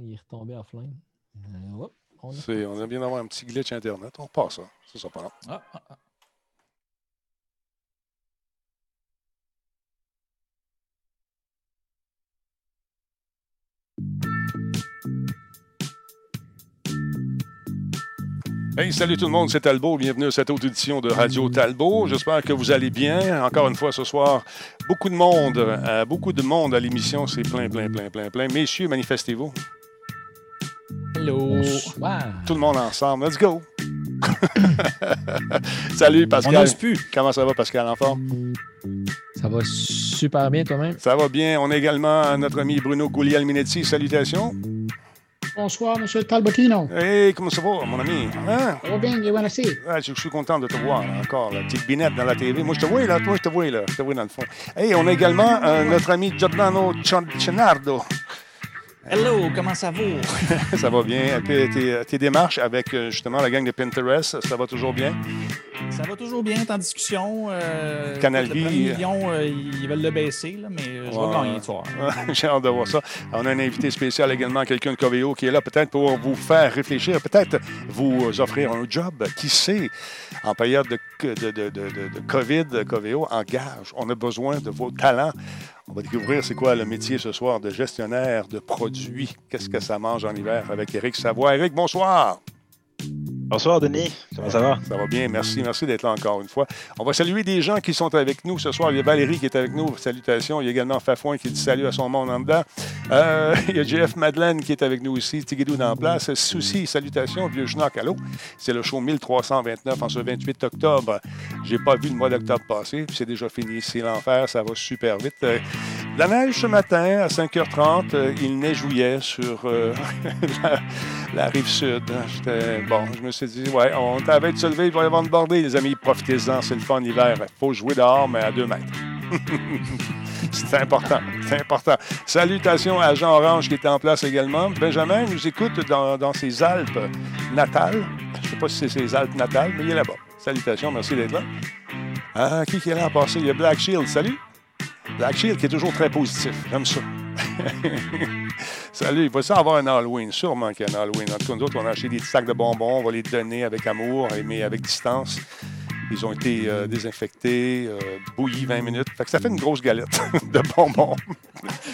il est retombé offline. Euh, hop, on, a... C'est- on a bien d'avoir un petit glitch Internet. On repart ça. Ça sera pas. Ah, ah, ah. Hey, salut tout le monde, c'est Talbot. Bienvenue à cette autre édition de Radio Talbot. J'espère que vous allez bien. Encore une fois, ce soir, beaucoup de monde, euh, beaucoup de monde à l'émission. C'est plein, plein, plein, plein, plein. Messieurs, manifestez-vous. Hello! Wow. Tout le monde ensemble. Let's go! salut On Pascal. n'ose plus. Comment ça va, Pascal, en forme? Ça va super bien toi-même? Ça va bien. On a également notre ami Bruno Gouliel-Minetti. Salutations. Bonsoir, M. Talbotino. Hey, comment ça va, mon ami? Hein? Ça va bien, you wanna see? Ouais, je je suis content de te voir là, encore, la petite binette dans la TV. Moi, je te vois là, toi, je te vois là, je te vois dans le fond. Hey, on a également euh, notre ami Giordano Cenardo. Hello, comment ça va? ça va bien. Tes, tes- tes démarches avec euh, justement la gang de Pinterest, ça va toujours bien? Ça va toujours bien, t'es en discussion. Euh, Canal le premier euh, million, euh, ils veulent le baisser, là, mais je vais gagner, vois. J'ai hâte de voir ça. On a un invité spécial également, quelqu'un de Coveo qui est là peut-être pour vous faire réfléchir, peut-être vous offrir un job. Qui sait, en période de, de, de, de, de- de COVID, Coveo engage. On a besoin de vos talents. On va découvrir c'est quoi le métier ce soir de gestionnaire de produits. Qu'est-ce que ça mange en hiver avec Eric Savoie? Eric, bonsoir. Bonsoir Denis, comment ça va? Ça va bien, merci. Merci d'être là encore une fois. On va saluer des gens qui sont avec nous ce soir. Il y a Valérie qui est avec nous. Salutations. Il y a également Fafouin qui dit salut à son monde en dedans. Euh, il y a Jeff Madeleine qui est avec nous aussi. Tigidou dans la place. Souci, salutations. Vieux Schnock, allô. C'est le show 1329 en ce 28 octobre. J'ai pas vu le mois d'octobre passer, puis c'est déjà fini. C'est l'enfer, ça va super vite. La neige ce matin à 5h30, euh, il neigeouillait sur euh, la, rive sud. Bon, je me suis dit, ouais, on t'avait de se lever, il va y avoir une bordée, les amis, profitez-en, c'est le fun. Il faut jouer dehors, mais à deux mètres. c'est important, c'est important. Salutations à Jean Orange qui était en place également. Benjamin nous écoute dans, ses Alpes natales. Je ne sais pas si c'est ses Alpes natales, mais il est là-bas. Salutations, merci d'être là. Ah, qui est là à passer? Il y a Black Shield, salut. Black Shield qui est toujours très positif, j'aime ça. Salut, il va ça avoir un Halloween? Sûrement qu'il y a un Halloween. En tout cas, nous autres, on a acheté des sacs de bonbons, on va les donner avec amour, mais avec distance. Ils ont été euh, désinfectés, euh, bouillis 20 minutes. Fait que ça fait une grosse galette de bonbons.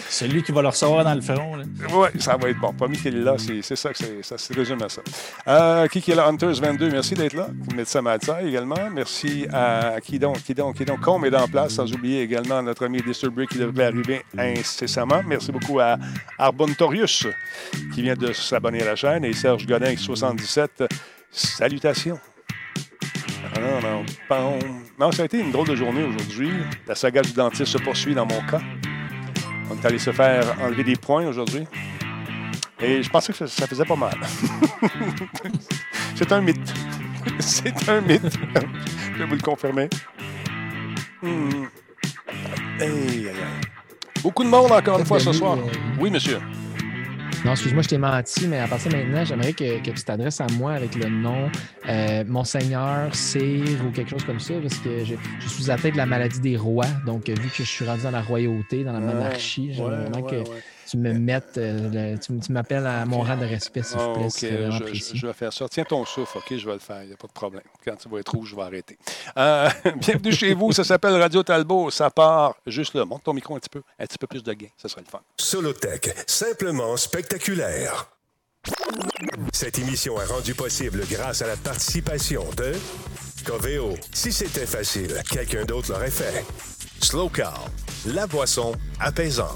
Celui qui va le recevoir dans le front. Oui, ça va être bon. Promis qu'il est là, c'est c'est ça que c'est- ça se résume à ça. Euh, qui qui est là? Hunters22, merci d'être là. Médecin Matza également. Merci à qui donc, qui donc, qui donc? Est en place, sans oublier également notre ami Disturbic qui devrait arriver incessamment. Merci beaucoup à Arbontorius qui vient de s'abonner à la chaîne et Serge Godin 77. Salutations. Non, non, pam. non, ça a été une drôle de journée aujourd'hui. La saga du dentiste se poursuit dans mon cas. On est allé se faire enlever des points aujourd'hui. Et je pensais que ça faisait pas mal. C'est un mythe. C'est un mythe. je vais vous le confirmer. Hmm. Beaucoup de monde encore une fois ce soir. euh, Oui, monsieur. Non, excuse-moi, je t'ai menti, mais à partir de maintenant, j'aimerais que, que tu t'adresses à moi avec le nom euh, Monseigneur, Sire ou quelque chose comme ça, parce que je, je suis atteint de la maladie des rois. Donc, vu que je suis rendu dans la royauté, dans la monarchie, j'aimerais Ouais, vraiment ouais, que ouais. Tu me mettes, euh, le- tu, m'appelles à mon rang de respect, s'il vous Ah, plaît. OK, c'est vraiment je, je- précis. je vais faire ça. Tiens ton souffle, OK, je vais le faire, il n'y a pas de problème. Quand tu vas être rouge, je vais arrêter. Euh, bienvenue chez vous, ça s'appelle Radio Talbot, ça part juste là. Monte ton micro un petit peu, un petit peu plus de gain, ça serait le fun. Solotech, simplement spectaculaire. Cette émission est rendue possible grâce à la participation de Coveo. Si c'était facile, quelqu'un d'autre l'aurait fait. Slow Car, la boisson apaisante.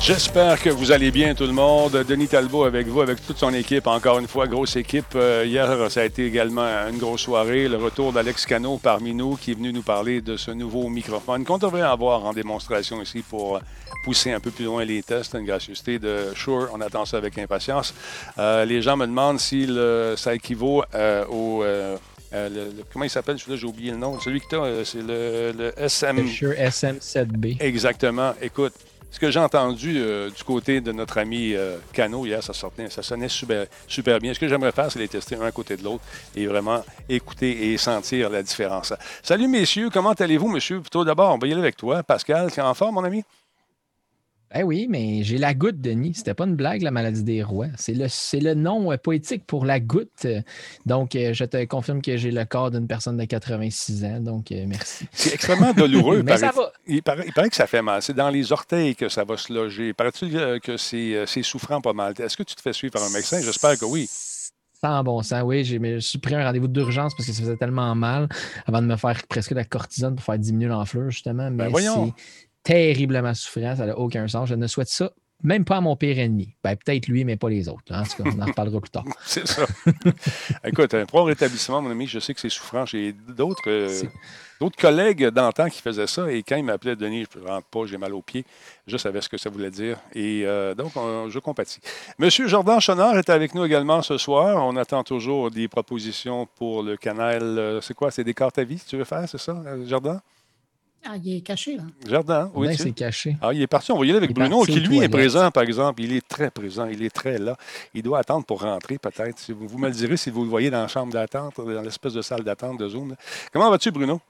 J'espère que vous allez bien, tout le monde. Denis Talbot avec vous, avec toute son équipe. Encore une fois, grosse équipe. Euh, hier, ça a été également une grosse soirée. Le retour d'Alex Cano parmi nous, qui est venu nous parler de ce nouveau microphone qu'on devrait avoir en démonstration ici pour pousser un peu plus loin les tests. Une gracieuseté de Shure. On attend ça avec impatience. Euh, les gens me demandent si le- ça équivaut euh, au. euh, euh, euh, le- le- comment il s'appelle celui-là, j'ai oublié le nom. Celui que tu as, c'est le, le SM. Sure SM7B. Exactement. Écoute, ce que j'ai entendu euh, du côté de notre ami euh, Cano hier, ça, ça sonnait super, bien. Ce que j'aimerais faire, c'est les tester un côté de l'autre et vraiment écouter et sentir la différence. Salut messieurs, comment allez-vous, monsieur? Plutôt d'abord, on va y aller avec toi. Pascal, tu es en forme, mon ami? Ben oui, mais j'ai la goutte, Denis. C'était pas une blague, la maladie des rois. C'est le, le nom euh, poétique pour la goutte. Donc, euh, je te confirme que j'ai le corps d'une personne de 86 ans. Donc, euh, merci. C'est extrêmement douloureux. mais ça va. Il paraît, il paraît que ça fait mal. C'est dans les orteils que ça va se loger. Paraît-il que c'est souffrant pas mal? Est-ce que tu te fais suivre par un médecin? J'espère que oui. Sans bon sens, oui. J'ai, mais je suis pris un rendez-vous d'urgence parce que ça faisait tellement mal avant de me faire presque de la cortisone pour faire diminuer l'enflure, justement. Mais Ben voyons. Terriblement souffrant. Ça n'a aucun sens. Je ne souhaite ça même pas à mon pire ennemi. Ben, peut-être lui, mais pas les autres. En tout cas, on en reparlera plus tard. C'est ça. Écoute, un prompt rétablissement, mon ami. Je sais que c'est souffrant. J'ai d'autres euh, d'autres collègues d'antan qui faisaient ça. Et quand ils m'appelaient Denis, je ne rentre pas, j'ai mal aux pieds. Je savais ce que ça voulait dire. Et euh, donc, on- je compatis. Monsieur Jordan Chonard est avec nous également ce soir. On attend toujours des propositions pour le canal. euh, c'est quoi? C'est des cartes à vie que tu veux faire, c'est ça, Jordan? Ah, il est caché, là. Jordan, oui. Ben, c'est caché. Ah, il est parti. On va y aller avec Bruno, parti qui lui est présent, par exemple. Il est très présent. Il est très là. Il doit attendre pour rentrer, peut-être. Si Vous, vous me le direz si vous le voyez dans la chambre d'attente, dans l'espèce de salle d'attente de Zoom. Comment vas-tu, Bruno?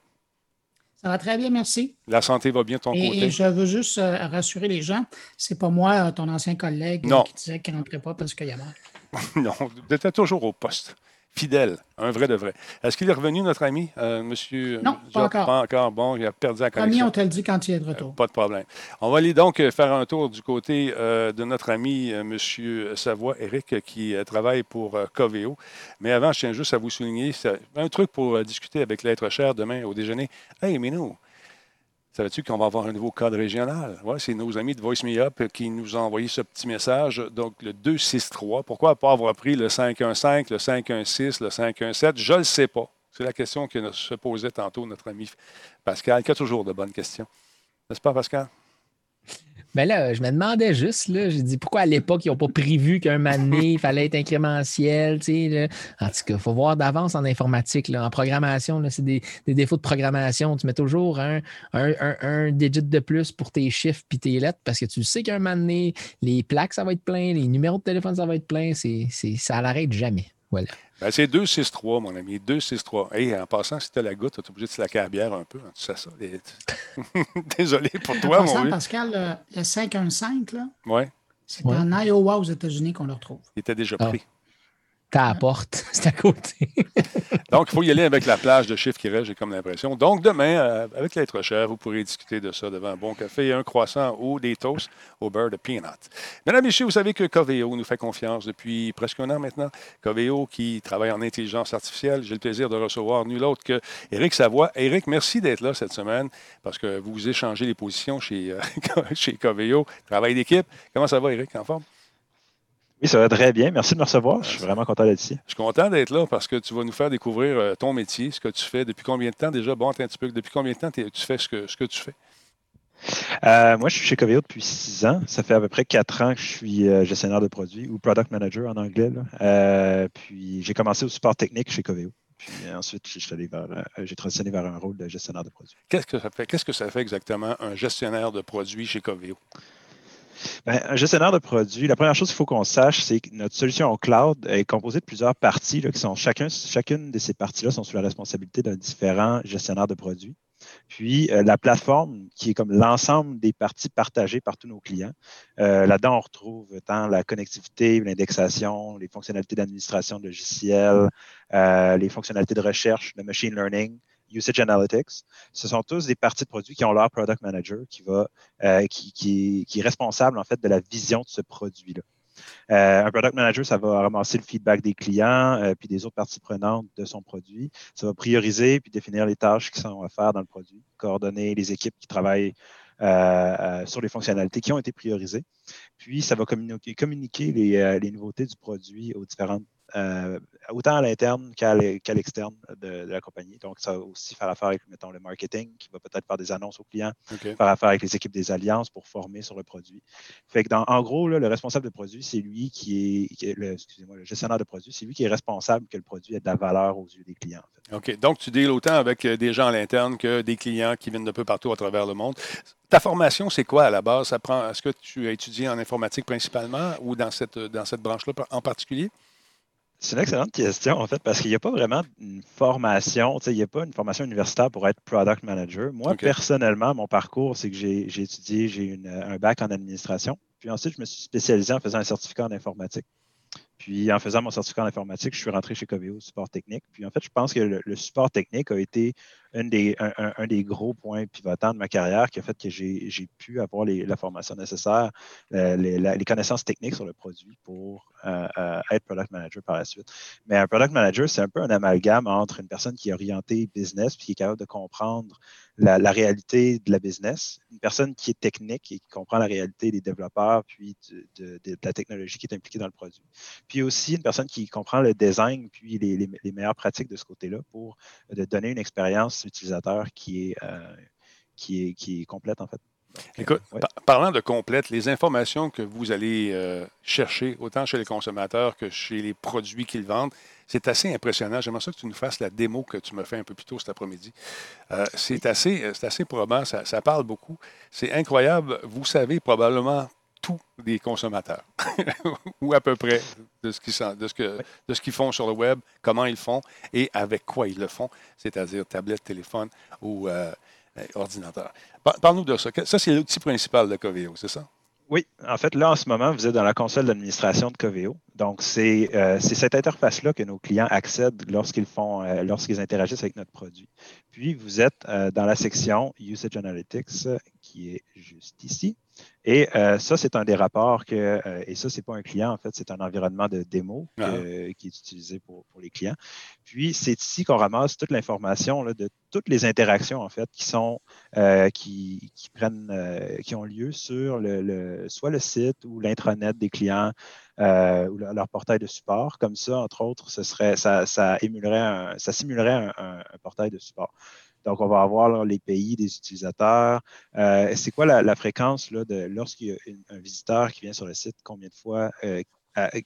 Ça va très bien, merci. La santé va bien de ton Et, côté? et je veux juste euh, rassurer les gens, c'est pas moi, euh, ton ancien collègue, Non. qui disait qu'il ne rentrait pas parce qu'il y a mort. Non, tu étais toujours au poste. Fidèle, un vrai de vrai. Est-ce qu'il est revenu, notre ami, euh, monsieur? Non, pas encore. Pas encore. Bon, il a perdu la connexion. on te le dit quand il est de Euh, retour. Pas de problème. On va aller donc euh, faire un tour du côté euh, de notre ami euh, M. Savoie, Eric, qui euh, travaille pour euh, Coveo. Mais avant, je tiens juste à vous souligner ça- un truc pour euh, discuter avec l'être cher demain au déjeuner. Hey, Minou, savais-tu qu'on va avoir un nouveau cadre régional? Ouais, c'est nos amis de Voice Me Up qui nous ont envoyé ce petit message. Donc, le 263. Pourquoi pas avoir pris le 515, le 516, le 517? Je ne le sais pas. C'est la question que se posait tantôt notre ami Pascal, qui a toujours de bonnes questions. N'est-ce pas, Pascal? Mais là, je me demandais juste, là, j'ai dit pourquoi à l'époque, ils n'ont pas prévu qu'un donné, il fallait être incrémentiel, là? En tout cas, il faut voir d'avance en informatique, là, en programmation, c'est des, des défauts de programmation. Tu mets toujours un, un, un, un digit de plus pour tes chiffres puis tes lettres parce que tu sais qu'un donné, les plaques, ça va être plein, les numéros de téléphone, ça va être plein. C'est, ça n'arrête jamais. Voilà. Ben, c'est 2-6-3, mon ami. 2-6-3. Hey, en passant, si tu as la goutte, tu es obligé de se laquer la bière un peu. hein, Tu sais ça. Les- Désolé pour toi, en mon passant. Pascal, le, le 515, là, Oui, c'est Ouais. en Iowa aux États-Unis qu'on le retrouve. il était déjà Ah. T'as la porte, c'est à côté. Donc, il faut y aller avec la plage de chiffres qui reste, j'ai comme l'impression. Donc, demain, euh, avec l'être cher, vous pourrez discuter de ça devant un bon café, un croissant ou des toasts au beurre de peanut. Mesdames messieurs, vous savez que Coveo nous fait confiance depuis presque un an maintenant. Coveo qui travaille en intelligence artificielle. J'ai le plaisir de recevoir nul autre que Éric Savoie. Éric, merci d'être là cette semaine parce que vous échangez les positions chez, euh, chez Coveo. Travail d'équipe. Comment ça va, Éric, en forme? Oui, ça va très bien. Merci de me recevoir. Je suis vraiment content d'être ici. Je suis content d'être là parce que tu vas nous faire découvrir euh, ton métier, ce que tu fais, depuis combien de temps déjà? Bon, un petit peu. Depuis combien de temps tu fais ce que, ce que tu fais? Euh, moi, je suis chez Coveo depuis six ans. Ça fait à peu près quatre ans que je suis euh, gestionnaire de produits ou product manager en anglais. Euh, puis j'ai commencé au support technique chez Coveo. Puis ensuite, je suis allé vers, j'ai transitionné vers un rôle de gestionnaire de produits. Qu'est-ce que ça fait? Qu'est-ce que ça fait exactement un gestionnaire de produits chez Coveo? Ben, un gestionnaire de produits, la première chose qu'il faut qu'on sache, c'est que notre solution au cloud est composée de plusieurs parties qui sont chacun, chacune de ces parties-là sont sous la responsabilité d'un différent gestionnaire de produits. Puis euh, la plateforme, qui est comme l'ensemble des parties partagées par tous nos clients. Euh, Là-dedans, on retrouve tant la connectivité, l'indexation, les fonctionnalités d'administration de logiciels, euh, les fonctionnalités de recherche, le machine learning, usage analytics. Ce sont tous des parties de produits qui ont leur product manager qui va euh, est responsable en fait de la vision de ce produit-là. Euh, un product manager, ça va ramasser le feedback des clients euh, puis des autres parties prenantes de son produit. Ça va prioriser puis définir les tâches qui sont à faire dans le produit, coordonner les équipes qui travaillent sur les fonctionnalités qui ont été priorisées. Puis, ça va communiquer, les, les nouveautés du produit aux différentes euh, autant à l'interne qu'à l'externe de, la compagnie. Donc, ça va aussi faire affaire avec, mettons, le marketing qui va peut-être faire des annonces aux clients, faire affaire avec les équipes des alliances pour former sur le produit. Fait que, en gros, le responsable de produit, c'est lui qui est, le, excusez-moi, le gestionnaire de produit, c'est lui qui est responsable que le produit ait de la valeur aux yeux des clients. OK. Donc, tu deals autant avec euh, des gens à l'interne que des clients qui viennent de peu partout à travers le monde. Ta formation, c'est quoi à la base? Est-ce que tu as étudié en informatique principalement ou dans cette, dans cette branche-là en particulier? C'est une excellente question, en fait, parce qu'il n'y a pas vraiment une formation, il n'y a pas une formation universitaire pour être product manager. Moi, personnellement, mon parcours, c'est que j'ai étudié, j'ai un bac en administration. Puis ensuite, je me suis spécialisé en faisant un certificat en informatique. Puis en faisant mon certificat en informatique, je suis rentré chez Coveo, support technique. Puis en fait, je pense que le, support technique a été un des, gros points pivotants de ma carrière qui a fait que j'ai pu avoir la formation nécessaire, euh, les, connaissances techniques sur le produit pour euh, euh, être product manager par la suite. Mais un product manager, c'est un peu un amalgame entre une personne qui est orientée business puis qui est capable de comprendre la, réalité de la business, une personne qui est technique et qui comprend la réalité des développeurs puis de, la technologie qui est impliquée dans le produit. Puis aussi une personne qui comprend le design puis les, meilleures pratiques de ce côté-là pour donner une expérience utilisateur qui est, euh, qui est, qui est complète en fait. Écoute, parlant de complète, les informations que vous allez euh, chercher, autant chez les consommateurs que chez les produits qu'ils vendent, c'est assez impressionnant. J'aimerais ça que tu nous fasses la démo que tu me fais un peu plus tôt cet après-midi. Euh, c'est assez, assez probant, ça, ça parle beaucoup. C'est incroyable. Vous savez probablement tout des consommateurs, ou à peu près de ce qu'ils font sur le web, comment ils font et avec quoi ils le font, c'est-à-dire tablette, téléphone ou euh, ordinateur. Parle-nous de ça. Ça, c'est l'outil principal de Coveo, c'est ça? Oui, en fait, là, en ce moment, vous êtes dans la console d'administration de Coveo. Donc, c'est euh, cette interface-là que nos clients accèdent lorsqu'ils font, euh, lorsqu'ils interagissent avec notre produit. Puis, vous êtes euh, dans la section Usage Analytics, qui est juste ici. Et ça, c'est un des rapports que, et ça, c'est pas un client, en fait, c'est un environnement de démo ah. qui est utilisé pour, pour, les clients. Puis, c'est ici qu'on ramasse toute l'information de toutes les interactions, en fait, qui sont, qui, qui, prennent, qui ont lieu sur le, soit le site ou l'intranet des clients, euh, ou leur, portail de support. Comme ça, entre autres, ce serait, ça, ça, émulerait ça simulerait un, portail de support. Donc, on va avoir les pays des utilisateurs. Euh, c'est quoi la, fréquence là, de lorsqu'il y a un visiteur qui vient sur le site, combien de fois, euh,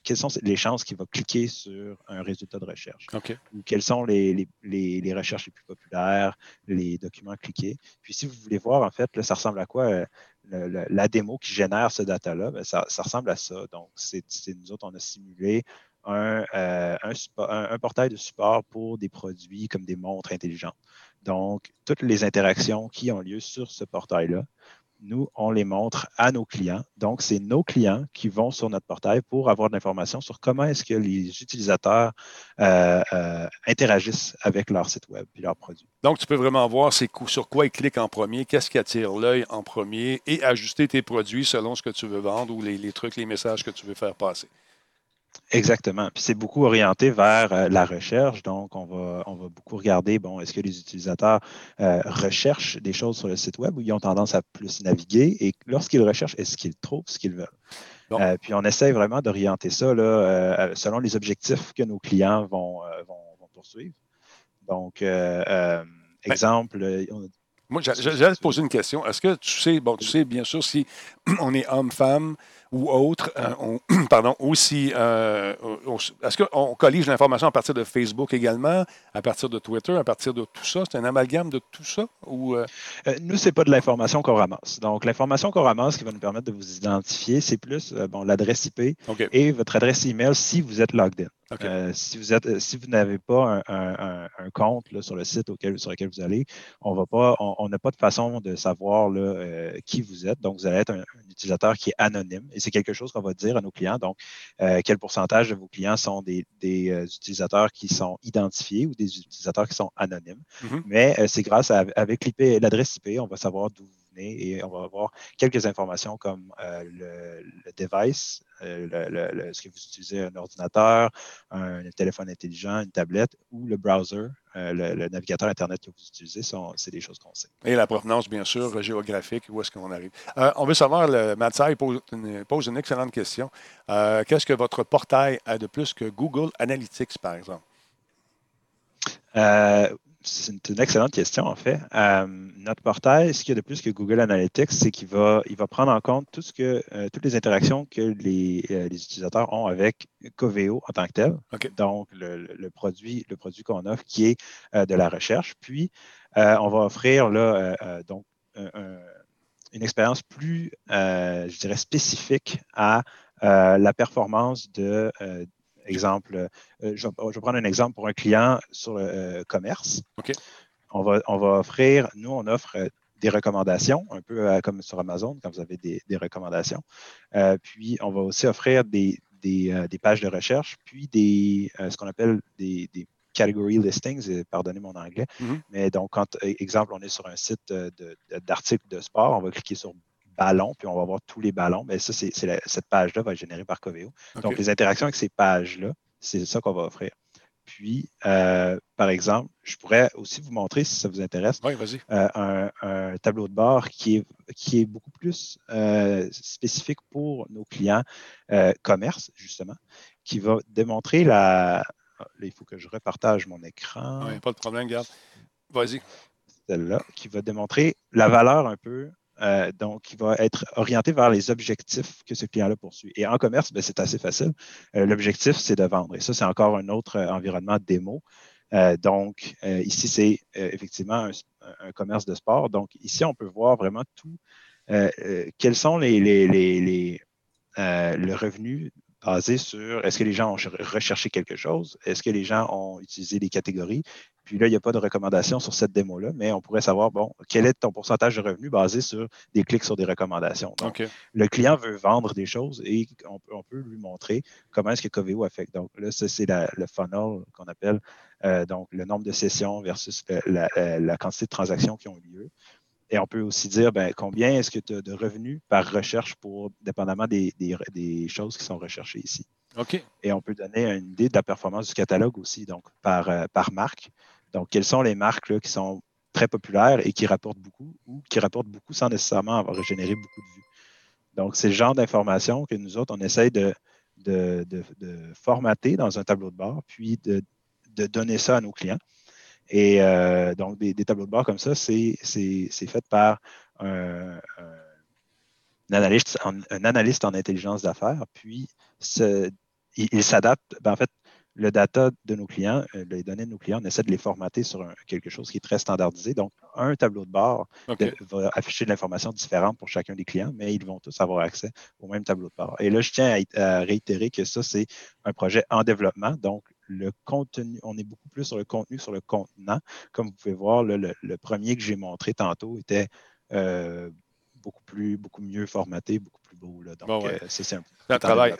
quelles sont les chances qu'il va cliquer sur un résultat de recherche? Ou quelles sont les, les, recherches les plus populaires, les documents cliqués? Puis si vous voulez voir, en fait, là, ça ressemble à quoi? la démo qui génère ce data-là, ben, ça, ressemble à ça. Donc, c'est nous autres, on a simulé un, euh, un, portail de support pour des produits comme des montres intelligentes. Donc, toutes les interactions qui ont lieu sur ce portail-là, nous, on les montre à nos clients. Donc, c'est nos clients qui vont sur notre portail pour avoir de l'information sur comment est-ce que les utilisateurs euh, euh, interagissent avec leur site web et leurs produits. Donc, tu peux vraiment voir sur quoi ils cliquent en premier, qu'est-ce qui attire l'œil en premier et ajuster tes produits selon ce que tu veux vendre ou les trucs, les messages que tu veux faire passer. Exactement. Puis c'est beaucoup orienté vers euh, la recherche. Donc, on va, on va beaucoup regarder, bon, est-ce que les utilisateurs euh, recherchent des choses sur le site web ou ils ont tendance à plus naviguer? Et lorsqu'ils recherchent, est-ce qu'ils trouvent ce qu'ils veulent? Euh, puis on essaie vraiment d'orienter ça là, selon les objectifs que nos clients vont, vont, poursuivre. Donc, ben, exemple. moi, j'allais te poser une question. Est-ce que tu sais, bon, tu sais bien sûr si on est homme-femme, ou autre, euh, pardon, aussi, euh, est-ce qu'on collige l'information à partir de Facebook également, à partir de Twitter, à partir de tout ça? C'est un amalgame de tout ça? Ou, euh? nous, ce n'est pas de l'information qu'on ramasse. Donc, l'information qu'on ramasse qui va nous permettre de vous identifier, c'est plus bon, l'adresse IP et votre adresse email si vous êtes logged in. Euh, si vous êtes, si vous n'avez pas un, compte sur le site auquel, sur lequel vous allez, on va pas, on n'a pas de façon de savoir là, euh, qui vous êtes. Donc, vous allez être un, utilisateur qui est anonyme et c'est quelque chose qu'on va dire à nos clients. Donc, euh, quel pourcentage de vos clients sont des, utilisateurs qui sont identifiés ou des utilisateurs qui sont anonymes. Mm-hmm. Mais c'est grâce à avec l'IP, l'adresse IP, on va savoir d'où et on va avoir quelques informations comme euh, le, device, euh, ce que vous utilisez, un ordinateur, un téléphone intelligent, une tablette ou le browser euh, le, navigateur Internet que vous utilisez, sont- c'est des choses qu'on sait. Et la provenance, bien sûr, géographique, où est-ce qu'on arrive. On veut savoir, le, Matsai pose une, pose une excellente question. Qu'est-ce que votre portail a de plus que Google Analytics, par exemple? Euh, c'est une, une excellente question, en fait. Euh, notre portail, ce qu'il y a de plus que Google Analytics, c'est qu'il va, il va prendre en compte tout ce que, euh, toutes les interactions que les, euh, les utilisateurs ont avec Coveo en tant que tel. Donc, le, le- produit, le produit qu'on offre qui est de la recherche. Puis, on va offrir là, donc, un- un- une expérience plus, je dirais, spécifique à la performance de, exemple, euh, je, vais, je vais prendre un exemple pour un client sur le euh, commerce. OK. On va, on va offrir, nous, on offre euh, des recommandations, un peu comme sur Amazon, quand vous avez des, des recommandations. Euh, puis, on va aussi offrir des, des, euh, des pages de recherche, puis des, euh, ce qu'on appelle des, des category listings, pardonnez mon anglais. Mhm. Mais donc, quand, euh, exemple, on est sur un site de- d'articles de, sport, on va cliquer sur ballon, puis on va voir tous les ballons. Mais ça, c'est cette page-là va être générée par Coveo. Donc, les interactions avec ces pages-là, c'est ça qu'on va offrir. Puis, euh, par exemple, je pourrais aussi vous montrer, si ça vous intéresse, Oui, euh, un, un tableau de bord qui est, qui est beaucoup plus euh, spécifique pour nos clients commerce, justement, qui va démontrer la. Là, il faut que je repartage mon écran Oui, pas de problème, garde. Vas-y. celle-là, qui va démontrer la valeur un peu, euh, donc qui va être orienté vers les objectifs que ce client-là poursuit. Et en commerce, ben, c'est assez facile. Euh, L'objectif, c'est de vendre. Et ça, c'est encore un autre euh, environnement démo. Euh, donc, ici, c'est effectivement un, commerce de sport. Donc, ici, on peut voir vraiment tout. quels sont les, les, les, le revenu basé sur est-ce que les gens ont cher- recherché quelque chose, est-ce que les gens ont utilisé des catégories, puis là, il n'y a pas de recommandation sur cette démo-là, mais on pourrait savoir, bon, quel est ton pourcentage de revenu basé sur des clics sur des recommandations. Donc, le client veut vendre des choses et on, peut- on peut lui montrer comment est-ce que Coveo affecte. Donc là, ça, c'est le funnel qu'on appelle, euh, donc le nombre de sessions versus le- la, la- la quantité de transactions qui ont eu lieu. Et on peut aussi dire ben, combien est-ce que tu as de revenus par recherche pour, dépendamment des, des- des choses qui sont recherchées ici. Et on peut donner une idée de la performance du catalogue aussi, donc par, euh, marque. Donc, quelles sont les marques qui sont très populaires et qui rapportent beaucoup ou qui rapportent beaucoup sans nécessairement avoir généré beaucoup de vues? Donc, c'est le genre d'information que nous autres, on essaye de, formater dans un tableau de bord, puis de, donner ça à nos clients. Et euh, donc, des, tableaux de bord comme ça, c'est fait par un analyste, en, un analyste en intelligence d'affaires, puis ce- il, il s'adapte. ben, en fait, le data de nos clients, euh, les données de nos clients, on essaie de les formater sur un- quelque chose qui est très standardisé. Donc, un tableau de bord de- va afficher de l'information différente pour chacun des clients, mais ils vont tous avoir accès au même tableau de bord. Et là, je tiens à, à réitérer que ça, c'est un projet en développement. Donc, le contenu, on est beaucoup plus sur le contenu, sur le contenant. Comme vous pouvez voir, là, le, le premier que j'ai montré tantôt était euh, beaucoup plus, beaucoup mieux formaté, beaucoup plus beau. là. Donc, Bon, ouais. euh, c'est un, C'est un travail.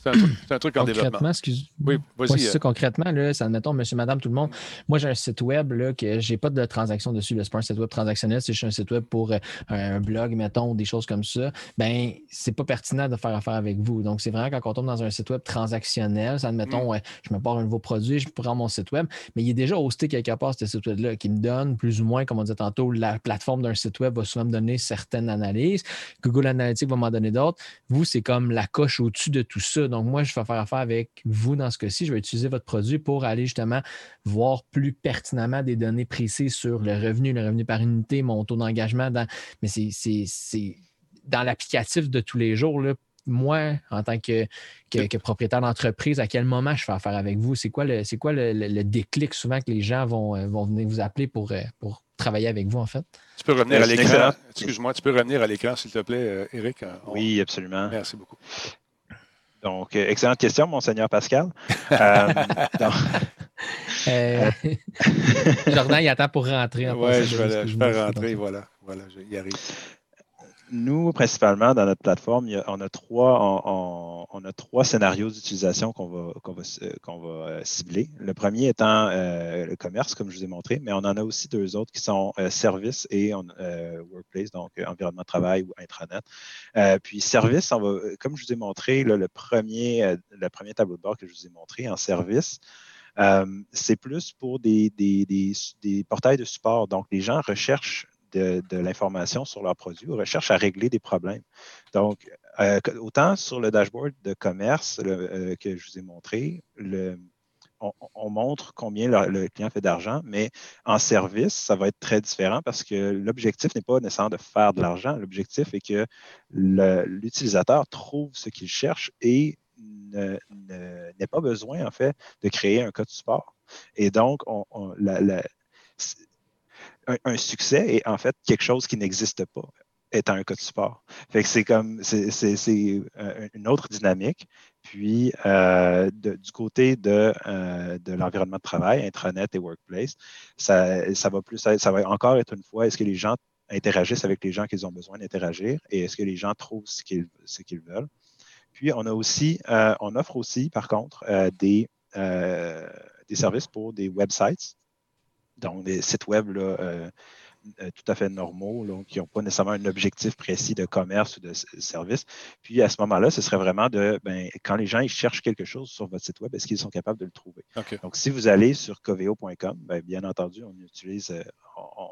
C'est un, truc- c'est un truc en développement. Excuse. Oui, vas-y. c'est euh, ça, concrètement, là, ça, admettons, monsieur, madame, tout le monde. Moi, j'ai un site web là, que j'ai pas de transaction dessus. Ce n'est pas un site web transactionnel, c'est juste un site web pour euh, un blog, mettons, ou des choses comme ça. Ben, c'est pas pertinent de faire affaire avec vous. Donc, c'est vraiment quand on tombe dans un site web transactionnel, ça, admettons, ouais, je me pars un nouveau produit, je prends mon site web, mais il est déjà hosté quelque part, ce site web-là, qui me donne plus ou moins, comme on disait tantôt, la plateforme d'un site web va souvent me donner certaines analyses. Google Analytics va m'en donner d'autres. Vous, c'est comme la coche au-dessus de tout ça. Donc, moi, je vais faire affaire avec vous dans ce cas-ci. Je vais utiliser votre produit pour aller justement voir plus pertinemment des données précises sur le revenu, le revenu par unité, mon taux d'engagement. Mais c'est- dans l'applicatif de tous les jours. Là, moi, en tant que, que, propriétaire d'entreprise, à quel moment je fais affaire avec vous? C'est quoi le, quoi le déclic souvent que les gens vont, euh, vont venir vous appeler pour, euh, pour travailler avec vous, en fait? Tu peux revenir Euh, à l'écran. Excuse-moi, tu peux revenir à l'écran, s'il te plaît, euh, Eric. Euh, on- Oui, absolument. Merci beaucoup. Donc, excellente question, monseigneur Pascal. Euh, donc, Euh, Jordan, il attend pour rentrer. en Oui, je vais, je vais rentrer. Voilà, voilà, je- y arrive. Nous, principalement, dans notre plateforme, on, a trois, scénarios d'utilisation qu'on va, euh, euh, cibler. Le premier étant euh, le commerce, comme je vous ai montré, mais on en a aussi deux autres qui sont services et workplace, donc environnement de travail ou intranet. Puis service, on va, comme je vous ai montré, le, premier, le premier tableau de bord que je vous ai montré en service, c'est plus pour des, des, portails de support. Donc, les gens recherchent de, l'information sur leurs produits ou recherchent à régler des problèmes. Donc, euh, autant sur le dashboard de commerce euh, que je vous ai montré, on, on, montre combien le, client fait d'argent, mais en service, ça va être très différent parce que l'objectif n'est pas nécessairement de faire de l'argent. L'objectif est que l'utilisateur trouve ce qu'il cherche et n'ait pas besoin, en fait, de créer un code support. Et donc, on, un, succès est en fait quelque chose qui n'existe pas étant un code support. Fait que c'est comme, c'est une autre dynamique. Puis, euh, de, du côté de, euh, de l'environnement de travail, intranet et workplace, ça, va plus, ça va encore être une fois, est-ce que les gens interagissent avec les gens qu'ils ont besoin d'interagir et est-ce que les gens trouvent ce qu'ils veulent? Puis, on a aussi, euh, offre aussi, par contre, euh, des, euh, des services pour des websites, donc des sites web là, euh, tout à fait normaux, là, qui n'ont pas nécessairement un objectif précis de commerce ou de service. Puis à ce moment-là, ce serait vraiment de, ben, quand les gens ils cherchent quelque chose sur votre site web, est-ce qu'ils sont capables de le trouver? Okay. Donc, si vous allez sur coveo.com, ben, bien entendu, on utilise, euh, on,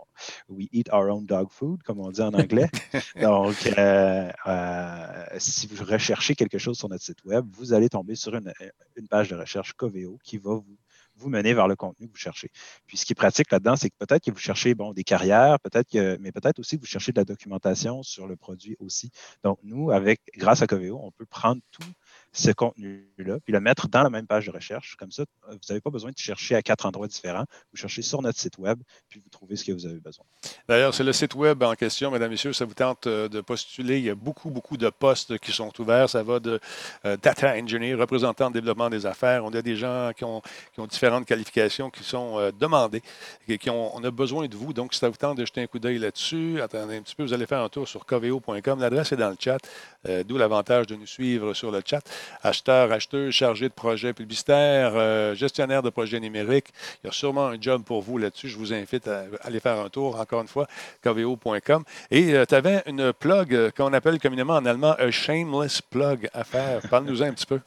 we eat our own dog food, comme on dit en anglais. Donc, euh, euh, si vous recherchez quelque chose sur notre site web, vous allez tomber sur une, une page de recherche Coveo qui va vous vous mener vers le contenu que vous cherchez. Puis ce qui est pratique là-dedans, c'est que peut-être que vous cherchez bon, des carrières, peut-être que, mais peut-être aussi que vous cherchez de la documentation sur le produit aussi. Donc, nous, avec, grâce à Coveo, on peut prendre tout ce contenu-là, puis le mettre dans la même page de recherche. Comme ça, vous n'avez pas besoin de chercher à quatre endroits différents. Vous cherchez sur notre site web, puis vous trouvez ce que vous avez besoin. D'ailleurs, c'est le site web en question, mesdames, messieurs. Ça vous tente euh, de postuler. Il y a beaucoup, beaucoup de postes qui sont ouverts. Ça va de euh, data engineer, représentant de développement des affaires. On a des gens qui ont, différentes qualifications qui sont euh, demandées, et qui ont, on a besoin de vous. Donc, si ça vous tente de jeter un coup d'œil là-dessus, attendez un petit peu, vous allez faire un tour sur coveo.com. L'adresse est dans le chat, euh, d'où l'avantage de nous suivre sur le chat acheteur, acheteuse, chargé de projet publicitaire, euh, gestionnaire de projet numérique. Il y a sûrement un job pour vous là-dessus. Je vous invite à aller faire un tour, encore une fois, coveo.com. Et euh, tu avais une plug euh, qu'on appelle communément en allemand un shameless plug à faire. Parle-nous un petit peu.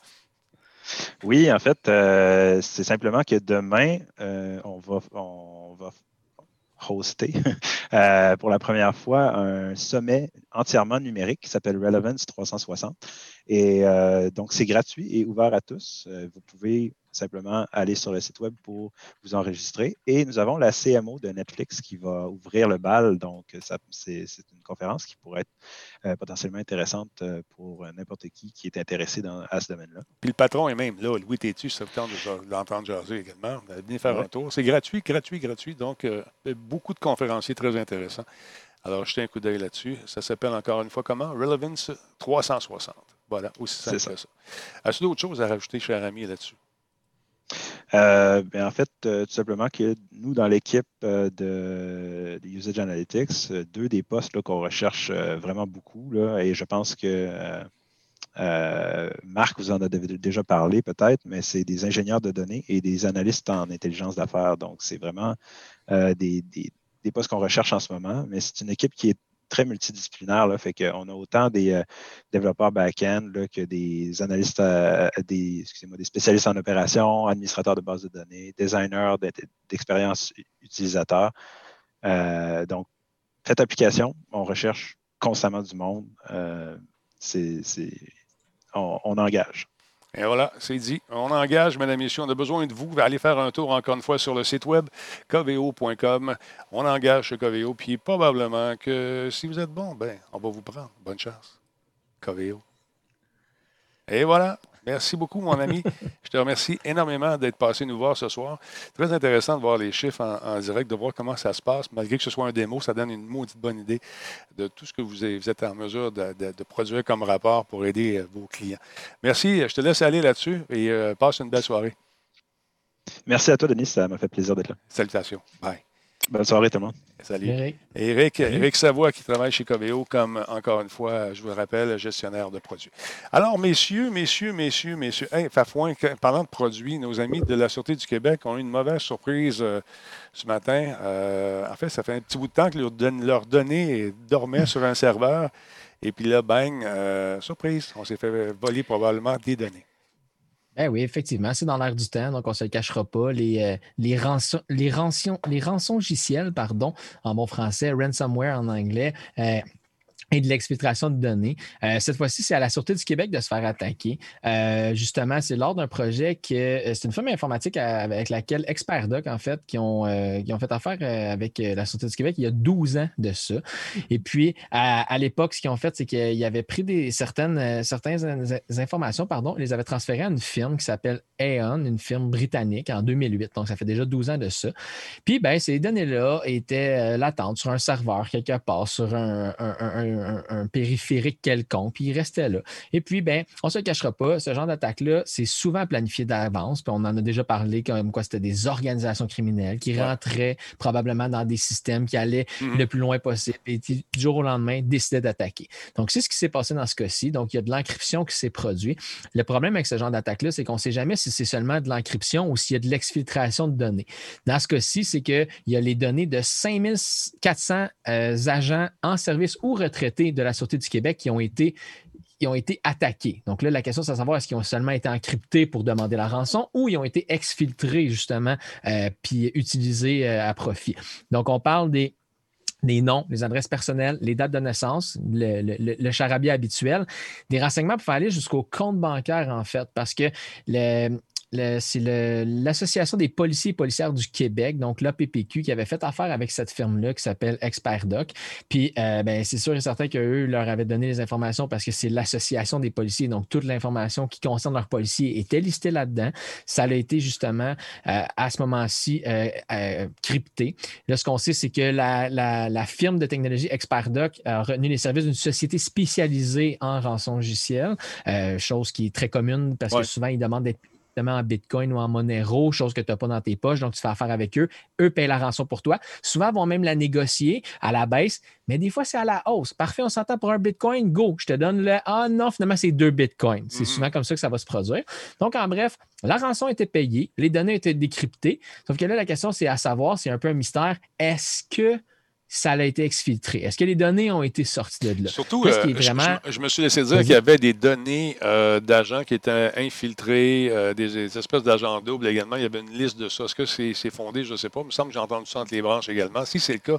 Oui, en fait, c'est simplement que demain, on, va, on va hoster euh, pour la première fois un sommet entièrement numérique qui s'appelle Relevance 360. Et euh, donc, c'est gratuit et ouvert à tous. Euh, vous pouvez simplement aller sur le site web pour vous enregistrer. Et nous avons la CMO de Netflix qui va ouvrir le bal. Donc, c'est une conférence qui pourrait être euh, potentiellement intéressante euh, pour n'importe qui qui est intéressé dans, à ce domaine-là. Puis le patron est même là. Louis Tétu, ça de l'entendre jaser également. Venez faire ouais. un tour. C'est gratuit, gratuit, gratuit. Donc, euh, beaucoup de conférenciers très intéressants. Alors, jetez un coup d'œil là-dessus. Ça s'appelle encore une fois comment? Relevance 360. Voilà, aussi simple ça. que ça. As-tu d'autres choses à rajouter, cher ami, là-dessus? Euh, ben en fait, euh, tout simplement que nous, dans l'équipe euh, de, Usage Analytics, deux des postes qu'on recherche vraiment beaucoup, et je pense que Marc vous en a déjà parlé peut-être, mais c'est des ingénieurs de données et des analystes en intelligence d'affaires. Donc, c'est vraiment des, des, des postes qu'on recherche en ce moment, mais c'est une équipe qui est très multidisciplinaire. Fait qu'on a autant des euh, développeurs back-end que des analystes, euh, des, excusez-moi, des spécialistes en opération, administrateurs de bases de données, designers d'expérience utilisateur. Euh, donc, cette application, on recherche constamment du monde. C'est, on engage. Et voilà, c'est dit. On engage, mesdames et messieurs. On a besoin de vous. Allez faire un tour encore une fois sur le site web coveo.com. On engage chez Coveo. Puis probablement que si vous êtes bon, ben, on va vous prendre. Bonne chance. Coveo. Et voilà. Merci beaucoup, mon ami. Je te remercie énormément d'être passé nous voir ce soir. Très intéressant de voir les chiffres en, en, direct, de voir comment ça se passe. Malgré que ce soit un démo, ça donne une maudite bonne idée de tout ce que vous, êtes en mesure de, de, de produire comme rapport pour aider euh, vos clients. Merci. Je te laisse aller là-dessus et euh, passe une belle soirée. Merci à toi, Denis. Ça m'a fait plaisir d'être là. Salutations. Bye. Bonne soirée, tout le monde. Salut. Eric. Eric, Eric Savoie qui travaille chez Coveo comme, encore une fois, je vous le rappelle, gestionnaire de produits. Alors, messieurs, messieurs, messieurs, messieurs, hey, Fafouin, parlant de produits, nos amis de la Sûreté du Québec ont eu une mauvaise surprise euh, ce matin. Euh, en fait, ça fait un petit bout de temps que leur, don leur données dormaient sur un serveur. Et puis là, bang, euh, surprise, on s'est fait voler probablement des données. Eh oui, effectivement, c'est dans l'air du temps, donc on ne se le cachera pas. Les, euh, les, rançons, les, rançons, les pardon, en bon français, ransomware en anglais, euh, et de l'exfiltration de données. Euh, cette fois-ci, c'est à la Sûreté du Québec de se faire attaquer. Euh, justement, c'est lors d'un projet que euh, c'est une firme informatique avec laquelle ExpertDoc, en fait, qui ont, qui ont fait affaire avec la Sûreté du Québec il y a 12 ans de ça. Et puis, à, l'époque, ce qu'ils ont fait, c'est qu'ils avaient pris certaines, certaines informations, pardon, les avaient transférées à une firme qui s'appelle Aon, une firme britannique, en 2008. Donc, ça fait déjà 12 ans de ça. Puis, ben, ces données-là étaient latentes sur un serveur quelque part, sur un, périphérique quelconque, puis il restait là. Et puis, ben, on ne se cachera pas, ce genre d'attaque-là, c'est souvent planifié d'avance, puis on en a déjà parlé comme quoi c'était des organisations criminelles qui rentraient probablement dans des systèmes qui allaient mm-hmm. le plus loin possible et qui, du jour au lendemain, décidaient d'attaquer. Donc, c'est ce qui s'est passé dans ce cas-ci. Donc, il y a de l'encryption qui s'est produit. Le problème avec ce genre d'attaque-là, c'est qu'on ne sait jamais si c'est seulement de l'encryption ou s'il y a de l'exfiltration de données. Dans ce cas-ci, c'est qu'il y a les données de 5400 euh, agents en service ou retraités de la Sûreté du Québec qui ont été ont été attaqués. Donc là, la question, c'est de savoir est-ce qu'ils ont seulement été encryptés pour demander la rançon ou ils ont été exfiltrés, justement, euh, puis utilisés euh, à profit. Donc, on parle des, noms, les adresses personnelles, les dates de naissance, le, le, charabia habituel, des renseignements pour aller jusqu'au compte bancaire, en fait, parce que le, c'est l'Association des policiers et policières du Québec, donc l'APPQ, qui avait fait affaire avec cette firme-là qui s'appelle ExpertDoc. Puis, euh, ben, c'est sûr et certain qu'eux leur avaient donné les informations parce que c'est l'Association des policiers. Donc, toute l'information qui concerne leurs policiers était listée là-dedans. Ça a été justement euh, à ce moment-ci euh, crypté. Là, ce qu'on sait, c'est que la, firme de technologie ExpertDoc a retenu les services d'une société spécialisée en rançon logiciel, chose qui est très commune parce que souvent, ils demandent d'être en Bitcoin ou en Monero, chose que tu n'as pas dans tes poches, donc tu fais affaire avec eux. Eux payent la rançon pour toi. Souvent, ils vont même la négocier à la baisse, mais des fois, c'est à la hausse. Parfait, on s'entend pour un Bitcoin, go, je te donne le Ah non, finalement, c'est deux Bitcoins. C'est mm-hmm. souvent comme ça que ça va se produire. Donc, en bref, la rançon était payée, les données étaient décryptées. Sauf que là, la question, c'est à savoir, c'est un peu un mystère, est-ce que ça a été exfiltré? Est-ce que les données ont été sorties de là? Surtout, euh, je, me suis laissé dire qu'il y avait des données euh, d'agents qui étaient infiltrés, euh, des, espèces d'agents doubles également. Il y avait une liste de ça. Est-ce que c'est fondé? Je ne sais pas. Il me semble que j'ai entendu ça entre les branches également. Si c'est le cas,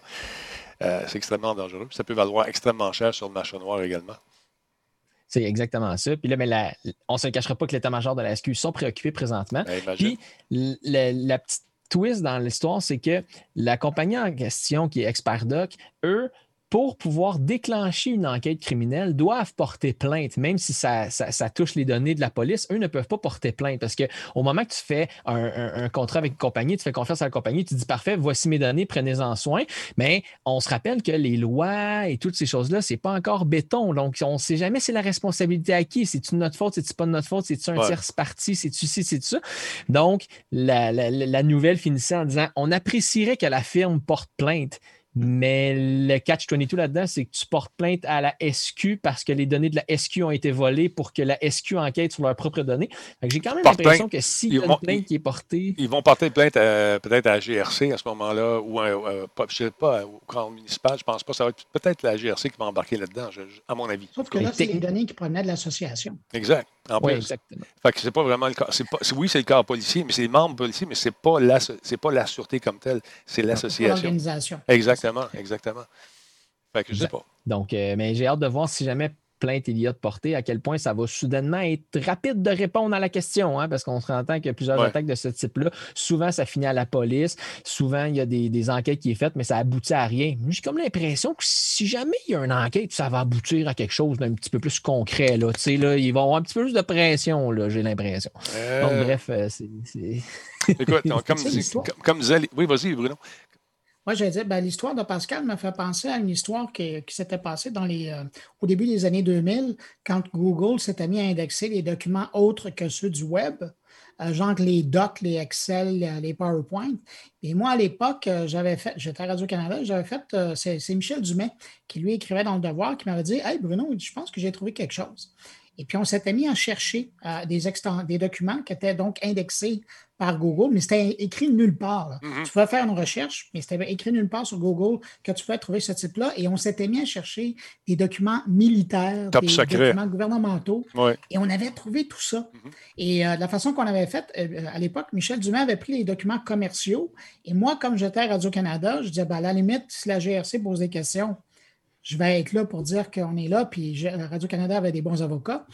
c'est extrêmement dangereux. Ça peut valoir extrêmement cher sur le marché noir également. C'est exactement ça. Puis là, mais on ne se cachera pas que l'état-major de la SQ sont préoccupés présentement. Ben, Puis la petite twist dans l'histoire, c'est que la compagnie en question, qui est ExpertDoc, eux, pour pouvoir déclencher une enquête criminelle, doivent porter plainte, même si ça, touche les données de la police. Eux ne peuvent pas porter plainte parce qu'au moment que tu fais un, contrat avec une compagnie, tu fais confiance à la compagnie, tu dis parfait, voici mes données, prenez-en soin. Mais on se rappelle que les lois et toutes ces choses-là, c'est pas encore béton. Donc, on ne sait jamais c'est la responsabilité à qui. C'est-tu notre faute, c'est-tu pas de notre faute, c'est-tu un tierce parti, c'est-tu ci, c'est ça? Donc, la, la nouvelle finissait en disant on apprécierait que la firme porte plainte mais le catch-22 là-dedans, c'est que tu portes plainte à la SQ parce que les données de la SQ ont été volées pour que la SQ enquête sur leurs propres données. J'ai quand même l'impression que s'il y a une plainte qui est portée. Ils vont porter plainte peut-être à la GRC à ce moment-là, ou à, je ne sais pas, au camp municipal, je ne pense pas. Ça va être peut-être la GRC qui va embarquer là-dedans, à mon avis. Sauf que là, c'est les données qui provenaient de l'association. Exact. oui, exactement. Fait que c'est pas vraiment le cas. oui, c'est le corps policier, mais c'est les membres policiers, mais ce n'est pas, la, pas la sûreté comme telle, c'est l'association. L'organisation. Exact. Exactement, exactement. Fait que je sais pas. Donc, euh, mais j'ai hâte de voir si jamais plainte il y a de portée, à quel point ça va soudainement être rapide de répondre à la question, hein, parce qu'on se rend compte que plusieurs attaques de ce type-là, souvent ça finit à la police, souvent il y a des, enquêtes qui sont faites, mais ça aboutit à rien. J'ai comme l'impression que si jamais il y a une enquête, ça va aboutir à quelque chose d'un petit peu plus concret. Là. Là, ils vont avoir un petit peu plus de pression, j'ai l'impression. Donc, euh. bref, euh, c'est. Écoute, comme, comme, disait. Oui, vas-y, Bruno. Moi, je dire, ben, l'histoire de Pascal me fait penser à une histoire qui, s'était passée dans les, euh, au début des années 2000, quand Google s'était mis à indexer les documents autres que ceux du web, euh, genre les docs, les Excel, les PowerPoint. Et moi, à l'époque, euh, j'avais fait, j'étais à Radio-Canada, j'avais fait, c'est Michel Dumais qui lui écrivait dans le devoir, qui m'avait dit Hey Bruno, je pense que j'ai trouvé quelque chose. Et puis, on s'était mis à chercher euh, des, des documents qui étaient donc indexés par Google, mais c'était écrit nulle part. Mhm. Tu pouvais faire une recherche, mais c'était écrit nulle part sur Google que tu pouvais trouver ce type-là. Et on s'était mis à chercher des documents militaires, Top des documents gouvernementaux. Ouais. Et on avait trouvé tout ça. Mhm. Et euh, la façon qu'on avait fait, euh, à l'époque, Michel Dumais avait pris les documents commerciaux. Et moi, comme j'étais à Radio-Canada, je disais, ben, à la limite, si la GRC pose des questions, je vais être là pour dire qu'on est là, puis Radio-Canada avait des bons avocats.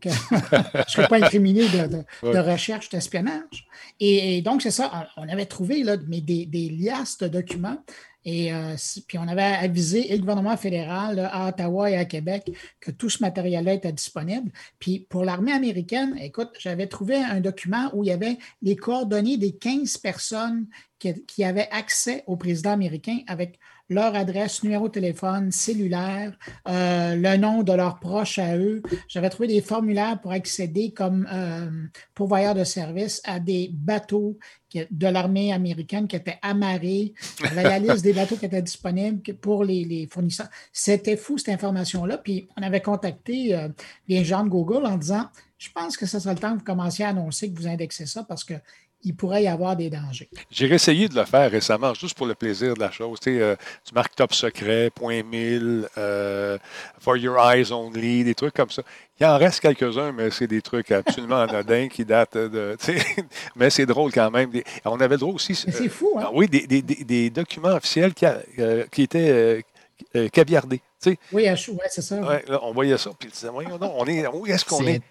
Que je ne serais pas incriminé de, de- Ouais. de recherche d'espionnage. Et, et donc, c'est ça, on avait trouvé là, mais des, des liasses de documents. Et euh, puis on avait avisé et le gouvernement fédéral là, à Ottawa et à Québec que tout ce matériel-là était disponible. Puis pour l'armée américaine, écoute, j'avais trouvé un document où il y avait les coordonnées des 15 personnes qui, qui avaient accès au président américain avec leur adresse, numéro de téléphone, cellulaire, euh, le nom de leurs proches à eux. J'avais trouvé des formulaires pour accéder comme euh, pourvoyeur de services à des bateaux de l'armée américaine qui étaient amarrés. J'avais la liste des bateaux qui étaient disponibles que- pour les, les fournisseurs. C'était fou, cette information-là. Puis on avait contacté euh, les gens de Google en disant Je pense que ce serait le temps que vous commenciez à annoncer que vous indexez ça parce qu'il pourrait y avoir des dangers. J'ai essayé de le faire récemment, juste pour le plaisir de la chose. Tu, sais, euh, tu marques top secret, point mille, euh, for your eyes only, des trucs comme ça. Il en reste quelques-uns, mais c'est des trucs absolument anodins qui datent de. tu sais, mais c'est drôle quand même. Des- On avait le droit aussi. Mais euh, c'est fou, hein? ah oui, des, des- des- des documents officiels qui, a- euh, qui étaient euh, caviardés. Tu sais, Oui, à- ouais, c'est ça. ouais, là, on voyait ça, puis on disait, voyons donc, on est, où est-ce qu'on C'est est?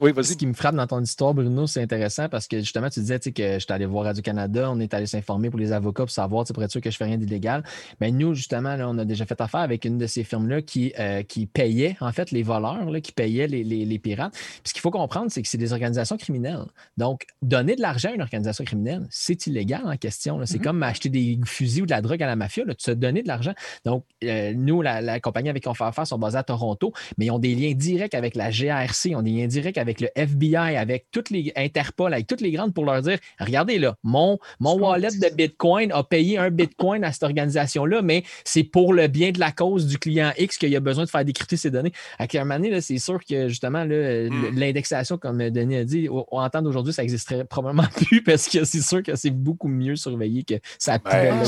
Oui, Ce vas-y. qui me frappe dans ton histoire, Bruno, c'est intéressant parce que justement, tu disais que j'étais allé voir Radio-Canada, on est allé s'informer pour les avocats pour savoir pour être sûr que je fais rien d'illégal. Mais nous, justement, là, on a déjà fait affaire avec une de ces firmes-là qui, euh, qui payait, en fait, les voleurs, là, qui payaient les, les- les pirates. Puis ce qu'il faut comprendre, c'est que c'est des organisations criminelles. Donc, donner de l'argent à une organisation criminelle, c'est illégal en question. C'est Mhm. comme acheter des fusils ou de la drogue à la mafia. Là. Tu te donner de l'argent. Donc, euh, nous, la, la compagnie avec qui on fait affaire sont basés à Toronto, mais ils ont des liens directs avec la GRC, ils ont des liens directs avec le FBI, avec toutes les Interpol, avec toutes les grandes pour leur dire regardez là, mon, mon wallet de Bitcoin a payé un Bitcoin à cette organisation-là, mais c'est pour le bien de la cause du client X qu'il a besoin de faire décrypter ces données. À un moment donné, là, c'est sûr que justement, là, Mm. l'indexation, comme Denis a dit, au, au temps d'aujourd'hui, ça n'existerait probablement plus parce que c'est sûr que c'est beaucoup mieux surveillé que ça pouvait Ben.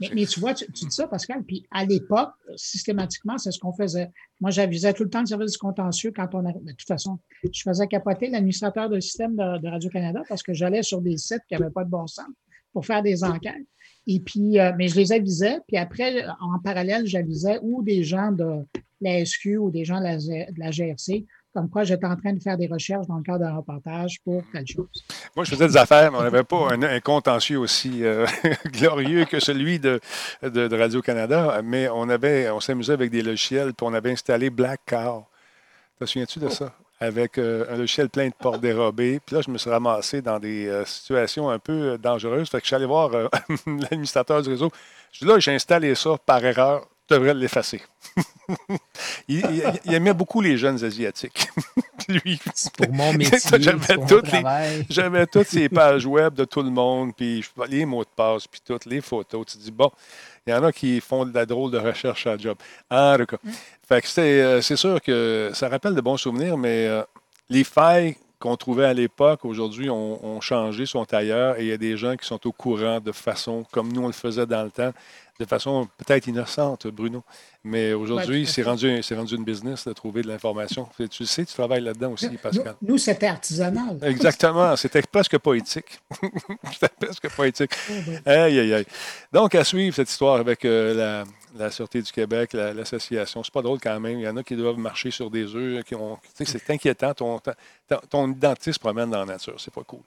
Mais, mais tu vois, tu, tu dis ça, Pascal, puis à l'époque, systématiquement, c'est ce qu'on faisait. Moi, j'avisais tout le temps le service du contentieux quand on a. De toute façon, je faisais capoter l'administrateur de système de, de Radio-Canada parce que j'allais sur des sites qui n'avaient pas de bon sens pour faire des enquêtes. Et puis, euh, mais je les avisais, puis après, en parallèle, j'avisais ou des gens de la SQ ou des gens de la, de la GRC, comme quoi j'étais en train de faire des recherches dans le cadre d'un reportage pour telle chose. Moi, je faisais des affaires, mais on n'avait pas un, contentieux aussi euh, glorieux que celui de, Radio-Canada, mais on on s'amusait avec des logiciels, puis on avait installé Black Car. Te souviens-tu de ça? Avec euh, un logiciel plein de portes dérobées. Puis là, je me suis ramassé dans des euh, situations un peu dangereuses. Fait que je suis allé voir l'administrateur du réseau. Je dis là, j'ai installé ça par erreur. Tu devrais l'effacer. il, il- il aimait beaucoup les jeunes Asiatiques. Lui. Pour mon métier, J'avais toutes ces pages web de tout le monde, puis je- les mots de passe, puis toutes les photos. Tu te dis, bon, il y en a qui font de la drôle de recherche à job. En tout cas, fait que c'est, euh, c'est sûr que ça rappelle de bons souvenirs, mais euh, les failles qu'on trouvait à l'époque, aujourd'hui, ont, ont changé, sont ailleurs, et il y a des gens qui sont au courant de façon, comme nous on le faisait dans le temps, de façon peut-être innocente, Bruno. Mais aujourd'hui, c'est rendu, rendu une business de trouver de l'information. Tu le sais, tu travailles là-dedans aussi, Nous, Pascal. nous, c'était artisanal. Exactement. C'était presque poétique. C'était presque poétique. Aïe, aïe, aïe. Donc, à suivre cette histoire avec euh, la, la Sûreté du Québec, la- l'association. c'est pas drôle quand même. Il y en a qui doivent marcher sur des œufs. Qui ont, c'est inquiétant. Ton, ton, ton identité se promène dans la nature. C'est pas cool.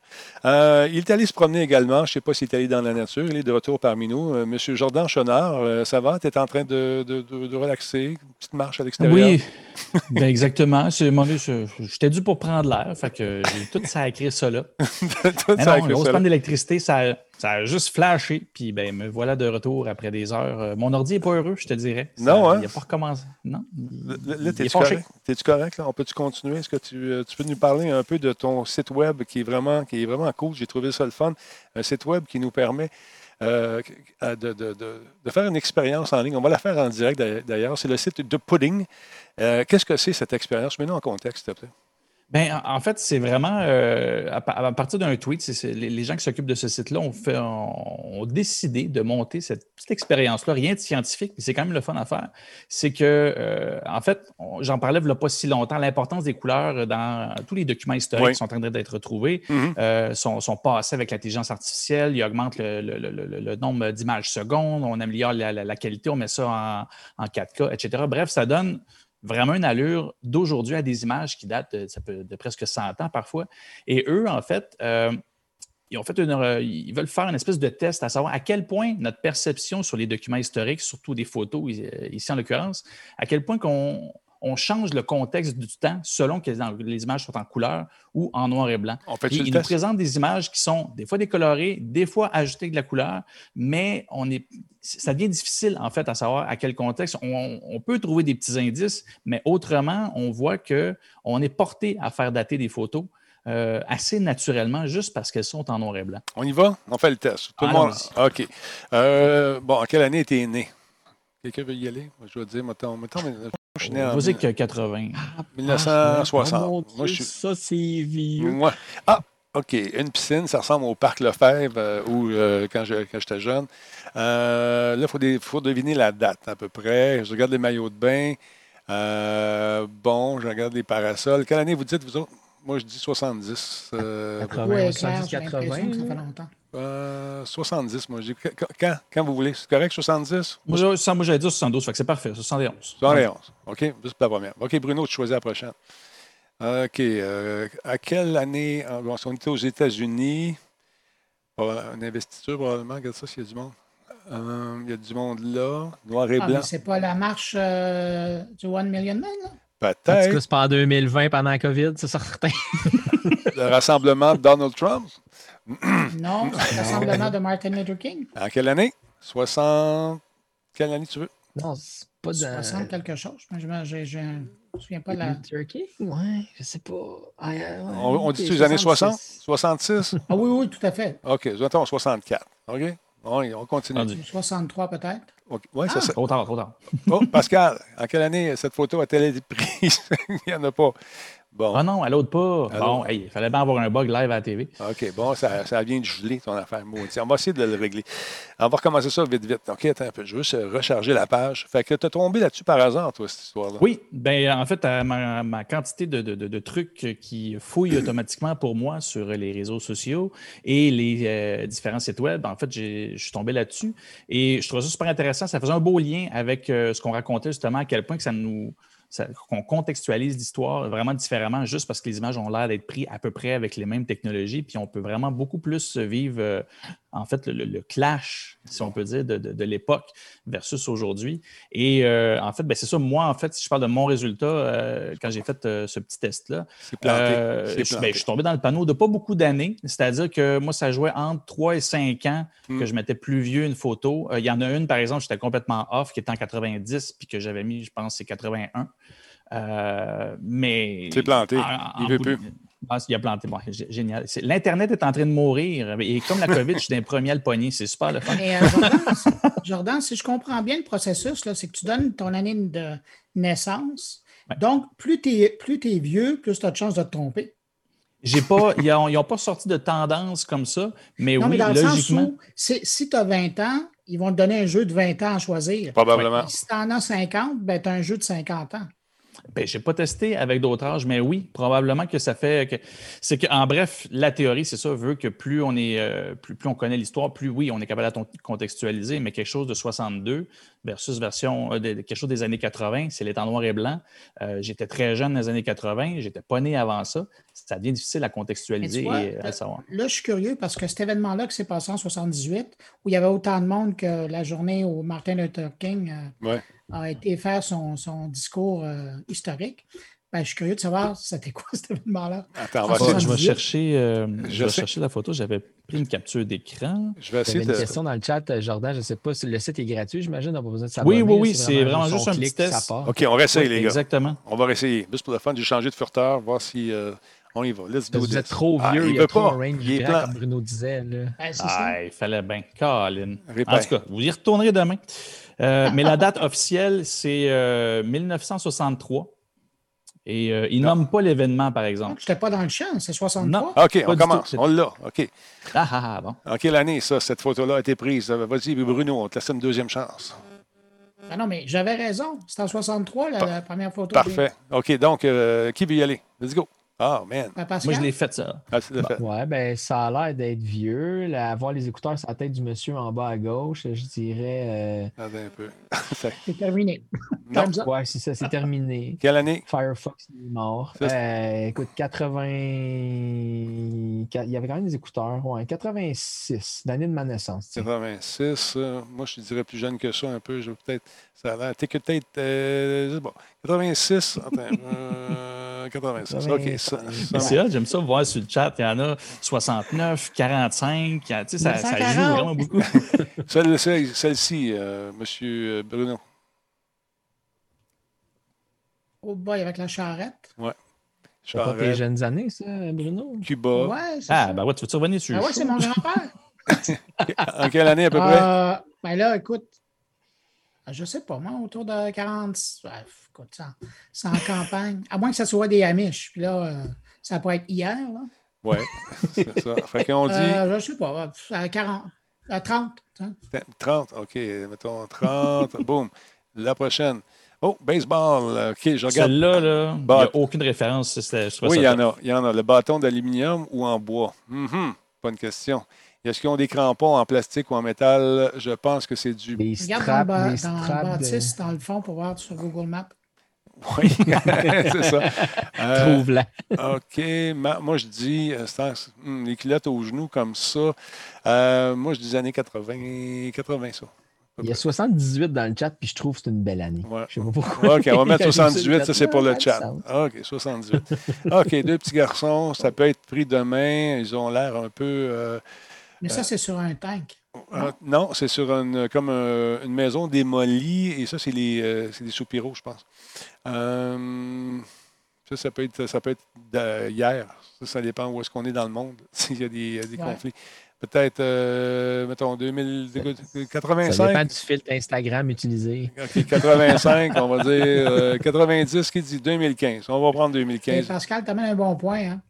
Euh, il est allé se promener également. Je ne sais pas s'il est allé dans la nature. Il est de retour parmi nous. Euh, Monsieur Jordan Chenard, euh, ça va? Tu es en train de, de, de- de relaxer? Une petite marche à l'extérieur? Oui, ben exactement. J'étais dû pour prendre l'air, fait que j'ai tout sacré ça là. Tout ça non, grosse soleil. panne d'électricité, ça, ça a juste flashé, puis ben me voilà de retour après des heures. Euh, Mon ordi n'est pas heureux, je te dirais. Ça- Non, hein? Il n'a pas recommencé. Non. Là, il- là, t'es-tu correct? T'es-tu correct? Là? On peut-tu continuer? Est-ce que tu, euh, tu peux nous parler un peu de ton site web qui est vraiment, qui est vraiment cool? J'ai trouvé ça le fun. Un site web qui nous permet euh, de, de- de- de faire une expérience en ligne. On va la faire en direct d'a- d'ailleurs. C'est le site de Pudding. Euh, Qu'est-ce que c'est cette expérience? Mets-nous en contexte, s'il te plaît. Ben, en fait, c'est vraiment euh, à, pa- à partir d'un tweet, les, les gens qui s'occupent de ce site-là ont, fait, ont, ont décidé de monter cette petite expérience-là, rien de scientifique, mais c'est quand même le fun à faire. C'est que, euh, en fait, j'en parlais il n'y a pas si longtemps, l'importance des couleurs dans tous les documents historiques Oui. qui sont en train d'être retrouvés Mhm. euh, sont, sont passés avec l'intelligence artificielle. Ils augmentent le, le- le- le- le nombre d'images secondes, on améliore la, la- la qualité, on met ça en, en 4K, etc. Bref, ça donne vraiment une allure d'aujourd'hui à des images qui datent de, ça peut- de presque 100 ans parfois. Et eux, en fait, euh, ils, ont fait une, ils veulent faire une espèce de test à savoir à quel point notre perception sur les documents historiques, surtout des photos ici en l'occurrence, à quel point qu'on on change le contexte du temps selon que les- images sont en couleur ou en noir et blanc. On fait ils nous présentent des images qui sont des fois décolorées, des fois ajoutées de la couleur, mais on est, ça devient difficile en fait à savoir à quel contexte. On, on peut trouver des petits indices, mais autrement, on voit que on est porté à faire dater des photos euh, assez naturellement juste parce qu'elles sont en noir et blanc. On y va? On fait le test. Tout le monde. OK. Euh, bon, en quelle année es-tu né? Quelqu'un veut y aller? Je vais dire, mettons, mettons, je suis né en Vas-y que 80. 1960. Oh mon Moi, je Dieu, suis. Ça, c'est vieux. Moi. Ah, OK. Une piscine, ça ressemble au parc Lefebvre euh, où, euh, quand je- quand j'étais jeune. Euh, là, il faut, des- faut deviner la date à peu près. Je regarde les maillots de bain. Euh, bon, je regarde les parasols. Quelle année vous dites, vous autres? Moi, je dis 70. euh, 80, Oui, 70, clair, j'ai 80. l'impression que ça fait longtemps. euh, 70, moi. Je dis, quand, quand, vous voulez. C'est correct, 70? Moi, j'allais dire 72, fait que c'est parfait, 71. 71. OK, juste pour la première. OK, Bruno, tu choisis la prochaine. OK. euh, à quelle année? bon, si on était aux États-Unis, une investiture probablement, regarde ça s'il y a du monde. Euh, il y a du monde là, noir et Ah, blanc. c'est pas la marche euh, du One Million Man, là? En tout Peut-être. cas, c'est pas en 2020 pendant la COVID, c'est certain. Le rassemblement de Donald Trump. Non, c'est le rassemblement de Martin Luther King. En quelle année? 60. Quelle année tu veux? Non, c'est pas de. 60 quelque chose. Je me je je- je me souviens pas de la. Turkey? Ouais, je sais pas. Ah, ouais, On, on dit les années 60? 66. 66? Ah oui, oui, tout à fait. OK, attends, 64. OK? On, on continue. Entendu. 63 peut-être. Oui, c'est ça. Trop tard, trop tard. Oh, Pascal, en quelle année cette photo a-t-elle été prise? Il n'y en a pas. Bon, Ah non, à l'autre pas. Bon, hey, il fallait bien avoir un bug live à la TV. OK, bon, ça, ça vient de geler ton affaire. maudit. On va essayer de le régler. On va recommencer ça vite, vite. OK, attends un peu. Je veux juste euh, recharger la page. Fait que tu as tombé là-dessus par hasard, toi, cette histoire-là? Oui, ben en fait, à ma, ma quantité de, de- de- de trucs qui fouillent automatiquement pour moi sur les réseaux sociaux et les euh, différents sites web, en fait, je suis tombé là-dessus et je trouvais ça super intéressant. Ça faisait un beau lien avec euh, ce qu'on racontait justement, à quel point que ça nous qu'on contextualise l'histoire vraiment différemment, juste parce que les images ont l'air d'être prises à peu près avec les mêmes technologies, puis on peut vraiment beaucoup plus vivre, euh, en fait, le, clash, si on peut dire, de, de- de l'époque versus aujourd'hui. Et euh, en fait, ben, c'est ça, moi, en fait, si je parle de mon résultat, euh, quand j'ai fait ce petit test-là, je, ben, je suis tombé dans le panneau de pas beaucoup d'années, c'est-à-dire que moi, ça jouait entre 3 et 5 ans Hmm. que je mettais plus vieux une photo. Il y en a une, par exemple, j'étais complètement off, qui était en 90, puis que j'avais mis, je pense, c'est 81. Euh, mais. C'est planté. en- Il veut plus. de- Ah, il a planté. Bon, génial. L'Internet est en train de mourir. Et comme la COVID, je suis un premier à le pogner. C'est super le fun. Mais euh, Jordan, si- Jordan, si je comprends bien le processus, là, c'est que tu donnes ton année de naissance. Ouais. Donc, plus tu es, plus t'es vieux, plus tu as de chances de te tromper. J'ai pas, ils n'ont pas sorti de tendance comme ça, mais non, oui, mais dans le sens logiquement. où, si tu as 20 ans, ils vont te donner un jeu de 20 ans à choisir. Probablement. Si tu en as 50, ben, tu as un jeu de 50 ans. Ben, je n'ai pas testé avec d'autres âges, mais oui, probablement que ça fait que. C'est que, en bref, la théorie, c'est ça, veut que plus on est euh, plus, plus on connaît l'histoire, plus oui, on est capable de contextualiser, mais quelque chose de 62 versus version euh, de, de quelque chose des années 80, c'est les temps noir et blanc. Euh, j'étais très jeune dans les années 80, j'étais pas né avant ça. Ça devient difficile à contextualiser vois, et à savoir. Là, je suis curieux parce que cet événement-là qui s'est passé en 78, où il y avait autant de monde que la journée où Martin Luther King euh, Ouais. a été faire son, son discours euh, historique, ben, je suis curieux de savoir c'était quoi cet événement-là? Attends, on va Je essayer. vais- je vais 78. chercher, euh, je Je vais chercher la photo. J'avais pris une capture d'écran. Je vais essayer une de. question dans le chat, euh, Jordan, je ne sais pas si le site est gratuit, j'imagine, on n'a pas besoin de s'abonner. Oui, oui, oui, c'est vraiment juste un petit test. OK, on réessaye, Oui, les gars. Exactement. On va réessayer. Juste pour le fun, j'ai changé de furteur, voir si euh, On y va. Let's do Vous this. êtes trop Ah, vieux, il il y a veut trop pas. range Il est plan- comme Bruno disait. Là. Ben, Ah, il fallait bien. Colin. En tout cas, vous y retournerez demain. Euh, mais la date officielle, c'est euh, 1963. Et euh, il Non. nomme pas l'événement, par exemple. Je n'étais pas dans le champ, c'est 63. Non. OK, Pas on commence. tout. On l'a. OK. Ah, ah, ah, bon. En quelle année, ça, cette photo-là a été prise? Vas-y, Bruno, on te laisse une deuxième chance. Ben non, mais j'avais raison. C'était en 63, la, la première photo. Parfait. OK, donc, euh, qui veut y aller? Let's go. Ah, man. Ben? Moi, je l'ai fait, ça. Ah, c'est fait. Ouais, ben ça a l'air d'être vieux. Là, avoir les écouteurs sur la tête du monsieur en bas à gauche, je dirais. Attends un peu. C'est terminé. non. Euh, ouais, c'est ça, c'est terminé. Quelle année? Firefox est mort. Ça, c'est- Euh, écoute, 80. Il y avait quand même des écouteurs. Ouais, 86, l'année de ma naissance. tiens. 86. euh, moi, je te dirais plus jeune que ça un peu. Je vais peut-être. Ça a l'air. T'es que peut-être. euh, pas. 86. Attends. euh, 86. OK. Ça, c'est hot, j'aime ça voir sur le chat. Il y en a 69, 45. Tu sais, ça, ça joue 940. vraiment beaucoup. Celle- celle- Celle-ci, euh, monsieur Bruno. Oh boy, avec la charrette. C'est pas tes jeunes années, ça, Bruno? Cuba. Ouais, c'est Ah, ça. ben ouais, tu veux-tu revenir sur Ah le ouais, c'est mon grand-père. En quelle année à peu près? Euh, ben là, écoute, je sais pas, moi, autour de 40. Écoute, ça, c'est en campagne. À moins que ça soit des Amish. Puis là, euh, ça peut être hier. Là. Oui, c'est ça. Fait qu'on dit Euh, je sais pas, à 40, à 30. hein. 30. OK, mettons 30. Boum. La prochaine. Oh, baseball. OK, je regarde. Celle-là, là, il n'y a aucune référence. C'était- je Oui, ça il y en a. Il y en a. Le bâton d'aluminium ou en bois? Mhm, Bonne question. Est-ce qu'ils ont des crampons en plastique ou en métal? Je pense que c'est du. Les Regarde straps, dans, le, ba- les dans de- dans le fond, pour voir sur Google Maps. Oui, c'est ça. Euh, Trouve-la. OK. Ma- moi, je dis euh, hum, les culottes aux genoux comme ça. Euh, moi, je dis années 80, 80 ça. Il y a 78 dans le chat, puis je trouve que c'est une belle année. Ouais. Je sais pas pourquoi. OK, on va mettre Il y a 78, ça c'est pour le chat. ça a du OK, 78. OK, deux petits garçons, ça peut être pris demain. Ils ont l'air un peu. euh, Mais ça, c'est sur un tank. Euh, non, c'est sur une, comme un- une maison démolie et ça, c'est les, euh, c'est des soupiraux, je pense. Euh, ça, ça peut être, ça peut être d'hier. Ça, ça dépend où est-ce qu'on est dans le monde, s'il y a des, des Ouais. conflits. Peut-être, euh, mettons, 2000, Ça dépend 85. du filtre Instagram utilisé. OK, 85, on va dire euh, 90, qui dit 2015. On va prendre Et 2015. Pascal, tu amènes un bon point. Hein?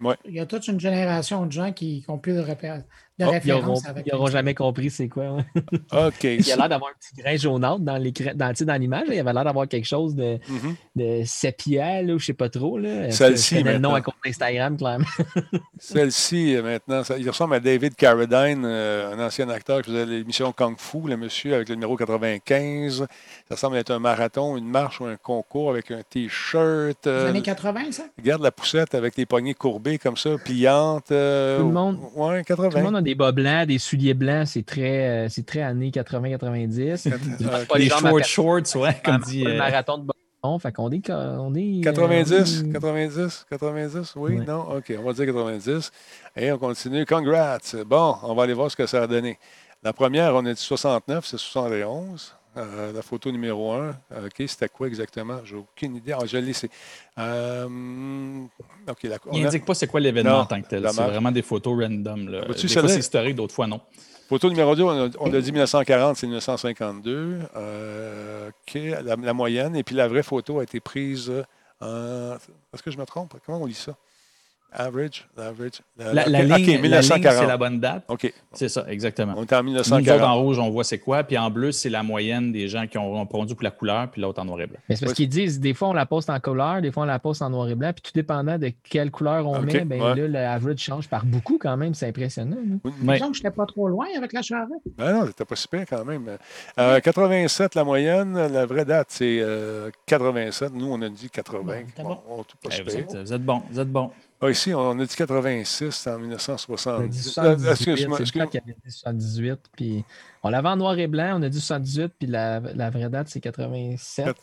Ouais. Il y a toute une génération de gens qui n'ont plus de, repère- de Oh, Ils n'auront référence ils jamais compris c'est quoi. ouais. OK. Il a l'air d'avoir un petit grain jaunâtre dans l'écran- dans, dans l'image. là, Il avait l'air d'avoir quelque chose de, de sépia, là, ou je sais pas trop. là. Celle-ci, le nom maintenant. à compte Instagram, clairement? Celle-ci, euh, maintenant, ça- il ressemble à David Carradine, euh, un ancien acteur qui faisait l'émission Kung Fu, le monsieur avec le numéro 95. Ça semble être un marathon, une marche ou un concours avec un T-shirt. les euh, années 80, ça? regarde la poussette avec les poignées courbées comme ça, pliantes. euh, Tout le monde- Ouais, Tout le 80. monde a des bas blancs, des souliers blancs. C'est très, euh, c'est très années 80-90. Euh, Pas Les short shorts, ouais, comme dit. le euh, marathon de ballon. Fait qu'on est. On est euh, 90, on est- 90, 90, oui, Ouais. non, OK, on va dire 90. Et on continue. Congrats. Bon, on va aller voir ce que ça a donné. La première, on a dit 69, c'est 71. Euh, la photo numéro 1, OK, c'était quoi exactement? J'ai aucune idée. Ah, je l'ai, c'est. euh, OK, on Il a- n'indique pas c'est quoi l'événement en tant que tel. C'est vraiment des photos random. Là. Des fois, c'est historique, d'autres fois, non. Photo numéro 2, on a, on a dit 1940, c'est 1952. Euh, OK, la, la moyenne. Et puis la vraie photo a été prise en. Est-ce que je me trompe? Comment on lit ça? Average, average. La, la ligne, la ligne, 1940. c'est la bonne date. OK, C'est ça, exactement. on est en Nous, nous autres, 1940. en rouge, on voit c'est quoi, puis en bleu, c'est la moyenne des gens qui ont répondu pour la couleur, puis l'autre en noir et blanc. Mais c'est parce qu'ils disent, des fois, on la poste en couleur, des fois, on la poste en noir et blanc. Puis tout dépendant de quelle couleur on met, ben ouais. là, le average change par beaucoup quand même. C'est impressionnant. Ouais. Disons que je n'étais pas trop loin avec la charrette. Ben non, c'était pas super quand même. Euh, 87, la moyenne. La vraie date, c'est euh, 87. Nous, on a dit 80. Bon, on, tout pas Eh, vous, super. êtes, vous êtes bon, vous êtes bon. Ah, ici, on a dit 86 en On a dit 1970. 78, Euh, Excuse-moi, excuse avait dit 78. Puis on l'avait en noir et blanc, on a dit 78, puis la, la vraie date, c'est 87.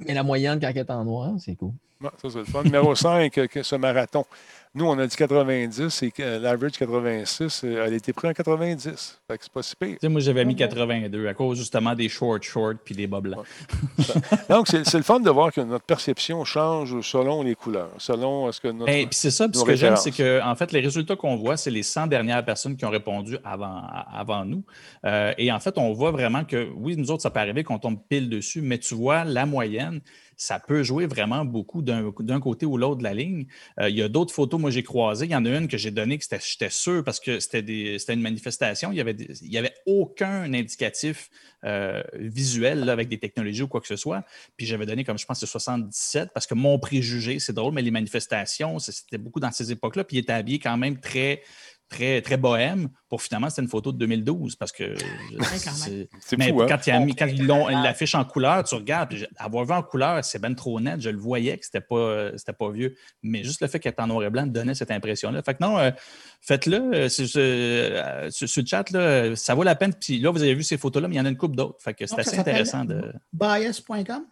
Mais la moyenne, quand elle est en noir, c'est cool. Ouais, ça, c'est le fun. Numéro 5, ce marathon. Nous, on a dit 90 et que l'average 86, euh, elle a été prise en 90. Fait que c'est pas si pire. Moi, j'avais mis 82 à cause justement des short shorts puis des bas blancs. Donc, c'est c'est le fun de voir que notre perception change selon les couleurs, selon ce que notre. Ben, puis c'est ça. Puis ce que j'aime, c'est que en fait, les résultats qu'on voit, c'est les 100 dernières personnes qui ont répondu avant, avant nous. Euh, et en fait, on voit vraiment que oui, nous autres, ça peut arriver qu'on tombe pile dessus, mais tu vois, la moyenne, ça peut jouer vraiment beaucoup d'un côté ou l'autre de la ligne. Euh, il y a d'autres photos, moi, j'ai croisées. Il y en a une que j'ai donnée que j'étais sûr parce que c'était une manifestation. Il n'y avait, avait aucun indicatif euh, visuel avec des technologies ou quoi que ce soit. Puis j'avais donné comme je pense c'est 77 parce que mon préjugé, c'est drôle, mais les manifestations, c'était beaucoup dans ces époques-là. Puis il était habillé quand même très, très, très bohème. Pour finalement, c'était une photo de 2012 parce que. c'est- mais fou, hein? quand, mis- quand ils l'ont- ils l'affichent en couleur, tu regardes, avoir vu en couleur, c'est ben trop net. Je le voyais que c'était pas, euh, c'était pas vieux. Mais juste le fait qu'elle était en noir et blanc donnait cette impression-là. Fait que non, euh, faites-le. euh, euh, sur, le chat, là, ça vaut la peine. Puis là, vous avez vu ces photos-là, mais il y en a une couple d'autres. Fait que c'est assez intéressant de. Bias.com.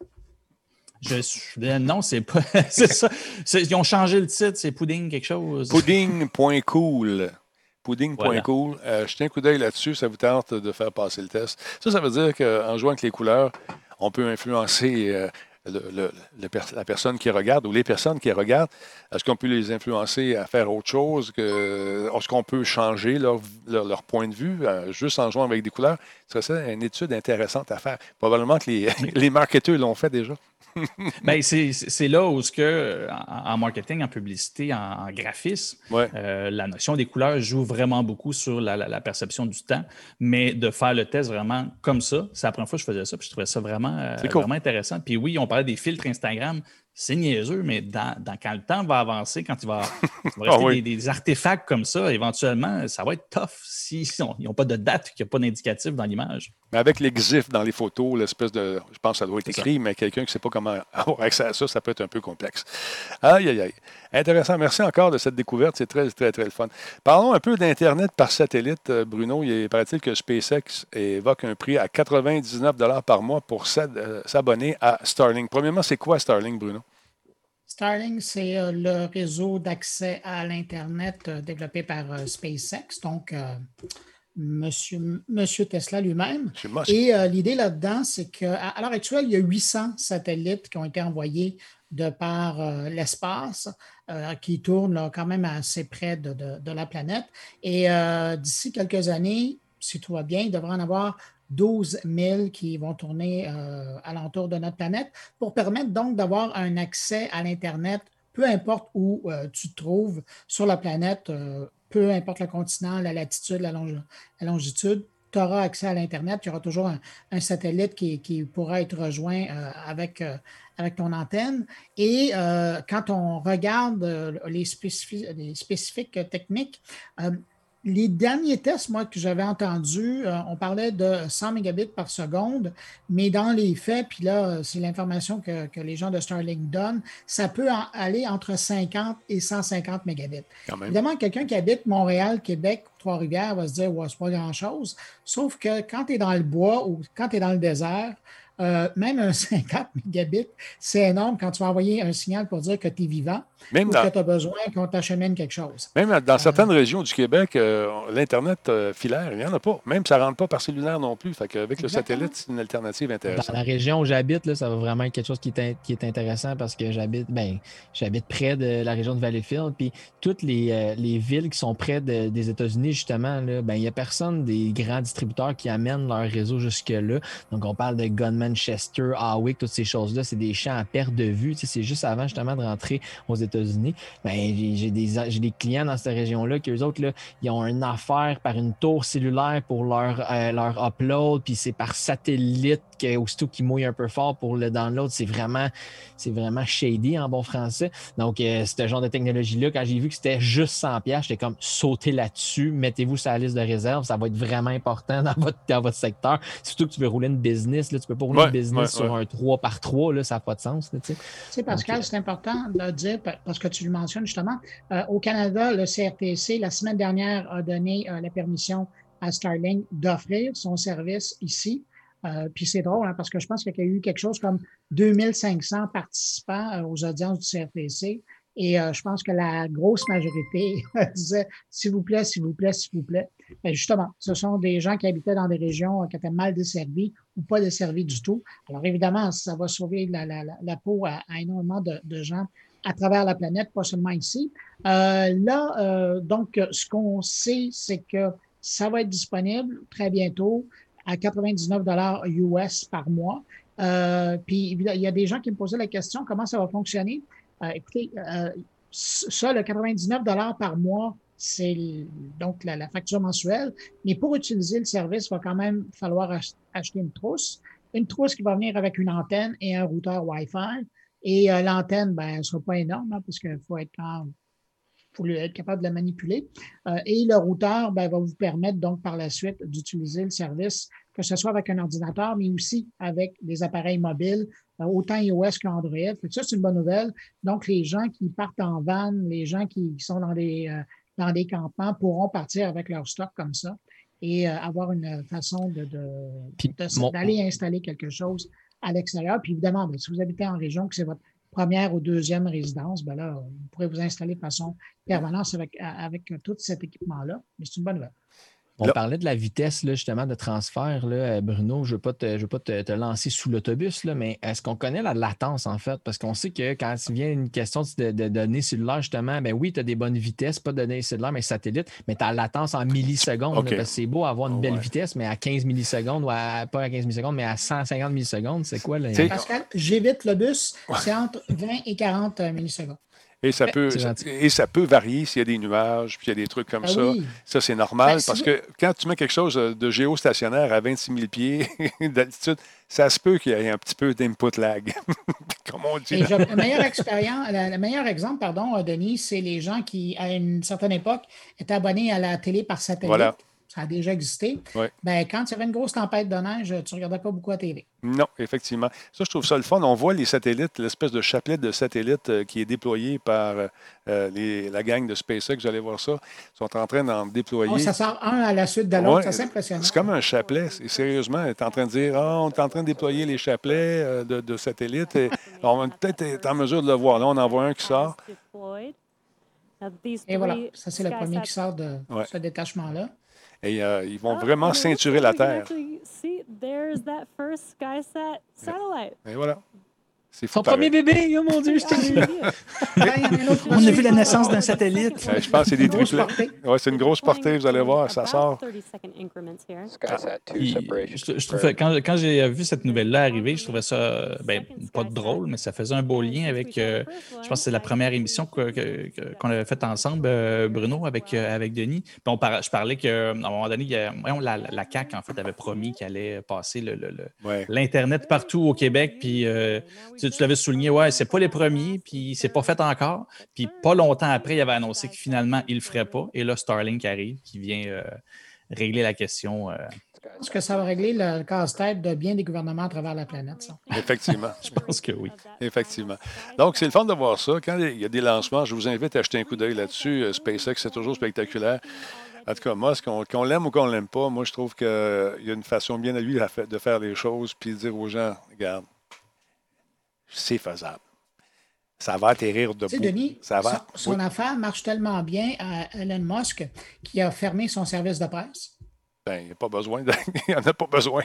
Je suis- euh, non, c'est pas. c'est ça. Ils ont changé le titre, c'est Pudding quelque chose. Pudding.cool. Pudding.cool. Euh, jetez un coup d'œil là-dessus, ça vous tente de faire passer le test. Ça, ça veut dire qu'en jouant avec les couleurs, on peut influencer euh, le- le- le per- la personne qui regarde ou les personnes qui regardent. Est-ce qu'on peut les influencer à faire autre chose? Est-ce qu'on peut changer leur, leur- leur point de vue euh, juste en jouant avec des couleurs? Ce serait ça une étude intéressante à faire. Probablement que les, les marketeurs l'ont fait déjà. Ben, c'est là où ce que, en, en marketing, en publicité, en, en graphisme, Ouais. euh, la notion des couleurs joue vraiment beaucoup sur la, la- la perception du temps. Mais de faire le test vraiment comme ça, c'est la première fois que je faisais ça, puis je trouvais ça vraiment, euh, cool. vraiment intéressant. Puis oui, on parlait des filtres Instagram. C'est niaiseux, mais dans, dans- quand le temps va avancer, quand il va, il va rester Ah oui. des, des artefacts comme ça, éventuellement, ça va être tough si, si on- ils n'ont pas de date, qu'il n'y a pas d'indicatif dans l'image. Mais avec les GIFs dans les photos, l'espèce de. Je pense que ça doit être écrit, mais quelqu'un qui ne sait pas comment avoir accès à ça, ça peut être un peu complexe. Aïe, aïe, aïe. Intéressant. Merci encore de cette découverte. C'est très, très, très le fun. Parlons un peu d'Internet par satellite. Euh, Bruno, il paraît-il que SpaceX évoque un prix à 99 par mois pour euh, s'abonner à Starlink. Premièrement, c'est quoi Starlink, Bruno? Starlink, c'est euh, le réseau d'accès à l'Internet développé par SpaceX, donc euh, monsieur, monsieur Tesla lui-même. Et euh, l'idée là-dedans, c'est qu'à à, l'heure actuelle, il y a 800 satellites qui ont été envoyés de par euh, l'espace, euh, qui tournent là, quand même assez près de, la planète. Et euh, d'ici quelques années, si tout va bien, il devrait en avoir 12 000 qui vont tourner alentour de notre planète pour permettre donc d'avoir un accès à l'Internet, peu importe où tu te trouves sur la planète, peu importe le continent, la latitude, la longitude, tu auras accès à l'Internet. Il y aura toujours un, satellite qui, pourra être rejoint euh, avec, euh, avec ton antenne. Et euh, quand on regarde les, spécifi- les spécifiques techniques, les derniers tests, moi, que j'avais entendus, euh, on parlait de 100 mégabits par seconde, mais dans les faits, puis là, euh, c'est l'information que, que les gens de Starlink donnent, ça peut en- aller entre 50 et 150 mégabits. Évidemment, quelqu'un qui habite Montréal, Québec, Trois-Rivières va se dire, ouais, c'est pas grand-chose. Sauf que quand tu es dans le bois ou quand tu es dans le désert, euh, même un 50 mégabits, c'est énorme quand tu vas envoyer un signal pour dire que tu es vivant Même ou dans, que tu as besoin qu'on t'achemine quelque chose. même dans certaines régions du Québec, euh, l'Internet euh, filaire, il n'y en a pas. Même ça ne rentre pas par cellulaire non plus. Fait qu'avec le satellite, c'est une alternative Dans intéressante. la région où j'habite, là, ça va vraiment être quelque chose qui est, in- qui est intéressant parce que j'habite ben, j'habite près de la région de Valleyfield. Puis toutes les, euh, les villes qui sont près de- des États-Unis, justement, là, ben, il n'y a personne des grands distributeurs qui amènent leur réseau jusque-là. Donc, on parle de Gunman, Chester, Hawick, toutes ces choses-là. C'est des champs à perte de vue. Tu sais, c'est juste avant, justement, de rentrer aux États-Unis. Ben, j'ai des, des clients dans cette région-là qui, eux autres, là, ils ont une affaire par une tour cellulaire pour leur, euh, leur upload, puis c'est par satellite que, aussitôt qu'ils mouillent un peu fort pour le download. C'est vraiment, c'est vraiment shady en bon français. Donc, euh, ce genre de technologie-là, quand j'ai vu que c'était juste 100$, piastres, j'étais comme sautez là-dessus, mettez-vous sur la liste de réserve, ça va être vraiment important dans votre, dans votre secteur. Surtout que tu veux rouler une business, là, tu peux pas rouler Ouais, une business ouais, sur un 3 par 3, là, ça n'a pas de sens. là, tu sais. Pascal, Ok. c'est important de le dire pa- parce que tu le mentionnes justement. Euh, au Canada, le CRTC, la semaine dernière, a donné euh, la permission à Starlink d'offrir son service ici. Euh, puis c'est drôle, hein, parce que je pense qu'il y a eu quelque chose comme 2500 participants euh, aux audiences du CRTC. Et je pense que la grosse majorité disait s'il vous plaît, s'il vous plaît, s'il vous plaît. Mais justement, ce sont des gens qui habitaient dans des régions qui étaient mal desservies ou pas desservies du tout. Alors évidemment, ça va sauver la, la, la peau à, énormément de, de, gens à travers la planète, pas seulement ici. Euh, là, euh, donc, ce qu'on sait, c'est que ça va être disponible très bientôt à 99 dollars US par mois. Euh, puis, il y a des gens qui me posaient la question comment ça va fonctionner? Euh, écoutez, euh, ça, le 99 dollars par mois, c'est donc la, facture mensuelle. Mais pour utiliser le service, il va quand même falloir acheter une trousse. Une trousse qui va venir avec une antenne et un routeur Wi-Fi. Et euh, l'antenne, ben, elle ne sera pas énorme, hein, parce qu'il faut être, faut être capable de la manipuler. Euh, et le routeur ben, va vous permettre donc par la suite d'utiliser le service, que ce soit avec un ordinateur, mais aussi avec des appareils mobiles, euh, autant iOS qu'Android. Ça, c'est une bonne nouvelle. Donc, les gens qui partent en van, les gens qui sont dans des, dans des campements pourront partir avec leur stock comme ça et avoir une façon de, d'aller installer quelque chose à l'extérieur. Puis évidemment, ben, si vous habitez en région, que c'est votre première ou deuxième résidence, ben là, vous pourrez vous installer de façon permanente avec, avec tout cet équipement-là. Mais c'est une bonne nouvelle. On parlait de la vitesse là, justement de transfert. Là, Bruno, je ne veux pas, te, veux pas te, lancer sous l'autobus, mais est-ce qu'on connaît la latence en fait? Parce qu'on sait que quand il vient une question de, de données cellulaires, justement, ben oui, tu as des bonnes vitesses, pas de données cellulaires, mais satellites, mais tu as la latence en millisecondes. c'est beau avoir une belle vitesse, mais à 15 millisecondes, ou à, pas à 15 millisecondes, mais à 150 millisecondes, c'est quoi? le Pascal, j'évite le bus, c'est entre 20 et 40 millisecondes. Et ça, peut, et ça peut varier s'il y a des nuages, puis il y a des trucs comme ah ça. Ça, c'est normal ben, parce que quand tu mets quelque chose de géostationnaire à 26 000 pieds d'altitude, ça se peut qu'il y ait un petit peu d'input lag, comme on dit. le, meilleur expérience, le, meilleur exemple, pardon, Denis, c'est les gens qui, à une certaine époque, étaient abonnés à la télé par satellite. Voilà ça a déjà existé. Ben, quand il y avait une grosse tempête de neige, tu ne regardais pas beaucoup à télé. Non, effectivement. Ça, je trouve ça le fun. On voit les satellites, l'espèce de chapelet de satellites euh, qui est déployé par euh, les, la gang de SpaceX. Vous allez voir ça. Ils sont en train d'en déployer. Oh, ça sort un à la suite de l'autre. c'est impressionnant. C'est comme un chapelet. sérieusement, on est en train de dire oh, on est en train de déployer les chapelets euh, de, satellites. Et, on va peut-être être en mesure de le voir. Là, on en voit un qui sort. Et voilà, ça c'est le premier qui sort de ce détachement-là. Et euh, ils vont ah, vraiment ceinturer la Terre. Et voilà. Son premier bébé, oh mon Dieu, je t'ai On a vu la naissance d'un satellite. je pense que c'est des triplets. Ouais, c'est une grosse portée, vous allez voir, ça sort. je, quand, quand j'ai vu cette nouvelle-là arriver, je trouvais ça, ben, pas drôle, mais ça faisait un beau lien avec, euh, je pense que c'est la première émission qu'on avait faite ensemble, euh, Bruno, avec, euh, avec Denis. Puis on je parlais qu'à un moment donné, la, la, CAQ, en fait, avait promis qu'elle allait passer l'Internet le, partout au Québec, puis tu, l'avais souligné, ouais, c'est pas les premiers, puis c'est pas fait encore. Puis pas longtemps après, il avait annoncé que finalement, il le ferait pas. Et là, Starlink arrive, qui vient euh, régler la question. Euh. Est-ce que ça va régler le casse-tête de bien des gouvernements à travers la planète, ça? Effectivement. je pense que oui. Effectivement. Donc, c'est le fun de voir ça. Quand il y a des lancements, je vous invite à acheter un coup d'œil là-dessus. Euh, SpaceX, c'est toujours spectaculaire. En tout cas, moi, qu'on l'aime ou qu'on ne l'aime pas, moi, je trouve qu'il y a une façon bien à lui de faire les choses, puis de dire aux gens, regarde, c'est faisable. Ça va atterrir debout. Denis, ça va? Son, affaire marche tellement bien à Elon Musk qui a fermé son service de presse. Ben, il n'y a pas besoin. il n'en a pas besoin.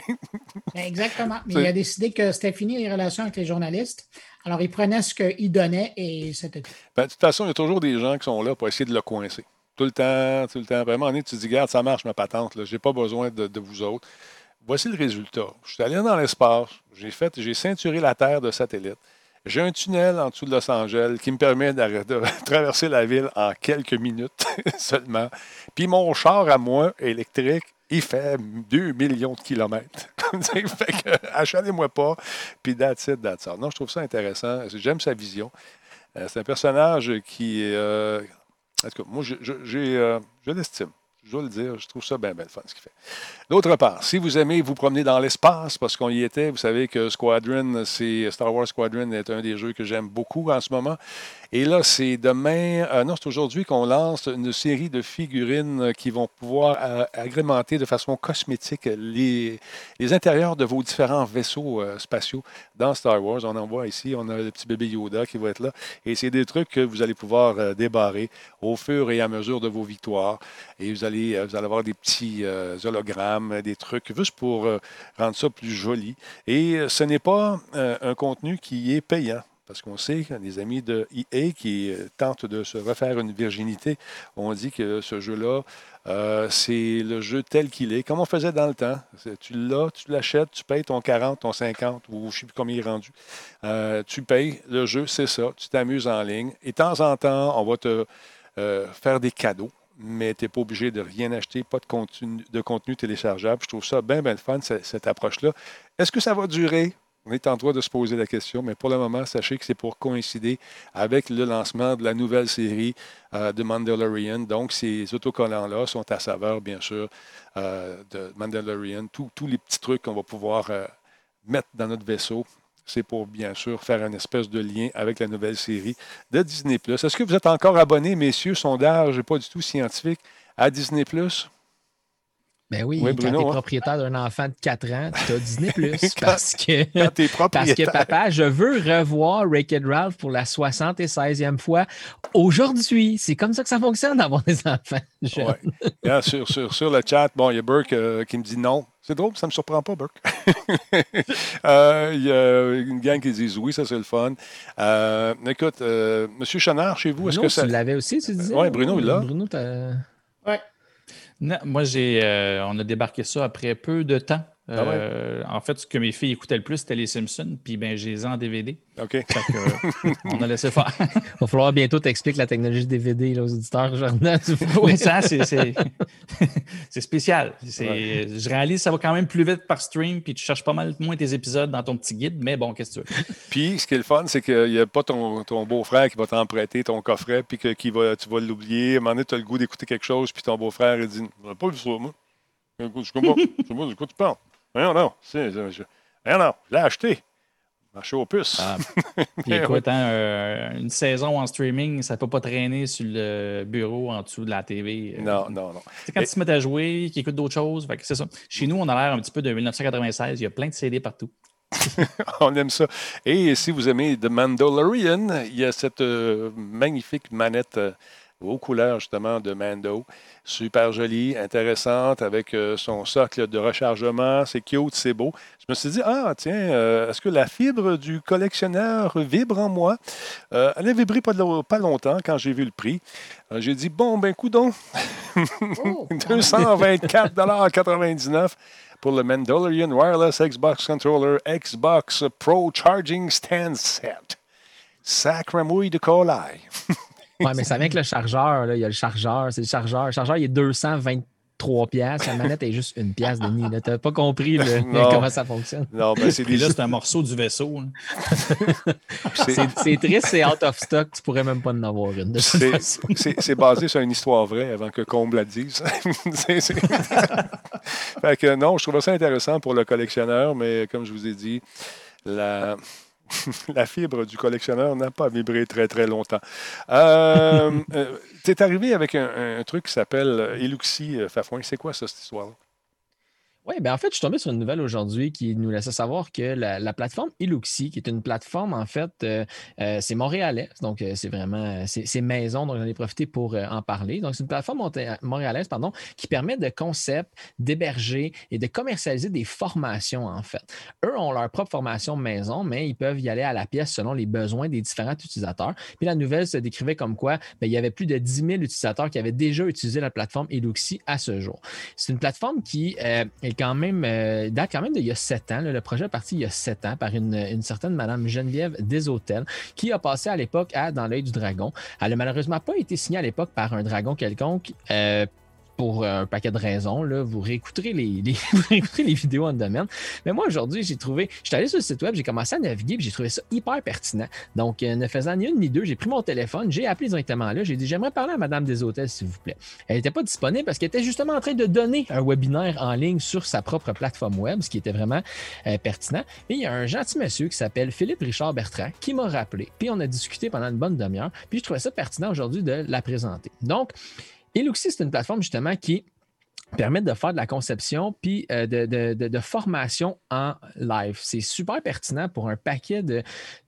Ben, exactement. Mais il a décidé que c'était fini les relations avec les journalistes. Alors, il prenait ce qu'il donnait et c'était tout. Ben, de toute façon, il y a toujours des gens qui sont là pour essayer de le coincer. Tout le temps, tout le temps. Vraiment, tu te dis, regarde, ça marche ma patente. Je n'ai pas besoin de, de, vous autres. Voici le résultat. Je suis allé dans l'espace, j'ai fait, j'ai ceinturé la Terre de satellites. J'ai un tunnel en dessous de Los Angeles qui me permet de traverser la ville en quelques minutes seulement. Puis mon char à moi électrique, il fait 2 millions de kilomètres. fait que achalez-moi pas, puis that's it, that's all. Non, je trouve ça intéressant. J'aime sa vision. Euh, c'est un personnage qui, euh, en tout cas, moi, je, euh, je l'estime. Je dois le dire, je trouve ça bien, bien fun ce qu'il fait. D'autre part, si vous aimez vous promener dans l'espace, parce qu'on y était, vous savez que Squadron, c'est Star Wars Squadron est un des jeux que j'aime beaucoup en ce moment. Et là, c'est demain, euh, non, c'est aujourd'hui qu'on lance une série de figurines qui vont pouvoir euh, agrémenter de façon cosmétique les, intérieurs de vos différents vaisseaux euh, spatiaux dans Star Wars. On en voit ici, on a le petit bébé Yoda qui va être là. Et c'est des trucs que vous allez pouvoir débarrer au fur et à mesure de vos victoires. Et vous allez, euh, vous allez avoir des petits euh, hologrammes, des trucs juste pour euh, rendre ça plus joli. Et ce n'est pas un contenu qui est payant. Parce qu'on sait que les amis de EA qui tentent de se refaire une virginité ont dit que ce jeu-là, c'est le jeu tel qu'il est, comme on faisait dans le temps. Tu l'as, tu l'achètes, tu payes ton 40, ton 50, ou je ne sais plus combien il est rendu. Tu payes le jeu, c'est ça. Tu t'amuses en ligne. Et de temps en temps, on va te faire des cadeaux. Mais tu n'es pas obligé de rien acheter, pas de contenu, de contenu téléchargeable. Je trouve ça bien, bien fun, cette, approche-là. Est-ce que ça va durer? On est en droit de se poser la question, mais pour le moment, sachez que c'est pour coïncider avec le lancement de la nouvelle série euh, de Mandalorian. Donc, ces autocollants-là sont à saveur, bien sûr, euh, de Mandalorian. Tous tous les petits trucs qu'on va pouvoir euh, mettre dans notre vaisseau, c'est pour, bien sûr, faire une espèce de lien avec la nouvelle série de Disney+. Est-ce que vous êtes encore abonnés, messieurs, sondage pas du tout scientifique, à Disney+. Ben oui, Oui, quand Bruno, tu es hein. propriétaire d'un enfant de 4 ans, tu as Disney Plus parce que. Parce que papa, je veux revoir Wreck-It Ralph pour la 76e fois aujourd'hui. C'est comme ça que ça fonctionne d'avoir des enfants jeunes. Ouais. Là, sur, sur, sur le chat, bon, il y a Burke euh, qui me dit non. C'est drôle, ça ne me surprend pas, Burke. Euh, Il y a une gang qui dit oui, ça c'est le fun. Euh, écoute, Monsieur Chenard, chez vous, est-ce Bruno, que ça. tu l'avais aussi, tu disais? Ouais, Bruno, il l'a. Bruno, t'as- Moi, j'ai, euh, on a débarqué ça après peu de temps. Ah ouais? Euh, En fait, ce que mes filles écoutaient le plus, c'était les Simpsons, puis ben, j'ai les en DVD. OK. Fait que, euh, on a laissé faire. va falloir bientôt t'expliquer la technologie DVD là, aux auditeurs, Jordan. oui, ça, c'est, spécial. C'est, Je réalise que ça va quand même plus vite par stream, puis tu cherches pas mal moins tes épisodes dans ton petit guide, mais bon, qu'est-ce que tu veux? Puis, ce qui est le fun, c'est qu'il n'y a pas ton, ton beau-frère qui va t'emprunter ton coffret, puis que, qui va, tu vas l'oublier. À un moment donné, tu as le goût d'écouter quelque chose, puis ton beau-frère, il dit J'ai pas vu ça, moi. Je comprends. Je sais pas de quoi tu parles. Non, non. c'est- c'est- je- Non, non. Je l'ai acheté. Marché aux puces. Ah, Puis écoute, hein, euh, une saison en streaming, ça peut pas traîner sur le bureau en dessous de la TV. euh. Non, non, non. Sais, quand Et- ils se mettent à jouer, qu'ils écoutent d'autres choses, c'est ça. Chez nous, on a l'air un petit peu de 1996. Il y a plein de CD partout. On aime ça. Et si vous aimez The Mandalorian, il y a cette euh, magnifique manette euh, aux couleurs justement de Mando. Super jolie, intéressante, avec euh, son socle de rechargement. C'est cute, c'est beau. Je me suis dit, ah tiens, euh, est-ce que la fibre du collectionneur vibre en moi? Euh, elle a vibré pas, de lo- pas longtemps quand j'ai vu le prix. J'ai dit, bon, ben coudon, Oh, 224,99 pour le Mandalorian Wireless Xbox Controller Xbox Pro Charging Stand Set. Sacramouille de colaille. Ouais, mais ça vient avec le chargeur. Là. Il y a le chargeur. C'est le chargeur. Le chargeur, il est 223 pièces. La manette est juste une pièce de nid. Tu n'as pas compris le- comment ça fonctionne. Non, ben c'est Puis des là, c'est un morceau du vaisseau. hein. c'est- triste, c'est out of stock. Tu pourrais même pas en avoir une. c'est- basé sur une histoire vraie avant que Combe la dise. Fait que non, je trouvais ça intéressant pour le collectionneur, mais comme je vous ai dit, la, la fibre du collectionneur n'a pas vibré très, très longtemps. Euh, euh, tu es arrivé avec un, un truc qui s'appelle Eluxi euh, Fafouin. C'est quoi ça, cette histoire-là? Oui, ben en fait, je suis tombé sur une nouvelle aujourd'hui qui nous laissait savoir que la, la plateforme Eluxi, qui est une plateforme, en fait, euh, euh, c'est montréalais, donc euh, c'est vraiment, c'est maison, donc j'en ai profité pour en parler. Donc, c'est une plateforme montréalaise, pardon, qui permet de concept, d'héberger et de commercialiser des formations, en fait. Eux ont leur propre formation maison, mais ils peuvent y aller à la pièce selon les besoins des différents utilisateurs. Puis la nouvelle se décrivait comme quoi ben, il y avait plus de 10 000 utilisateurs qui avaient déjà utilisé la plateforme Eluxi à ce jour. C'est une plateforme qui est quand même, euh, date quand même d'il y a sept ans. Le projet est parti il y a sept ans par une, certaine Madame Geneviève Deshôtels qui a passé à l'époque à Dans l'œil du dragon. Elle n'a malheureusement pas été signée à l'époque par un dragon quelconque. euh, pour un paquet de raisons. Là, vous, réécouterez les, vidéos en domaine. Mais moi, aujourd'hui, j'ai trouvé, je suis allé sur le site web, j'ai commencé à naviguer, j'ai trouvé ça hyper pertinent. Donc, ne faisant ni une ni deux, j'ai pris mon téléphone, j'ai appelé directement là, j'ai dit, j'aimerais parler à Madame des Hôtels, s'il vous plaît. Elle n'était pas disponible parce qu'elle était justement en train de donner un webinaire en ligne sur sa propre plateforme web, ce qui était vraiment pertinent. Et il y a un gentil monsieur qui s'appelle Philippe Richard Bertrand qui m'a rappelé, puis on a discuté pendant une bonne demi-heure, puis je trouvais ça pertinent aujourd'hui de la présenter. Donc, Eluxi, c'est une plateforme justement qui permettre de faire de la conception puis euh, de, formation en live. C'est super pertinent pour un paquet de.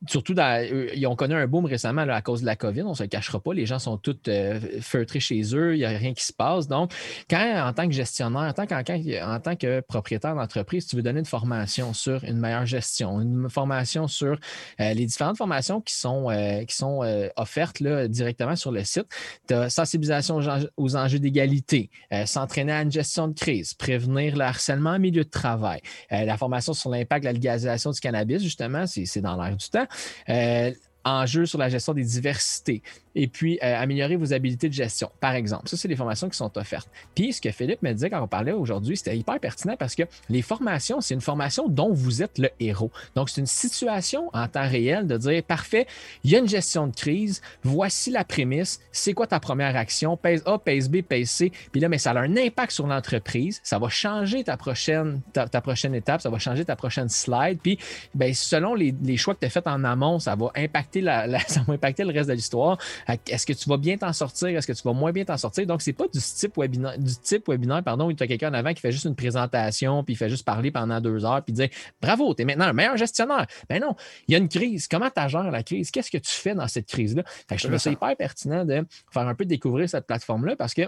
Surtout, euh, ils ont connu un boom récemment à cause de la COVID, on ne se le cachera pas. Les gens sont tous euh, feutrés chez eux, il n'y a rien qui se passe. Donc, quand en tant que gestionnaire, en tant, en tant que propriétaire d'entreprise, tu veux donner une formation sur une meilleure gestion, une formation sur les différentes formations qui sont, qui sont offertes là, directement sur le site, tu as sensibilisation aux enjeux d'égalité, s'entraîner à gestion de crise, prévenir le harcèlement en milieu de travail, euh, la formation sur l'impact de la légalisation du cannabis, justement, c'est dans l'air du temps. Euh, enjeux sur la gestion des diversités, et puis euh, améliorer vos habiletés de gestion, par exemple. Ça, c'est les formations qui sont offertes. Puis, ce que Philippe me disait quand on parlait aujourd'hui, c'était hyper pertinent parce que les formations, c'est une formation dont vous êtes le héros. Donc, c'est une situation en temps réel de dire, parfait, il y a une gestion de crise, voici la prémisse, c'est quoi ta première action, pèse A, pèse B, pèse C, puis là, mais ça a un impact sur l'entreprise, ça va changer ta prochaine, ta, prochaine étape, ça va changer ta prochaine slide, puis ben, selon les, choix que tu as faits en amont, ça va impacter, la, ça va impacter le reste de l'histoire. Est-ce que tu vas bien t'en sortir? Est-ce que tu vas moins bien t'en sortir? Donc, c'est pas du type webinaire, du type webinaire pardon, où tu as quelqu'un en avant qui fait juste une présentation, puis il fait juste parler pendant deux heures, puis dire Bravo, tu es maintenant un meilleur gestionnaire. Ben non, il y a une crise. Comment tu gères la crise? Qu'est-ce que tu fais dans cette crise-là? je trouve ça hyper pertinent de faire un peu découvrir cette plateforme-là parce que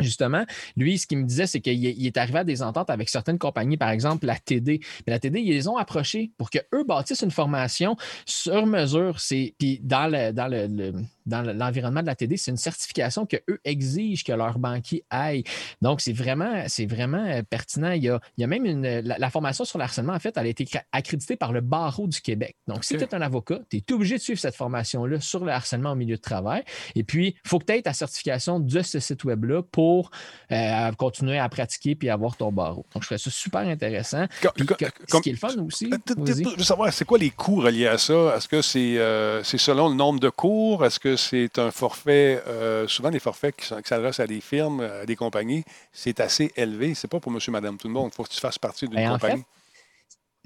Justement, lui, ce qu'il me disait, c'est qu'il est arrivé à des ententes avec certaines compagnies, par exemple la TD. Mais la TD, ils les ont approchés pour qu'eux bâtissent une formation sur mesure. Puis dans le, dans le dans l'environnement de la TD, c'est une certification qu'eux exigent que leurs banquiers aillent. Donc, c'est vraiment, c'est vraiment euh, pertinent. Il y, a, il y a même une, la, formation sur l'harcèlement, en fait, elle a été accréditée par le barreau du Québec. Donc, si tu es un avocat, tu es obligé de suivre cette formation-là sur le harcèlement au milieu de travail. Et puis, il faut que tu aies ta certification de ce site web-là pour euh, continuer à pratiquer puis avoir ton barreau. Donc, je trouve ça super intéressant. ce qui est le fun aussi. Euh, je veux savoir, c'est quoi les coûts reliés à ça? Est-ce que c'est, c'est selon le nombre de cours? Est-ce que c'est un forfait, euh, souvent les forfaits qui, s'adressent à des firmes, à des compagnies, c'est assez élevé. C'est pas pour monsieur, madame, tout le monde. Il faut que tu fasses partie d'une ben, compagnie.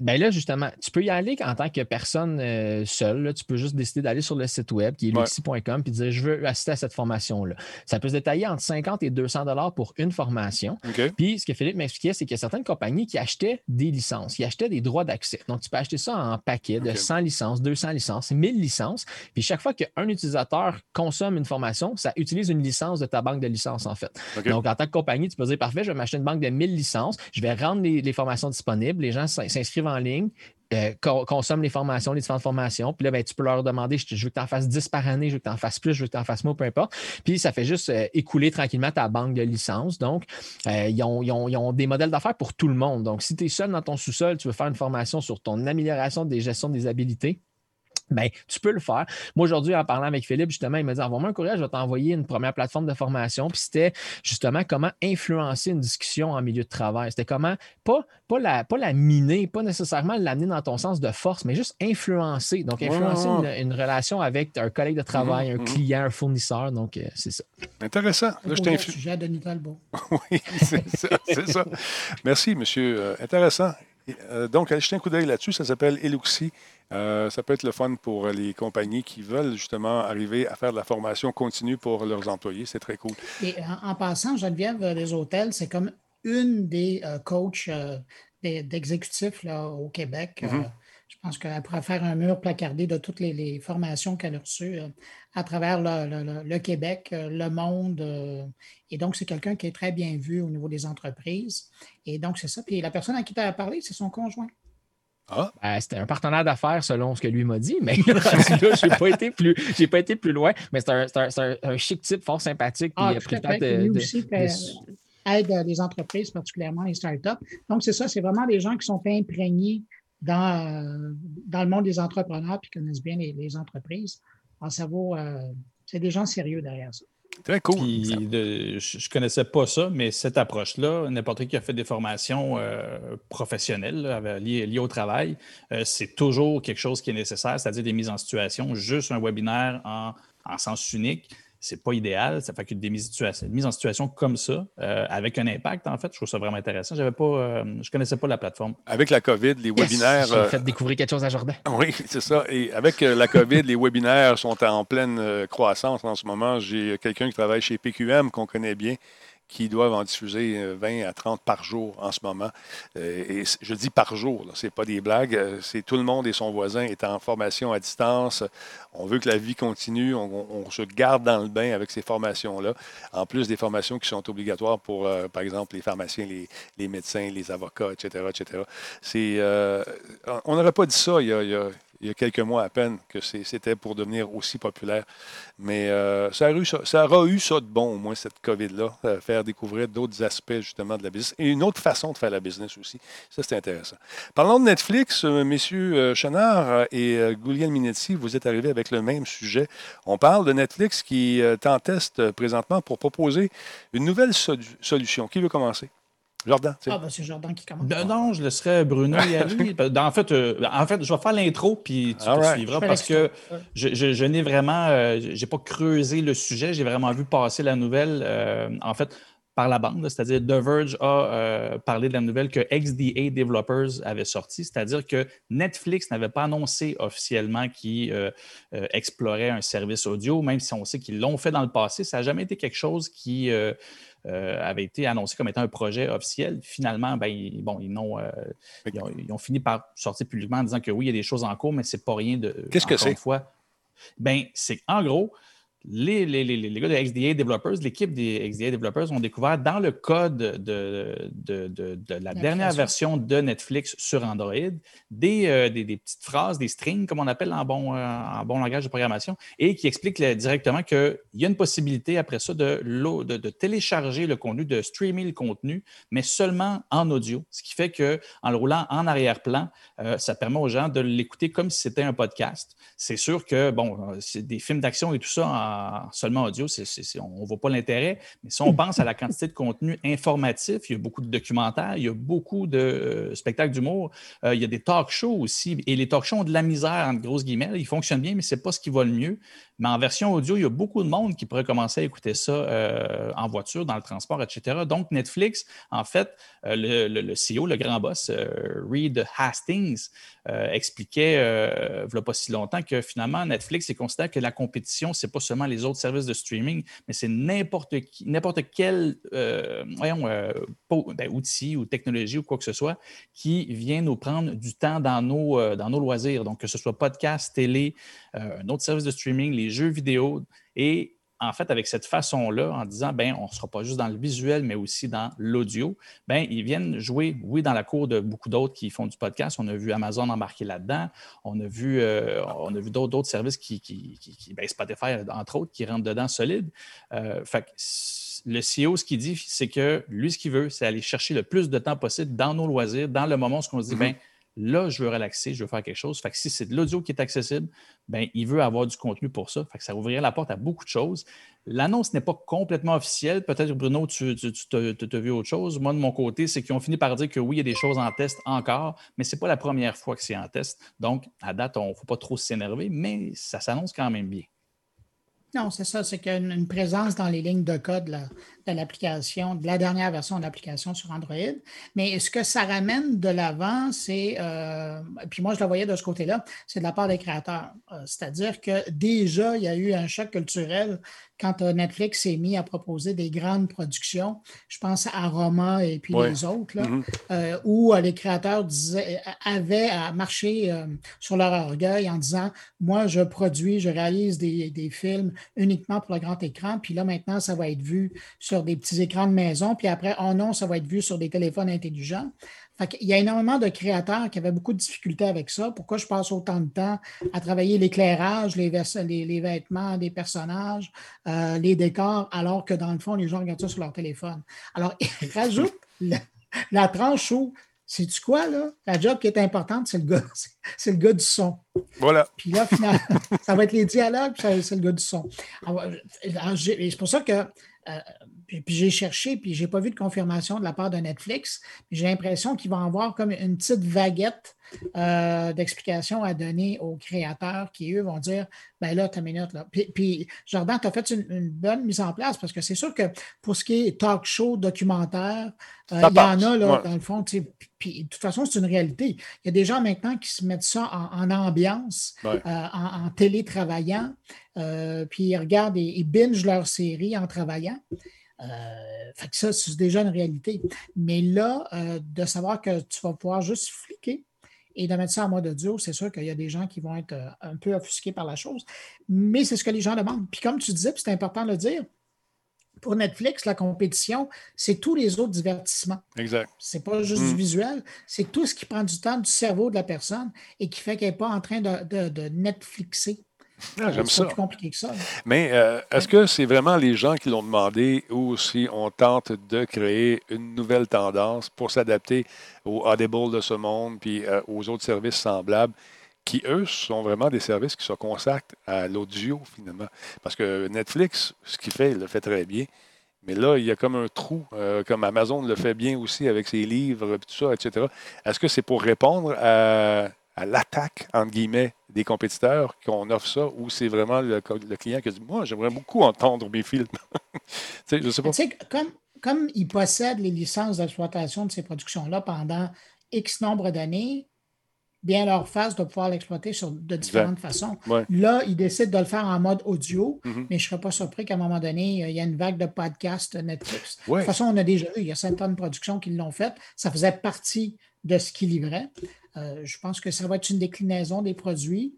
Ben là, justement, tu peux y aller en tant que personne euh, seule. Tu peux juste décider d'aller sur le site web qui est luxi.com et dire je veux assister à cette formation-là. Ça peut se détailler entre 50 et 200 dollars pour une formation. Puis ce que Philippe m'expliquait, c'est qu'il y a certaines compagnies qui achetaient des licences, qui achetaient des droits d'accès. Donc, tu peux acheter ça en paquet de 100 licences, 200 licences, 1000 licences. Puis chaque fois qu'un utilisateur consomme une formation, ça utilise une licence de ta banque de licences, en fait. Donc, en tant que compagnie, tu peux dire parfait, je vais m'acheter une banque de 1000 licences, je vais rendre les formations disponibles, les gens s'inscrivent en ligne, euh, consomment les formations, les différentes formations. Puis là, ben, tu peux leur demander je, veux que tu en fasses 10 par année, je veux que tu en fasses plus, je veux que tu en fasses moins, peu importe. Puis ça fait juste euh, écouler tranquillement ta banque de licences. Donc, euh, ils, ont, des modèles d'affaires pour tout le monde. Donc, si tu es seul dans ton sous-sol, tu veux faire une formation sur ton amélioration des gestions des habilités, ben, tu peux le faire. Moi, aujourd'hui, en parlant avec Philippe, justement, il m'a dit envoie-moi un courriel, je vais t'envoyer une première plateforme de formation. Puis c'était justement comment influencer une discussion en milieu de travail. C'était comment, pas, pas, la, pas la miner, pas nécessairement l'amener dans ton sens de force, mais juste influencer. Donc, influencer une, relation avec un collègue de travail, un mhm, mhm. client, un fournisseur. Donc, euh, c'est ça. Intéressant. Là, je sujet de oui, c'est ça, ça, Merci, monsieur. Euh, intéressant. Euh, donc, allez jeter un coup d'œil là-dessus. Ça s'appelle Eluxi. Euh, ça peut être le fun pour les compagnies qui veulent justement arriver à faire de la formation continue pour leurs employés. C'est très cool. Et en, passant, Geneviève, des hôtels, c'est comme une des euh, coachs d'exécutifs au Québec. Mm-hmm. Pense qu'elle pourrait faire un mur placardé de toutes les, formations qu'elle a reçues à travers le, Québec, le monde. et donc, c'est quelqu'un qui est très bien vu au niveau des entreprises. Et donc, c'est ça. Puis la personne à qui tu as parlé, c'est son conjoint. Ah. Ben, c'était un partenaire d'affaires selon ce que lui m'a dit, mais là, je n'ai pas, été plus, pas été plus loin. Mais c'est un, un, chic type fort sympathique. Ah, il a pris de, de, aussi aide les entreprises, particulièrement les startups. Donc, c'est ça, c'est vraiment des gens qui sont imprégnés dans, dans le monde des entrepreneurs et qui connaissent bien les, entreprises. Alors, ça vaut, euh, c'est des gens sérieux derrière ça. Très cool. je ne connaissais pas ça, mais cette approche-là, n'importe qui a fait des formations euh, professionnelles liées, au travail, euh, c'est toujours quelque chose qui est nécessaire, c'est-à-dire des mises en situation. Juste un webinaire en, en sens unique, c'est pas idéal. Ça fait que des mises, en situation comme ça, euh, avec un impact, en fait, je trouve ça vraiment intéressant. J'avais pas, euh, je connaissais pas la plateforme. Avec la COVID, les webinaires. J'ai fait euh, découvrir quelque chose à Jordan. Oui, c'est ça. Et avec la COVID, les webinaires sont en pleine croissance en ce moment. J'ai quelqu'un qui travaille chez PQM qu'on connaît bien qui doivent en diffuser 20 euh, à 30 par jour en ce moment. Euh, et je dis par jour, ce n'est pas des blagues. Euh, c'est tout le monde et son voisin est en formation à distance. On veut que la vie continue. On, se garde dans le bain avec ces formations-là. En plus des formations qui sont obligatoires pour, par exemple, les pharmaciens, les, médecins, les avocats, etc. etc. on n'aurait pas dit ça il y a quelques mois à peine que c'était pour devenir aussi populaire. Mais euh, ça, a eu ça, aura eu ça de bon, au moins, cette COVID-là, euh, faire découvrir d'autres aspects, justement, de la business et une autre façon de faire la business aussi. Ça, c'est intéressant. Parlons de Netflix, euh, messieurs Chenard et Gouliel Minetti, vous êtes arrivés avec le même sujet. On parle de Netflix qui est en test présentement pour proposer une nouvelle solution. Qui veut commencer? Jordan. Ah, ben c'est Jordan qui commence. non, je laisserai Bruno y aller. en, fait, euh, en fait, je vais faire l'intro, puis tu te suivras parce que je, n'ai vraiment, euh, j'ai pas creusé le sujet, j'ai vraiment vu passer la nouvelle. Euh, en fait, par la bande, c'est-à-dire The Verge a parlé de la nouvelle que XDA Developers avait sorti, c'est-à-dire que Netflix n'avait pas annoncé officiellement qu'ils explorait un service audio, même si on sait qu'ils l'ont fait dans le passé, ça n'a jamais été quelque chose qui euh, avait été annoncé comme étant un projet officiel. Finalement, ben, ils, bon, euh, ils, ont, ils, ont, fini par sortir publiquement en disant que oui, il y a des choses en cours, mais c'est pas rien de. Qu'est-ce que c'est? Ben, c'est en gros, les, les, les, les, gars de XDA Developers, l'équipe des XDA Developers ont découvert dans le code de, de, de, de la dernière version de Netflix sur Android des, euh, des, des, petites phrases, des strings, comme on appelle en bon, euh, en bon langage de programmation, et qui expliquent directement qu'il y a une possibilité après ça de, de, télécharger le contenu, de streamer le contenu, mais seulement en audio. Ce qui fait qu'en le roulant en arrière-plan, euh, ça permet aux gens de l'écouter comme si c'était un podcast. C'est sûr que, bon, c'est des films d'action et tout ça en seulement audio, on ne voit pas l'intérêt. Mais si on hmm. pense à la quantité de contenu informatif, il y a beaucoup de documentaires, il y a beaucoup de euh, spectacles d'humour, euh, il y a des talk shows aussi. Et les talk shows ont de la misère, entre grosses guillemets. Ils fonctionnent bien, mais ce n'est pas ce qui va le mieux. Mais en version audio, il y a beaucoup de monde qui pourrait commencer à écouter ça euh, en voiture, dans le transport, etc. Donc, Netflix, en fait, le, le, CEO, le grand boss, Reed Hastings, expliquait, il n'y a pas si longtemps, que finalement, Netflix considère que la compétition, ce n'est pas seulement les autres services de streaming, mais c'est n'importe quel euh, euh, ben, outil ou technologie ou quoi que ce soit qui vient nous prendre du temps dans nos, euh, dans nos loisirs. Donc, que ce soit podcast, télé, un autre service de streaming, les jeux vidéo. Et en fait, avec cette façon-là, en disant, ben, on ne sera pas juste dans le visuel, mais aussi dans l'audio, ben, ils viennent jouer, oui, dans la cour de beaucoup d'autres qui font du podcast. On a vu Amazon embarquer là-dedans. On a vu, euh, vu d'autres services qui, qui, qui, ben, Spotify, entre autres, qui rentrent dedans solide. Euh, fait le CEO, ce qu'il dit, c'est que lui, ce qu'il veut, c'est aller chercher le plus de temps possible dans nos loisirs, dans le moment où on se dit, mm-hmm. ben, Là, je veux relaxer, je veux faire quelque chose. Si c'est de l'audio qui est accessible, ben, il veut avoir du contenu pour ça. Fait que ça ouvrirait la porte à beaucoup de choses. L'annonce n'est pas complètement officielle. Peut-être, Bruno, tu, tu, as vu autre chose. Moi, de mon côté, c'est qu'ils ont fini par dire que oui, il y a des choses en test encore, mais ce n'est pas la première fois que c'est en test. Donc, à date, on ne faut pas trop s'énerver, mais ça s'annonce quand même bien. Non, c'est ça, c'est qu'il y a une, présence dans les lignes de code de l'application, de la dernière version de l'application sur Android. Mais ce que ça ramène de l'avant, c'est, euh, puis moi je le voyais de ce côté-là, c'est de la part des créateurs. Euh, c'est-à-dire que déjà, il y a eu un choc culturel quand euh, Netflix s'est mis à proposer des grandes productions, je pense à Roma et puis les autres, mm-hmm. euh, où euh, les créateurs disaient, avaient à marcher sur leur orgueil en disant Moi, je produis, je réalise des, des, films uniquement pour le grand écran, puis là, maintenant, ça va être vu sur des petits écrans de maison, puis après, oh non, ça va être vu sur des téléphones intelligents. Il y a énormément de créateurs qui avaient beaucoup de difficultés avec ça. Pourquoi je passe autant de temps à travailler l'éclairage, les, les, vêtements des personnages, euh, les décors, alors que dans le fond, les gens regardent ça sur leur téléphone? Alors, ils rajoutent la, tranche où sais-tu quoi, là? La job qui est importante, c'est le gars, c'est le gars du son. Voilà. Puis là, finalement, ça va être les dialogues, puis c'est le gars du son. C'est pour ça que euh, puis, j'ai cherché, puis je n'ai pas vu de confirmation de la part de Netflix. J'ai l'impression qu'ils vont avoir comme une petite vaguette euh, d'explications à donner aux créateurs qui, eux, vont dire ben là, ta minute, là. Puis, puis Jordan, tu as fait une, bonne mise en place parce que c'est sûr que pour ce qui est talk show, documentaire, euh, il y en a, là, dans le fond, puis de toute façon, c'est une réalité. Il y a des gens maintenant qui se mettent ça en, ambiance, en, en, télétravaillant, puis ils regardent et ils binge leur série en travaillant. Euh, fait que ça, c'est déjà une réalité. Mais là, euh, de savoir que tu vas pouvoir juste fliquer et de mettre ça en mode audio, c'est sûr qu'il y a des gens qui vont être euh, un peu offusqués par la chose. Mais c'est ce que les gens demandent. Puis comme tu disais, c'est important de le dire, pour Netflix, la compétition, c'est tous les autres divertissements. Exact. C'est pas juste du mm. visuel, c'est tout ce qui prend du temps du cerveau de la personne et qui fait qu'elle n'est pas en train de, de Netflixer. Ah, j'aime ça. plus compliqué que ça. Mais euh, est-ce que c'est vraiment les gens qui l'ont demandé ou si on tente de créer une nouvelle tendance pour s'adapter au Audible de ce monde puis euh, aux autres services semblables qui, eux, sont vraiment des services qui se consacrent à l'audio, finalement? Parce que Netflix, ce qu'il fait, il le fait très bien. Mais là, il y a comme un trou, euh, comme Amazon le fait bien aussi avec ses livres, tout ça, etc. Est-ce que c'est pour répondre à à l'attaque, entre guillemets, des compétiteurs qu'on offre ça, ou c'est vraiment le, client qui dit Moi, j'aimerais beaucoup entendre mes films. je sais pas. comme, comme il possède les licences d'exploitation de ces productions-là pendant X nombre d'années, bien leur face de pouvoir l'exploiter de différentes façons. Là, il décide de le faire en mode audio, mm-hmm. mais je ne serais pas surpris qu'à un moment donné, il y a une vague de podcasts Netflix. De toute façon, on a déjà eu, il y a certaines productions qui l'ont fait. Ça faisait partie de ce qu'il livrait. Euh, je pense que ça va être une déclinaison des produits.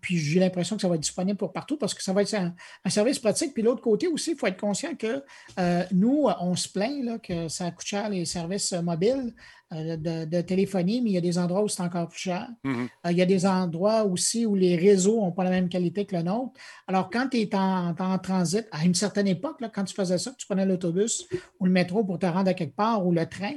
puis j'ai l'impression que ça va être disponible pour partout parce que ça va être un, service pratique. Puis l'autre côté aussi, il faut être conscient que euh, nous, on se plaint que ça coûte cher les services mobiles. Euh, de, téléphonie, mais il y a des endroits où c'est encore plus cher. Mm-hmm. Euh, il y a des endroits aussi où les réseaux n'ont pas la même qualité que le nôtre. Alors, quand tu es en, transit, à une certaine époque, là, quand tu faisais ça, tu prenais l'autobus ou le métro pour te rendre à quelque part ou le train,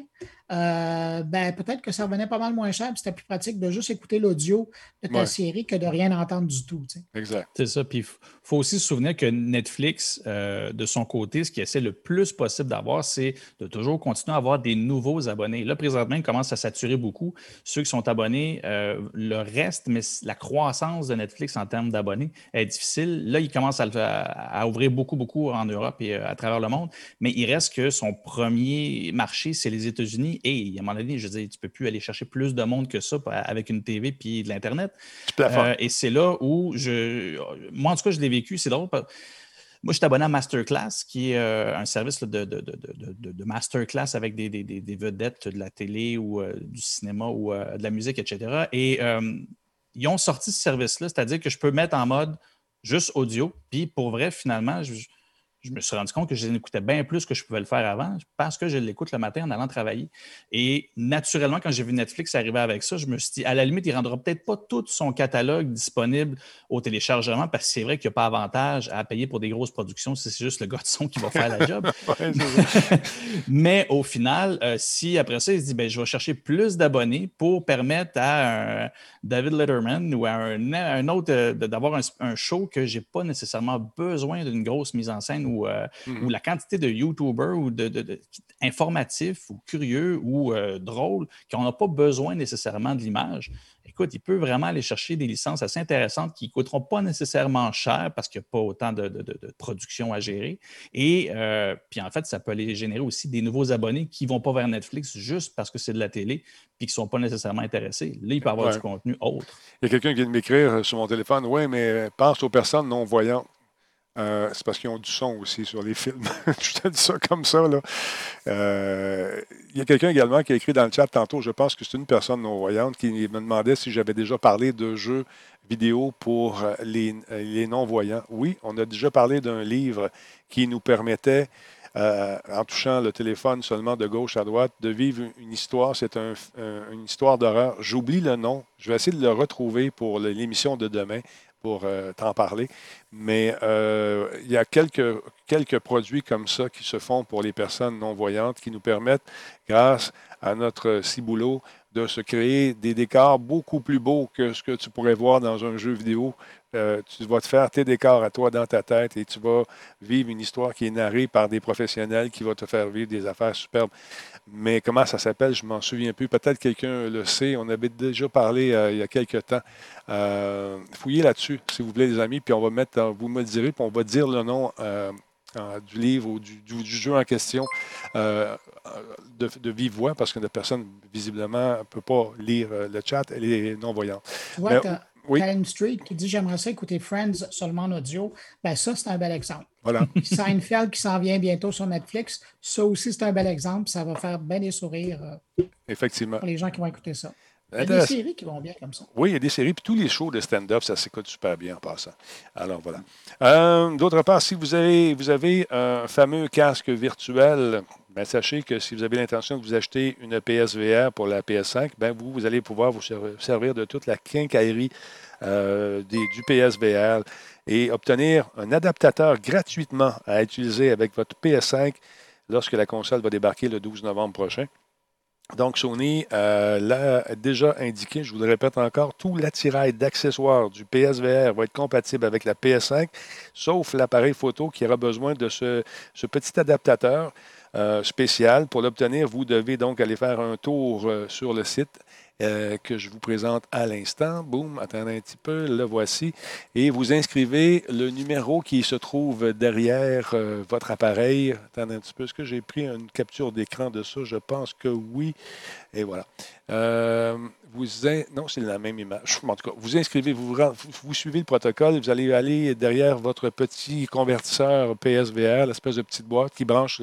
euh, ben, peut-être que ça revenait pas mal moins cher, c'était plus pratique de juste écouter l'audio de ta série que de rien entendre du tout. Exact. C'est ça. Puis il faut aussi se souvenir que Netflix, de son côté, ce qu'il essaie le plus possible d'avoir, c'est de toujours continuer à avoir des nouveaux abonnés. Là, présentement, présentement, commence à saturer beaucoup. Ceux qui sont abonnés, euh, le reste, mais la croissance de Netflix en termes d'abonnés est difficile. Là, il commence à, ouvrir beaucoup, beaucoup en Europe et euh, à travers le monde, mais il reste que son premier marché, c'est les États-Unis. Et à un moment donné, je veux dire, tu ne peux plus aller chercher plus de monde que ça avec une TV puis de l'Internet. Euh, et c'est là où je. Moi, en tout cas, je l'ai vécu. C'est drôle. Moi, je suis abonné à Masterclass, qui est euh, un service de, masterclass avec des, vedettes de la télé ou euh, du cinéma ou de la musique, etc. Et ils ont sorti ce service-là, c'est-à-dire que je peux mettre en mode juste audio. Puis pour vrai, finalement, je, je me suis rendu compte que je l'écoutais bien plus que je pouvais le faire avant parce que je l'écoute le matin en allant travailler. Et naturellement, quand j'ai vu Netflix arriver avec ça, je me suis dit, à la limite, il ne rendra peut-être pas tout son catalogue disponible au téléchargement parce que c'est vrai qu'il n'y a pas avantage à payer pour des grosses productions si c'est juste le gars de son qui va faire la job. Mais au final, euh, si après ça, il se dit, ben, je vais chercher plus d'abonnés pour permettre à un David Letterman ou à un, autre euh, d'avoir un, un, show que je n'ai pas nécessairement besoin d'une grosse mise en scène euh, mm-hmm. ou, la quantité de YouTubers ou de, informatifs ou curieux ou euh, drôles qu'on n'a pas besoin nécessairement de l'image. Écoute, il peut vraiment aller chercher des licences assez intéressantes qui ne coûteront pas nécessairement cher parce qu'il n'y a pas autant de, production à gérer. Et euh, puis en fait, ça peut aller générer aussi des nouveaux abonnés qui ne vont pas vers Netflix juste parce que c'est de la télé puis qui ne sont pas nécessairement intéressés. Là, il peut avoir du contenu autre. Il y a quelqu'un qui vient de m'écrire sur mon téléphone Oui, mais pense aux personnes non-voyantes. Euh, c'est parce qu'ils ont du son aussi sur les films. je te dis ça comme ça. Euh, il y a quelqu'un également qui a écrit dans le chat tantôt, je pense que c'est une personne non-voyante, qui me demandait si j'avais déjà parlé de jeux vidéo pour les, les non-voyants. Oui, on a déjà parlé d'un livre qui nous permettait, euh, en touchant le téléphone seulement de gauche à droite, de vivre une histoire. C'est une histoire d'horreur. J'oublie le nom. Je vais essayer de le retrouver pour l'émission de demain pour euh, t'en parler. Mais euh, il y a quelques, quelques produits comme ça qui se font pour les personnes non-voyantes qui nous permettent, grâce à notre ciboulot de se créer des décors beaucoup plus beaux que ce que tu pourrais voir dans un jeu vidéo. Euh, tu vas te faire tes décors à toi dans ta tête et tu vas vivre une histoire qui est narrée par des professionnels qui va te faire vivre des affaires superbes. Mais comment ça s'appelle, je m'en souviens plus. Peut-être quelqu'un le sait. On avait déjà parlé euh, il y a quelques temps. Euh, fouillez là-dessus, s'il vous plaît, les amis, puis on va mettre, vous me direz, puis on va dire le nom du livre ou du, jeu en question de, de, vive voix, parce que la personne, visiblement, ne peut pas lire le chat, elle est non-voyante. Oui. Street qui dit J'aimerais ça écouter Friends seulement en audio. Ben, ça, c'est un bel exemple. Voilà. Seinfeld qui s'en vient bientôt sur Netflix, ça aussi, c'est un bel exemple. Ça va faire bien des sourires euh, Effectivement. pour les gens qui vont écouter ça. Il y a des séries qui vont bien comme ça. Oui, il y a des séries. Puis tous les shows de stand-up, ça s'écoute super bien en passant. Alors voilà. Euh, d'autre part, si vous avez, vous avez un fameux casque virtuel, ben, sachez que si vous avez l'intention de vous acheter une PSVR pour la PS5, ben, vous, allez pouvoir vous servir de toute la quincaillerie euh, du PSVR et obtenir un adaptateur gratuitement à utiliser avec votre PS5 lorsque la console va débarquer le 12 novembre prochain. Donc, Sony euh, l'a déjà indiqué, je vous le répète encore, tout l'attirail d'accessoires du PSVR va être compatible avec la PS5, sauf l'appareil photo qui aura besoin de ce, petit adaptateur euh, spécial. Pour l'obtenir, vous devez donc aller faire un tour euh, sur le site euh, que je vous présente à l'instant. Boum, attendez un petit peu, le voici. Et vous inscrivez le numéro qui se trouve derrière votre appareil. Attendez un petit peu, est-ce que j'ai pris une capture d'écran de ça? Je pense que oui. Et voilà. Vous non, c'est la même image. Vous inscrivez, vous, suivez le protocole, vous allez aller derrière votre petit convertisseur PSVR, l'espèce de petite boîte qui branche,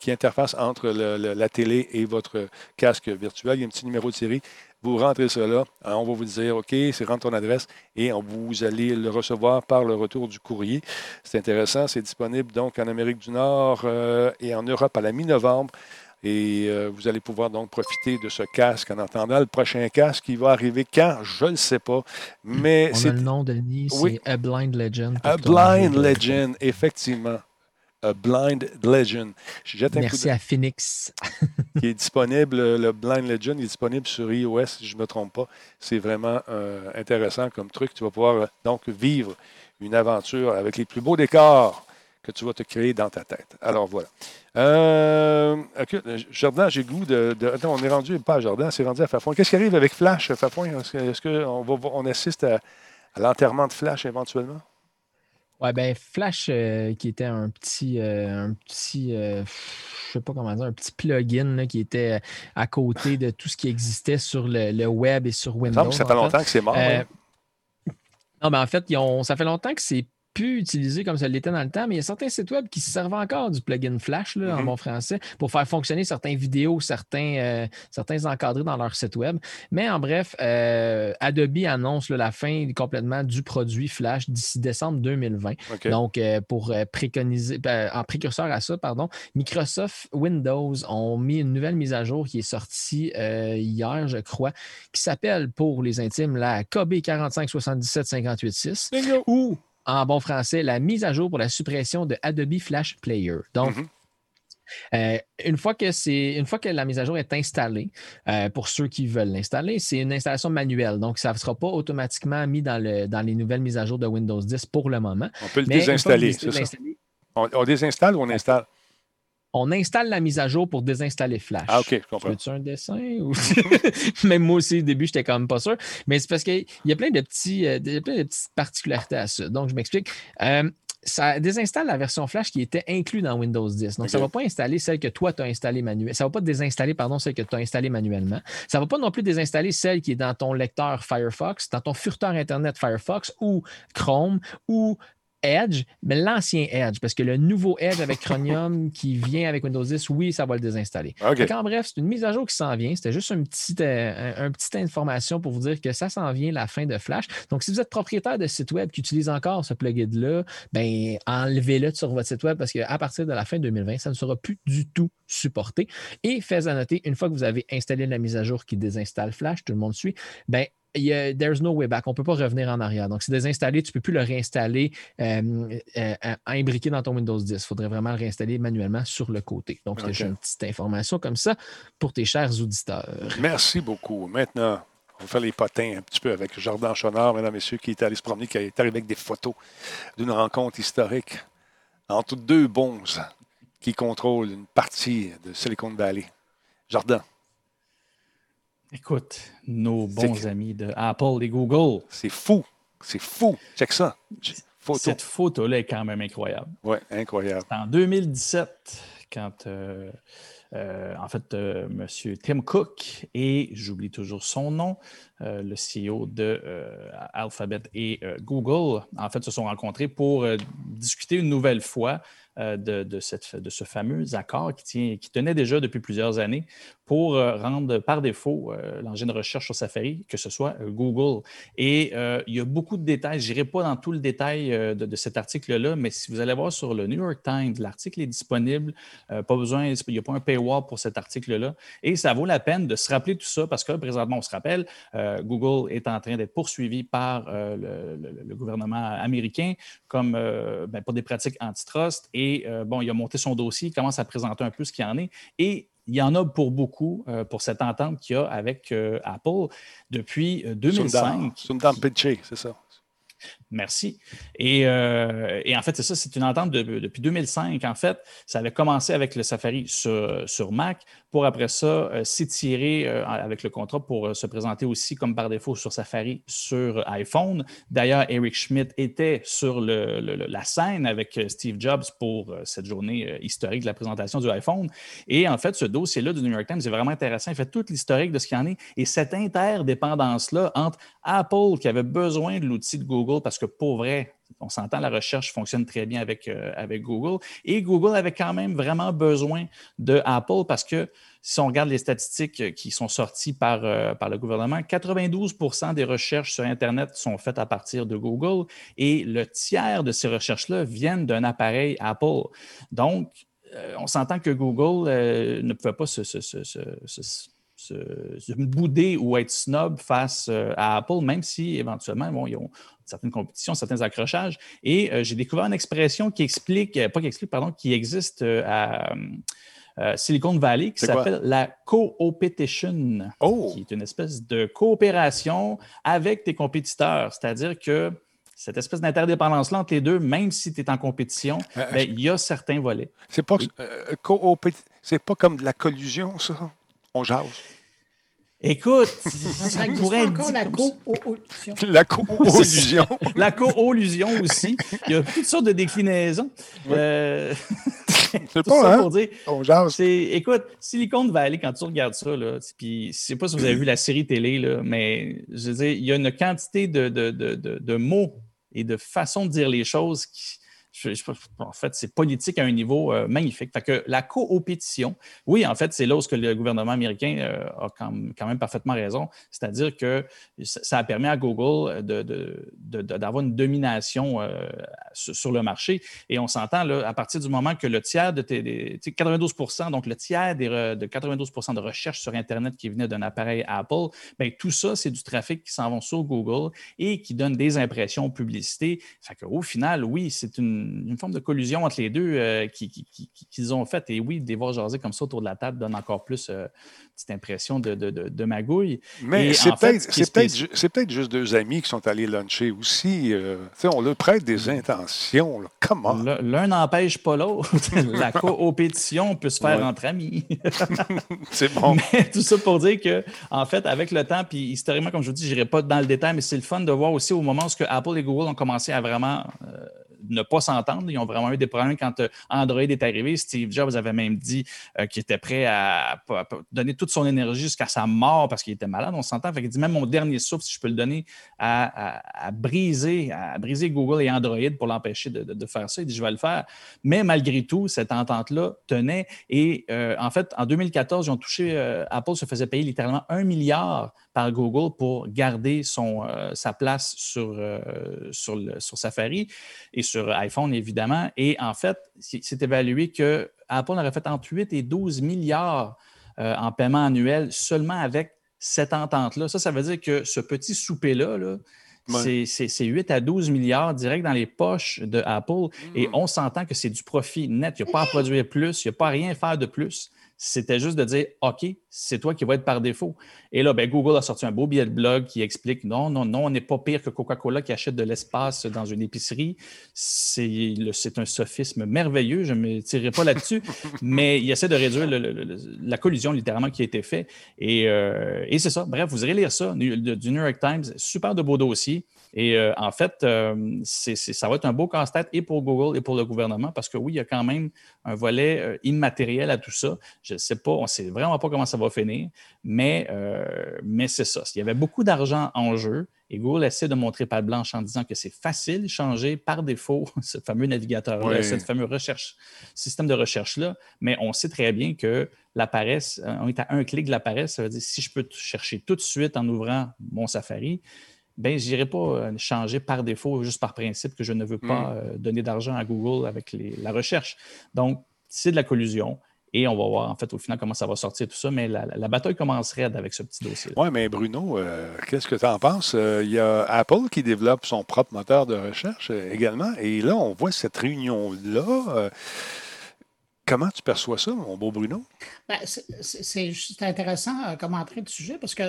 qui interface entre la télé et votre casque virtuel. Il y a un petit numéro de série. Vous rentrez cela, hein, on va vous dire OK, c'est rentre ton adresse et vous allez le recevoir par le retour du courrier. C'est intéressant, c'est disponible donc en Amérique du Nord euh, et en Europe à la mi-novembre. Et euh, vous allez pouvoir donc profiter de ce casque en attendant le prochain casque qui va arriver quand, je ne sais pas. Mais c'est le nom, Denis, c'est A Blind Legend. A Blind Legend, effectivement. Blind Legend. Merci à Phoenix. qui est disponible, le Blind Legend est disponible sur iOS, si je ne me trompe pas. C'est vraiment euh, intéressant comme truc. Tu vas pouvoir euh, donc vivre une aventure avec les plus beaux décors que tu vas te créer dans ta tête. Alors voilà. Euh, Jardin, j'ai le goût de, Attends, on est rendu pas à Jardin, c'est rendu à Fafouin. Qu'est-ce qui arrive avec Flash, Fafouin? Est-ce qu'on on assiste à l'enterrement de Flash éventuellement? Ouais, ben Flash, euh, qui était un petit, euh, un petit euh, je sais pas comment dire, un petit plugin qui était à côté de tout ce qui existait sur le, web et sur Windows. Ça fait longtemps que c'est mort. Non, mais en fait, ça fait longtemps que c'est pu utiliser comme ça l'était dans le temps, mais il y a certains sites web qui se servent encore du plugin Flash là, en mm-hmm. bon français pour faire fonctionner certaines vidéos, certains, euh, certains encadrés dans leur site web. Mais en bref, euh, Adobe annonce la fin complètement du produit Flash d'ici décembre 2020. Donc, euh, pour préconiser, ben, en précurseur à ça, pardon, Microsoft Windows ont mis une nouvelle mise à jour qui est sortie hier, je crois, qui s'appelle pour les intimes la KB 4577586 ou en bon français, la mise à jour pour la suppression de Adobe Flash Player. Donc, mhm. euh, une, fois que c'est, une fois que la mise à jour est installée, euh, pour ceux qui veulent l'installer, c'est une installation manuelle. Donc, ça ne sera pas automatiquement mis dans, le, dans les nouvelles mises à jour de Windows 10 pour le moment. On peut le désinstaller, c'est ça? on, désinstalle ou on installe? On installe la mise à jour pour désinstaller Flash. Ah, OK, je comprends. Veux-tu un dessin? Même moi aussi, au début, je n'étais quand même pas sûr. Mais c'est parce qu'il y a plein de, petits, euh, plein de petites particularités à ça. Donc, je m'explique. Euh, ça désinstalle la version Flash qui était inclue dans Windows 10. Donc, ça ne va pas installer celle que toi, tu as installée manuellement. Ça ne va pas désinstaller, pardon, celle que tu as installée manuellement. Ça ne va pas non plus désinstaller celle qui est dans ton lecteur Firefox, dans ton furteur Internet Firefox ou Chrome ou Edge, mais l'ancien Edge, parce que le nouveau Edge avec Chromium qui vient avec Windows 10, oui, ça va le désinstaller. En bref, c'est une mise à jour qui s'en vient. C'était juste une petite, euh, petite information pour vous dire que ça s'en vient la fin de Flash. Donc, si vous êtes propriétaire de site web qui utilise encore ce plugin-là, ben, enlevez-le sur votre site web parce qu'à partir de la fin 2020, ça ne sera plus du tout supporté. Et faites à noter, une fois que vous avez installé la mise à jour qui désinstalle Flash, tout le monde suit, ben, y a, there's no way back. On ne peut pas revenir en arrière. Donc, c'est désinstallé. Tu ne peux plus le réinstaller euh, euh, imbriqué dans ton Windows 10. Il faudrait vraiment le réinstaller manuellement sur le côté. Donc, c'est juste une petite information comme ça pour tes chers auditeurs. Merci beaucoup. Maintenant, on va faire les potins un petit peu avec Jardin Chonard, mesdames et messieurs, qui est allé se promener, qui est arrivé avec des photos d'une rencontre historique entre deux bons qui contrôlent une partie de Silicon Valley. Jardin. Écoute, nos bons amis de Apple et Google. C'est fou. C'est fou. Check ça. Cette photo-là est quand même incroyable. Oui, incroyable. En 2017, quand euh, euh, en fait, euh, M. Tim Cook et, j'oublie toujours son nom, euh, le CEO de Alphabet et Google, en fait, se sont rencontrés pour discuter une nouvelle fois de, cette, de, ce fameux accord qui, tenait déjà depuis plusieurs années pour euh, rendre par défaut euh, l'engin de recherche sur Safari, que ce soit euh, Google. Et il y a beaucoup de détails. Je n'irai pas dans tout le détail de, cet article-là, mais si vous allez voir sur le New York Times, l'article est disponible. pas besoin, il n'y a pas un paywall pour cet article-là. Et ça vaut la peine de se rappeler tout ça parce que présentement, on se rappelle, Google est en train d'être poursuivi par le, gouvernement américain comme ben, pour des pratiques antitrust. Bon, il a monté son dossier, il commence à présenter un peu ce qu'il y en est. Et il y en a pour beaucoup euh, pour cette entente qu'il y a avec euh, Apple depuis 2005. Sundar Pichai, c'est ça. Merci. Et, euh, en fait, c'est ça, c'est une entente depuis 2005. En fait, ça avait commencé avec le Safari sur, Mac pour après ça euh, s'étirer euh, avec le contrat pour se présenter aussi comme par défaut sur Safari sur iPhone. D'ailleurs, Eric Schmidt était sur la scène avec Steve Jobs pour cette journée historique de la présentation du iPhone. Et en fait, ce dossier-là du New York Times est vraiment intéressant. Il fait toute l'historique de ce qu'il y en est. Et cette interdépendance-là entre Apple, qui avait besoin de l'outil de Google parce que pour vrai, on s'entend, la recherche fonctionne très bien avec, euh, avec Google. Et Google avait quand même vraiment besoin de Apple parce que si on regarde les statistiques qui sont sorties par, euh, par le gouvernement, 92 des recherches sur Internet sont faites à partir de Google et le tiers de ces recherches-là viennent d'un appareil Apple. Donc, euh, on s'entend que Google ne pouvait pas se, bouder ou être snob face à Apple, même si éventuellement, bon, ils ont, certaines compétitions, certains accrochages. Et euh, j'ai découvert une expression qui explique, euh, pas qui explique, pardon, qui existe euh, à Silicon Valley qui s'appelle la co-opetition, oh! qui est une espèce de coopération avec tes compétiteurs. C'est-à-dire que cette espèce d'interdépendance-là entre les deux, même si tu es en compétition, ben, il y a certains volets. C'est pas, c'est pas comme de la collusion, ça? On jase. Écoute, ça pourrait encore la co-illusion. La co-illusion. la co-illusion aussi. Il y a toutes sortes de déclinaisons. Euh, c'est pas, hein? pour dire. Écoute, Silicon Valley, quand tu regardes ça, là, puis je sais pas si vous avez vu la série télé, là, mais je veux dire, il y a une quantité de, de, de, de mots et de façons de dire les choses qui en fait, c'est politique à un niveau euh, magnifique. Fait que la coopétition, oui, en fait, c'est là où que le gouvernement américain euh, a quand, même parfaitement raison. C'est-à-dire que ça a permis à Google d'avoir une domination euh, sur, le marché. Et on s'entend, à partir du moment que le tiers de tes, 92% donc le tiers de 92% de recherche sur Internet qui venait d'un appareil Apple, bien, tout ça, c'est du trafic qui s'en va sur Google et qui donne des impressions publicité. Fait qu'au final, oui, c'est une une, forme de collusion entre les deux euh, qu'ils ont fait. Et oui, des voir jaser comme ça autour de la table donne encore plus euh, cette impression de, de, magouille. Mais c'est peut-être peut juste deux amis qui sont allés luncher aussi. Euh, on leur prête des intentions. Comment? L'un n'empêche pas l'autre. la coopétition peut se faire entre amis. c'est bon. Mais tout ça pour dire que, en fait, avec le temps, puis historiquement, comme je vous dis, je n'irai pas dans le détail, mais c'est le fun de voir aussi au moment où Apple et Google ont commencé à vraiment ne pas s'entendre. Ils ont vraiment eu des problèmes quand euh, Android est arrivé. Steve Jobs avait même dit euh, qu'il était prêt à, donner toute son énergie jusqu'à sa mort parce qu'il était malade. On s'entend. Il dit même mon dernier souffle, si je peux le donner, à, briser, à briser Google et Android pour l'empêcher de, faire ça. Il dit je vais le faire. Mais malgré tout, cette entente-là tenait. Et euh, en fait, en 2014, ils ont touché, Apple se faisait payer littéralement un milliard par Google pour garder son, sa place sur, sur, Safari et sur iPhone, évidemment. Et en fait, c'est évalué que Apple aurait fait entre 8 et 12 milliards euh, en paiement annuel seulement avec cette entente-là. Ça, ça veut dire que ce petit souper-là, là, Ouais. c'est c'est 8 à 12 milliards direct dans les poches de Apple. Et Mm. on s'entend que c'est du profit net. Il n'y a pas à produire plus, il n'y a pas à rien faire de plus. C'était juste de dire, OK, c'est toi qui vas être par défaut. Et là, ben, Google a sorti un beau billet de blog qui explique, non, non, non, on n'est pas pire que Coca-Cola qui achète de l'espace dans une épicerie. C'est un sophisme merveilleux, je ne me tirerai pas là-dessus, mais il essaie de réduire le- le- le- la collusion littéralement qui a été faite. Et, euh, et c'est ça. Bref, vous irez lire ça du du New York Times. Super de beau dossier. Et euh, en fait, euh, ça va être un beau casse-tête et pour Google et pour le gouvernement parce que oui, il y a quand même un volet euh, immatériel à tout ça. Je ne sais pas, on ne sait vraiment pas comment ça va finir, mais, mais c'est ça. Il y avait beaucoup d'argent en jeu et Google essaie de montrer pas blanche en disant que c'est facile de changer par défaut ce fameux navigateur-là, Oui. cette fameux recherche, système de recherche-là. Mais on sait très bien que la paresse, on est à un clic de la paresse. Ça veut dire si je peux chercher tout de suite en ouvrant mon Safari, ben, je n'irai pas euh, changer par défaut, juste par principe que je ne veux pas euh, donner d'argent à Google avec les- la recherche. Donc, c'est de la collusion. Et on va voir, en fait, au final, comment ça va sortir tout ça. Mais la, bataille commence raide avec ce petit dossier. Oui, mais Bruno, euh, qu'est-ce que tu en penses? Euh, Il y a Apple qui développe son propre moteur de recherche euh, également. Et là, on voit cette réunion-là. Comment tu perçois ça, mon beau Bruno? Ben, c'est- intéressant euh, comme entrée de sujet parce que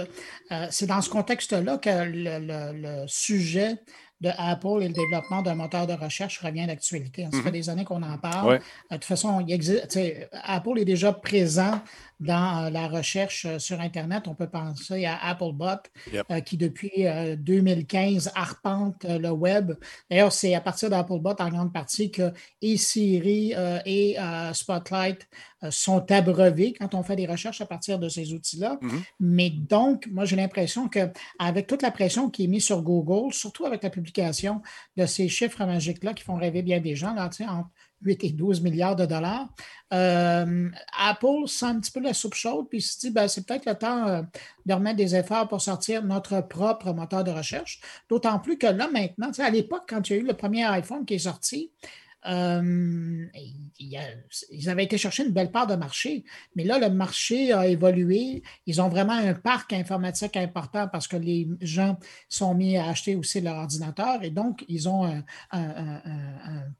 euh, c'est dans ce contexte-là que le- le sujet de Apple et le développement d'un moteur de recherche revient d'actualité. Ça fait des années qu'on en parle. Ouais. Euh, De toute façon, il existe, Apple est déjà présent dans euh, la recherche euh, sur Internet. On peut penser à Applebot, Yep. euh, qui depuis euh, 2015 arpente euh, le web. D'ailleurs, c'est à partir d'Applebot en grande partie que et Siri et Spotlight sont abreuvés quand on fait des recherches à partir de ces outils-là. Mhm. Mais donc, moi, j'ai l'impression qu'avec toute la pression qui est mise sur Google, surtout avec la publication de ces chiffres magiques-là qui font rêver bien des gens, là, tu sais, entre 8 et 12 milliards de dollars, euh, Apple sent un petit peu la soupe chaude, puis se dit, ben, c'est peut-être le temps euh, de remettre des efforts pour sortir notre propre moteur de recherche. D'autant plus que là, maintenant, à l'époque, quand il y a eu le premier iPhone qui est sorti, euh, ils avaient été chercher une belle part de marché, mais là, le marché a évolué. Ils ont vraiment un parc informatique important parce que les gens sont mis à acheter aussi leur ordinateur et donc ils ont un,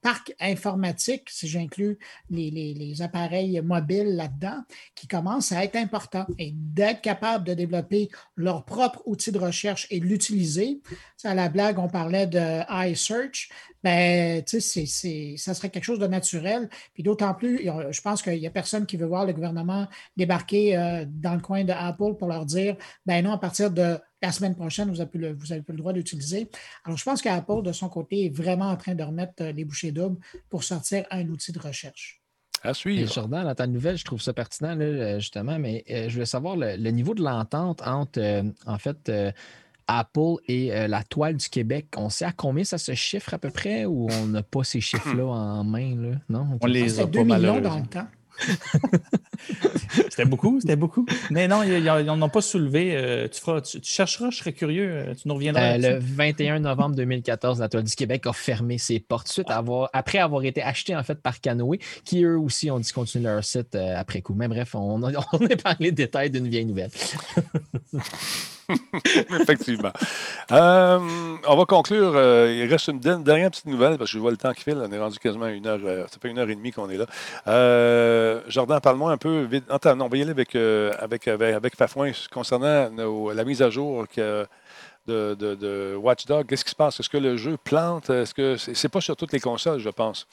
parc informatique, si j'inclus les, les- appareils mobiles là-dedans, qui commence à être important et d'être capable de développer leur propre outil de recherche et de l'utiliser. À la blague, on parlait de iSearch. Ben, tu sais, c'est- ça serait quelque chose de naturel. Puis d'autant plus, je pense qu'il n'y a personne qui veut voir le gouvernement débarquer euh, dans le coin de Apple pour leur dire, ben non, à partir de la semaine prochaine, vous n'avez plus, le- vous avez plus le droit d'utiliser. Alors, je pense qu'Apple, de son côté, est vraiment en train de remettre euh, les bouchées doubles pour sortir un outil de recherche. À Et suivre. Jordan, dans ta nouvelle, je trouve ça pertinent, là, euh, justement, mais euh, je voulais savoir le, le niveau de l'entente entre, euh, en fait, euh, Apple et euh, la toile du Québec. On sait à combien ça se chiffre à peu près ou on n'a pas ces chiffres-là en main? Là? Non? On les C'était a 2 pas millions dans malheureusement. le temps. C'était beaucoup, c'était beaucoup. Mais non, ils n'en ont pas soulevé. Euh, tu, feras, tu, tu chercheras, je serais curieux. euh, Tu nous reviendras. Euh, le 21 novembre 2014, la toile du Québec a fermé ses portes suite à avoir, après avoir été acheté en fait par Canoë, qui eux aussi ont discontinué leur site euh, après coup. Mais bref, on on a parlé de détails d'une vieille nouvelle. Effectivement. Euh, on va conclure. euh, il reste une dernière petite nouvelle parce que je vois le temps qui file. On est rendu quasiment une heure. euh, ça fait une heure et demie qu'on est là. Jordan, parle-moi un peu vite. Attends, non, on va y aller avec, avec, avec, Fafouin concernant la mise à jour de, de, Watchdog. Qu'est-ce qui se passe? Est-ce que le jeu plante? Est-ce que pas sur toutes les consoles, je pense?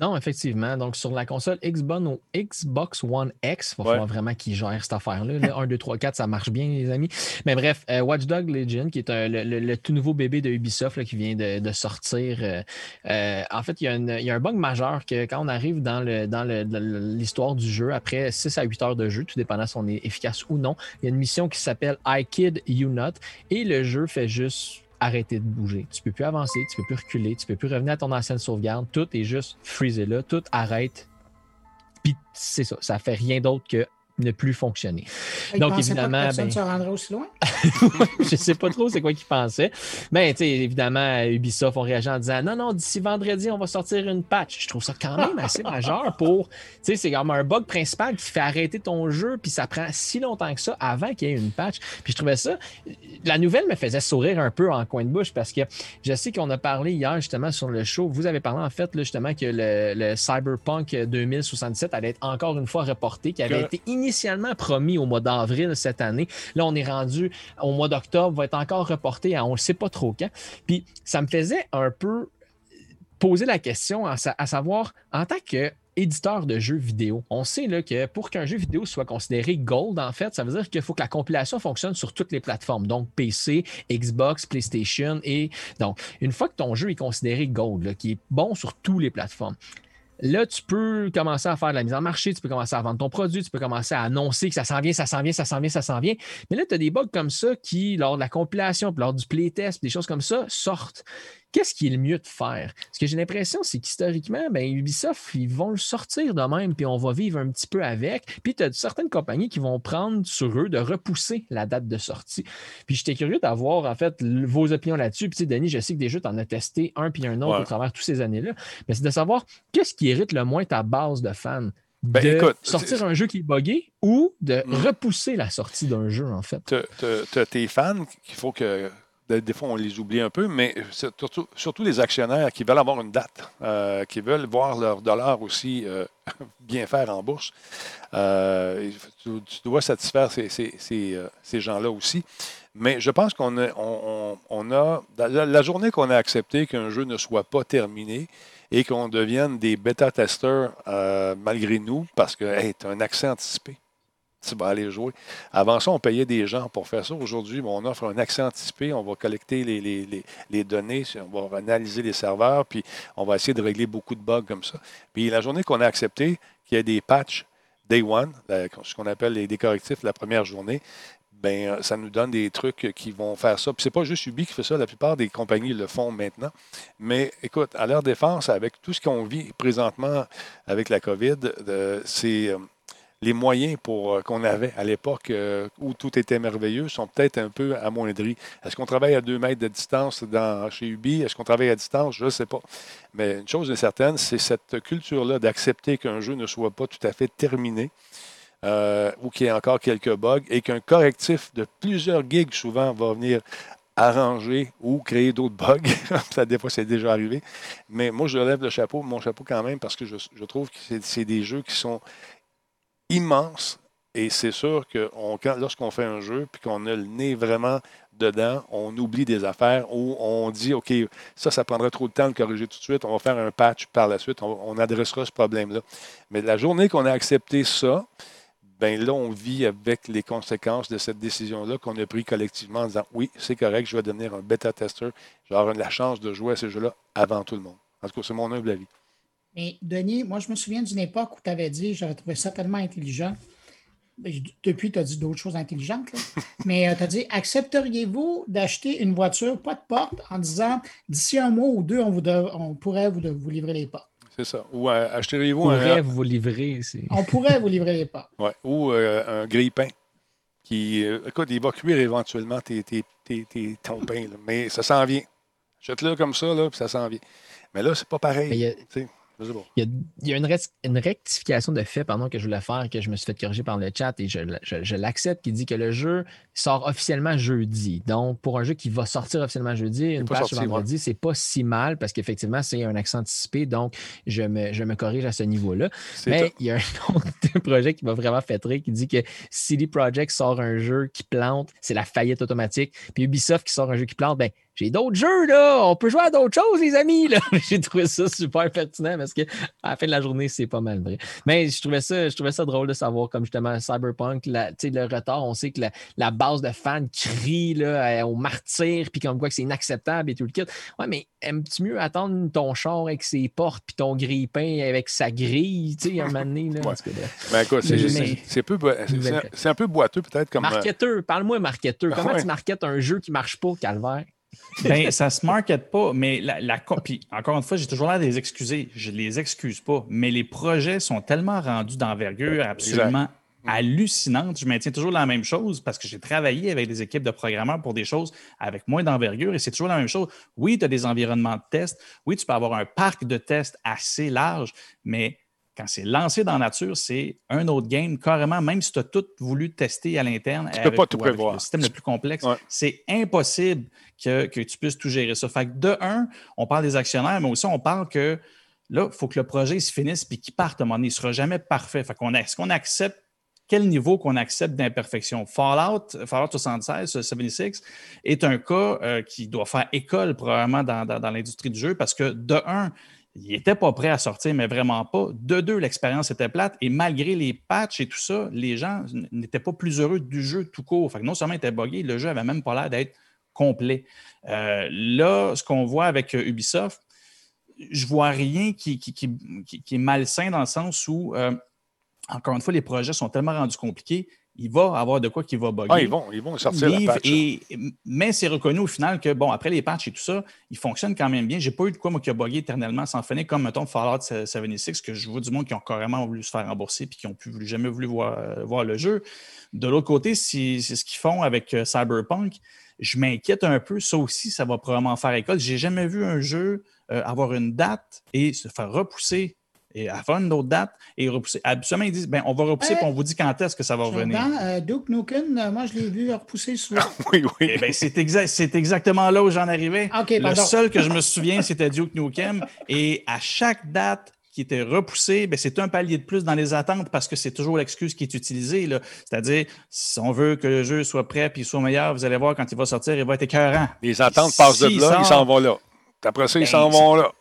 Non, effectivement. Donc, sur la console Xbox, Xbox One X, il va Ouais. falloir vraiment qu'ils gèrent cette affaire-là. Le 1, 2, 3, 4, ça marche bien, les amis. Mais bref, euh, Watch Dogs Legion, qui est un- le, le- le tout nouveau bébé de Ubisoft là, qui vient de, de sortir. euh, euh, en fait, il y, a y un bug majeur que quand on arrive dans le- l'histoire du jeu, après 6 à 8 heures de jeu, tout dépendant si on est efficace ou non, il y a une mission qui s'appelle I Kid You Not et le jeu fait juste arrêter de bouger. Tu peux plus avancer, tu peux plus reculer, tu peux plus revenir à ton ancienne sauvegarde. Tout est juste freezé là, tout arrête. Puis c'est ça, ça fait rien d'autre que ne plus fonctionner. Il Donc, pas que évidemment, personne ben- se rendrait aussi loin. je sais pas trop c'est quoi qu'ils pensaient. Mais tu sais, évidemment, Ubisoft ont réagi en disant non, non, d'ici vendredi, on va sortir une patch. Je trouve ça quand même assez majeur pour. Tu sais, c'est comme un bug principal qui fait arrêter ton jeu, puis ça prend si longtemps que ça avant qu'il y ait une patch. Puis je trouvais ça. La nouvelle me faisait sourire un peu en coin de bouche parce que je sais qu'on a parlé hier justement sur le show. Vous avez parlé en fait là, justement que le, le Cyberpunk 2077 allait être encore une fois reporté, qui avait Que- été initialement promis au mois d'avril cette année. Là, on est rendu au mois d'octobre, va être encore reporté à on ne sait pas trop quand. Puis ça me faisait un peu poser la question à, sa- à savoir, en tant que éditeur de jeux vidéo, on sait là, que pour qu'un jeu vidéo soit considéré gold, en fait, ça veut dire qu'il faut que la compilation fonctionne sur toutes les plateformes, donc PC, Xbox, PlayStation. Et donc, une fois que ton jeu est considéré gold, qui est bon sur toutes les plateformes, Là, tu peux commencer à faire de la mise en marché, tu peux commencer à vendre ton produit, tu peux commencer à annoncer que ça s'en vient, ça s'en vient, ça s'en vient, ça s'en vient. Mais là, tu as des bugs comme ça qui, lors de la compilation, puis lors du playtest, des choses comme ça, sortent. Qu'est-ce qui est le mieux de faire? Ce que j'ai l'impression, c'est qu'historiquement, ben, Ubisoft, ils vont le sortir de même, puis on va vivre un petit peu avec. Puis tu as certaines compagnies qui vont prendre sur eux de repousser la date de sortie. Puis j'étais curieux d'avoir, en fait, vos opinions là-dessus. Puis tu sais, Denis, je sais que déjà, tu en as testé un puis un autre Ouais. au travers de toutes ces années-là. Mais c'est de savoir qu'est-ce qui irrite le moins ta base de fans? Ben, de écoute, sortir un jeu qui est buggé ou de Mm. repousser la sortie d'un jeu, en fait? tu as tes fans qu'il faut que. Des fois, on les oublie un peu, mais surtout, surtout les actionnaires qui veulent avoir une date, euh, qui veulent voir leur dollar aussi euh, bien faire en bourse. Euh, tu, dois satisfaire ces, gens-là aussi. Mais je pense qu'on a, la, journée qu'on a accepté qu'un jeu ne soit pas terminé et qu'on devienne des bêta-testeurs malgré nous, parce que tu as un accès anticipé. Tu vas aller jouer. Avant ça, on payait des gens pour faire ça. Aujourd'hui, on offre un accès anticipé. On va collecter les, les- les- données, on va analyser les serveurs, puis on va essayer de régler beaucoup de bugs comme ça. Puis la journée qu'on a accepté qu'il y ait des patchs day one, ce qu'on appelle les, des correctifs la première journée, ben ça nous donne des trucs qui vont faire ça. Puis c'est pas juste Ubi qui fait ça, la plupart des compagnies le font maintenant. Mais écoute, à leur défense, avec tout ce qu'on vit présentement avec la COVID, euh, c'est euh, les moyens pour, euh, qu'on avait à l'époque euh, où tout était merveilleux sont peut-être un peu amoindris. Est-ce qu'on travaille à deux mètres de distance dans, chez Ubi? Est-ce qu'on travaille à distance? Je ne sais pas. Mais une chose est certaine, c'est cette culture-là d'accepter qu'un jeu ne soit pas tout à fait terminé. euh, ou qu'il y ait encore quelques bugs et qu'un correctif de plusieurs gigs souvent va venir arranger ou créer d'autres bugs. ça, des fois, c'est déjà arrivé. Mais moi, je lève le chapeau, mon chapeau quand même, parce que je, trouve que c'est des jeux qui sont immenses. Et c'est sûr que lorsqu'on fait un jeu puis qu'on a le nez vraiment dedans, on oublie des affaires ou on dit OK, ça, ça prendrait trop de temps de corriger tout de suite, on va faire un patch par la suite, on, adressera ce problème-là. Mais la journée qu'on a accepté ça, ben là, on vit avec les conséquences de cette décision-là qu'on a prise collectivement en disant oui, c'est correct, je vais devenir un bêta-testeur, je vais avoir la chance de jouer à ces jeux-là avant tout le monde. En tout cas, c'est mon humble avis. Mais Denis, moi, je me souviens d'une époque où tu avais dit, j'avais trouvé ça tellement intelligent. Ben, Depuis, tu as dit d'autres choses intelligentes. là. Mais tu as dit accepteriez-vous d'acheter une voiture pas de porte en disant d'ici un mois ou deux, on, vous on pourrait vous, de- vous livrer les portes? C'est ça. Ou euh, achèteriez-vous Pourrait un, vous livrer. On pourrait vous livrer les portes. ouais, ou, euh, un grille-pain qui, euh, écoute, il va cuire éventuellement tes, tes, tes- tes- ton pain, là. mais ça s'en vient. Achète-le comme ça, là, puis ça s'en vient. Mais là, c'est pas pareil. Il y a-. Il y une, rectification de fait pardon, que je voulais faire, que je me suis fait corriger par le chat et je, l- je- je l'accepte, qui dit que le jeu sort officiellement jeudi. Donc, pour un jeu qui va sortir officiellement jeudi, une patch sorti, vendredi, c'est pas si mal parce qu'effectivement, c'est un accent anticipé. Donc, je me, je me corrige à ce niveau-là. Mais il y a un autre projet qui m'a vraiment fait rire qui dit que CD Projekt sort un jeu qui plante, c'est la faillite automatique. Puis Ubisoft qui sort un jeu qui plante, ben j'ai d'autres jeux là, on peut jouer à d'autres choses, les amis. là. j'ai trouvé ça super pertinent parce que à la fin de la journée, c'est pas mal vrai. Mais je trouvais ça, je trouvais ça drôle de savoir, comme justement Cyberpunk, la- tu sais, le retard, on sait que la, la base de fans crie là, euh, au martyr, puis comme quoi que c'est inacceptable et tout le kit. Ouais, mais aimes-tu mieux attendre ton char avec ses portes, puis ton grille-pain avec sa grille, tu sais, un moment donné, là, Ouais. Ben, c'est, c'est un peu boiteux, peut-être, comme. euh, Marketeur, parle-moi marketeur. Comment Ouais. tu marketes un jeu qui marche pas, Calvaire? Ben, ça se market pas, mais la, la copie, encore une fois, j'ai toujours l'air de les excuser. Je les excuse pas, mais les projets sont tellement rendus d'envergure absolument hallucinante. Je maintiens toujours la même chose parce que j'ai travaillé avec des équipes de programmeurs pour des choses avec moins d'envergure et c'est toujours la même chose. Oui, tu as des environnements de test. Oui, tu peux avoir un parc de tests assez large, mais quand c'est lancé dans la nature, c'est un autre game, carrément, même si tu as tout voulu tester à l'interne. Tu ne peux pas tout prévoir. Le système le plus complexe, c'est impossible que, tu puisses tout gérer ça. Fait que de un, on parle des actionnaires, mais aussi on parle que là, il faut que le projet se finisse puis qu'il parte à un moment donné. Il ne sera jamais parfait. Fait qu'on est-ce qu'on accepte quel niveau qu'on accepte d'imperfection? Fallout, Fallout 76, 76 est un cas euh, qui doit faire école probablement dans, dans l'industrie du jeu parce que de un, il n'était pas prêt à sortir, mais vraiment pas. De deux, l'expérience était plate et malgré les patchs et tout ça, les gens n'étaient pas plus heureux du jeu tout court. Fait non seulement il était buggé, le jeu avait même pas l'air d'être complet. Euh, là, ce qu'on voit avec euh, Ubisoft, je vois rien qui, est malsain dans le sens où, euh, encore une fois, les projets sont tellement rendus compliqués il va avoir de quoi qui va bugger. Ah, ils vont, ils vont sortir la patch. Et, mais c'est reconnu au final que, bon, après les patchs et tout ça, il fonctionne quand même bien. J'ai pas eu de quoi, moi, qui a bugué éternellement sans finir, comme, mettons, Fallout 76, que je vois du monde qui ont carrément voulu se faire rembourser puis qui n'ont jamais voulu voir, euh, voir, le jeu. De l'autre côté, c'est ce qu'ils font avec euh, Cyberpunk. Je m'inquiète un peu. Ça aussi, ça va probablement faire école. J'ai jamais vu un jeu euh, avoir une date et se faire repousser et à faire une autre date et repousser. Absolument, ils disent ben, on va repousser et on vous dit quand est-ce que ça va revenir. Euh, Duke Nukem, euh, moi, je l'ai vu repousser souvent. oui, oui. Eh ben, c'est, c'est exactement là où j'en arrivais. le seul que je me souviens, c'était Duke Nukem. Et à chaque date, qui était repoussé, ben, c'est un palier de plus dans les attentes parce que c'est toujours l'excuse qui est utilisée. C'est-à-dire, si on veut que le jeu soit prêt et soit meilleur, vous allez voir quand il va sortir, il va être écœurant. Les attentes passent de là, ils s'en vont là. Après ça, ils ben, s'en vont là.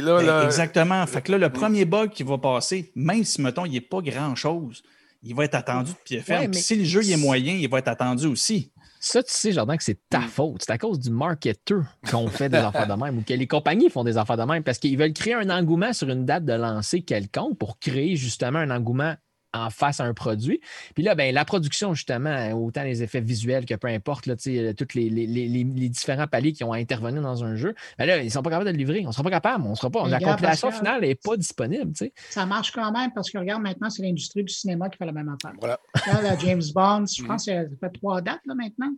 Ben, exactement. Fait que là, le premier bug qui va passer, même si, mettons, il n'est pas grand-chose, il va être attendu de pied ferme. Si le jeu est moyen, il va être attendu aussi. Ça, tu sais, Jordan, que c'est ta mm. faute. C'est à cause du marketeur qu'on fait des affaires de même ou que les compagnies font des affaires de même parce qu'ils veulent créer un engouement sur une date de lancer quelconque pour créer justement un engouement en face à un produit. Puis là, ben, la production, justement, autant les effets visuels que peu importe, là, tous les, les, différents paliers qui ont intervenu dans un jeu, ben là, ils ne sont pas capables de le livrer. On ne sera pas capable. On sera pas. la compilation finale n'est pas disponible. Ça marche quand même parce que regarde, maintenant, c'est l'industrie du cinéma qui fait la même affaire. Voilà. Là, James Bond, je pense que ça fait trois dates là, maintenant.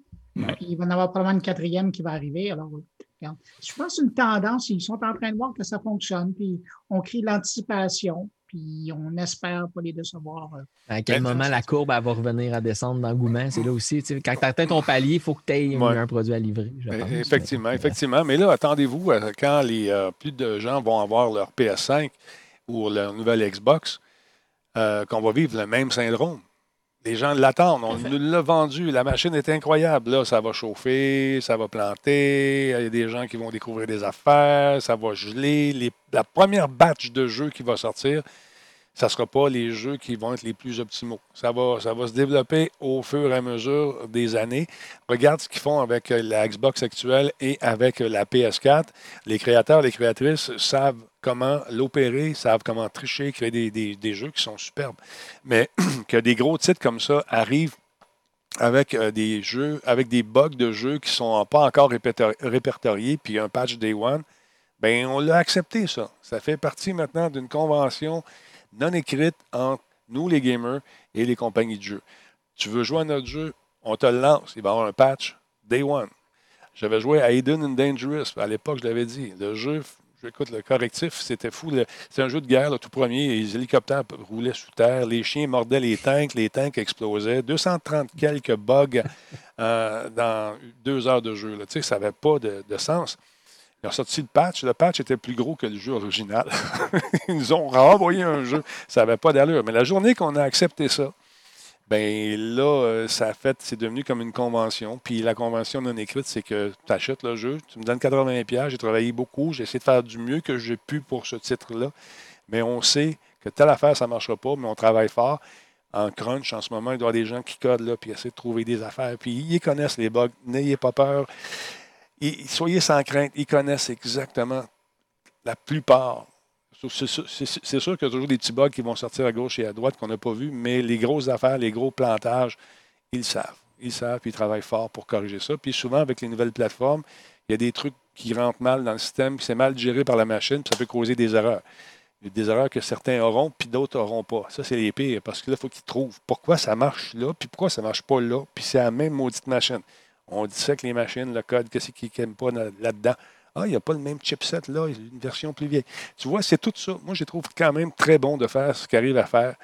Il va y en avoir probablement une quatrième qui va arriver. Alors, je pense que c'est une tendance. Ils sont en train de voir que ça fonctionne. Puis on crée l'anticipation puis on espère pas les décevoir. Euh. À quel ben, moment la courbe va revenir à descendre d'engouement? C'est là aussi. Quand tu atteins ton palier, il faut que tu aies un produit à livrer. E, effectivement, effectivement. Mais là, attendez-vous quand les euh, plus de gens vont avoir leur PS5 ou leur nouvelle Xbox, euh, qu'on va vivre le même syndrome. Les gens l'attendent. On nous l'a vendu. La machine est incroyable. Là, ça va chauffer, ça va planter. Il y a des gens qui vont découvrir des affaires. Ça va geler. la première batch de jeux qui va sortir, ça ne sera pas les jeux qui vont être les plus optimaux. Ça va, ça va se développer au fur et à mesure des années. Regarde ce qu'ils font avec euh, la Xbox actuelle et avec euh, la PS4. Les créateurs, les créatrices savent comment l'opérer, savent comment tricher, créer des, jeux qui sont superbes. Mais que des gros titres comme ça arrivent avec euh, des jeux, avec des bugs de jeux qui ne sont pas encore répertoriés, puis un patch Day One, ben on l'a accepté, ça. Ça fait partie maintenant d'une convention non écrite entre nous, les gamers, et les compagnies de jeux. Tu veux jouer à notre jeu, on te le lance. Il va y avoir un patch Day One. J'avais joué à Hidden and Dangerous. À l'époque, je l'avais dit. Le jeu, écoute, le correctif, c'était fou. C'est un jeu de guerre, le tout premier. Les hélicoptères roulaient sous terre. Les chiens mordaient les tanks. Les tanks explosaient. 230 quelques bugs euh, dans deux heures de jeu. Tu ça n'avait pas de sens. Ils ont sorti le patch. Le patch était plus gros que le jeu original. Ils nous ont renvoyé un jeu. Ça n'avait pas d'allure. Mais la journée qu'on a accepté ça, ben là, euh, ça fait, c'est devenu comme une convention. Puis la convention non écrite, c'est que tu achètes le jeu, tu me donnes 80$, j'ai travaillé beaucoup, j'ai essayé de faire du mieux que j'ai pu pour ce titre-là. Mais on sait que telle affaire, ça ne marchera pas, mais on travaille fort. En crunch, en ce moment, il doit y avoir des gens qui codent là, puis essaient de trouver des affaires. Puis ils connaissent les bugs. N'ayez pas peur soyez sans crainte, ils connaissent exactement la plupart. C'est sûr qu'il y a toujours des petits bugs qui vont sortir à gauche et à droite qu'on n'a pas vus, mais les grosses affaires, les gros plantages, ils savent. Ils savent, puis ils travaillent fort pour corriger ça. Puis souvent, avec les nouvelles plateformes, il y a des trucs qui rentrent mal dans le système, qui c'est mal géré par la machine, puis ça peut causer des erreurs. Des erreurs que certains auront, puis d'autres n'auront pas. Ça, c'est les pires, parce que là, il faut qu'ils trouvent pourquoi ça marche là, puis pourquoi ça ne marche pas là, puis c'est la même maudite machine. On dit ça que les machines, le code, qu'est-ce qu'ils n'aiment pas là- là-dedans. Ah, il n'y a pas le même chipset là, une version plus vieille. Tu vois, c'est tout ça. Moi, je trouve quand même très bon de faire ce qu'ils arrivent à faire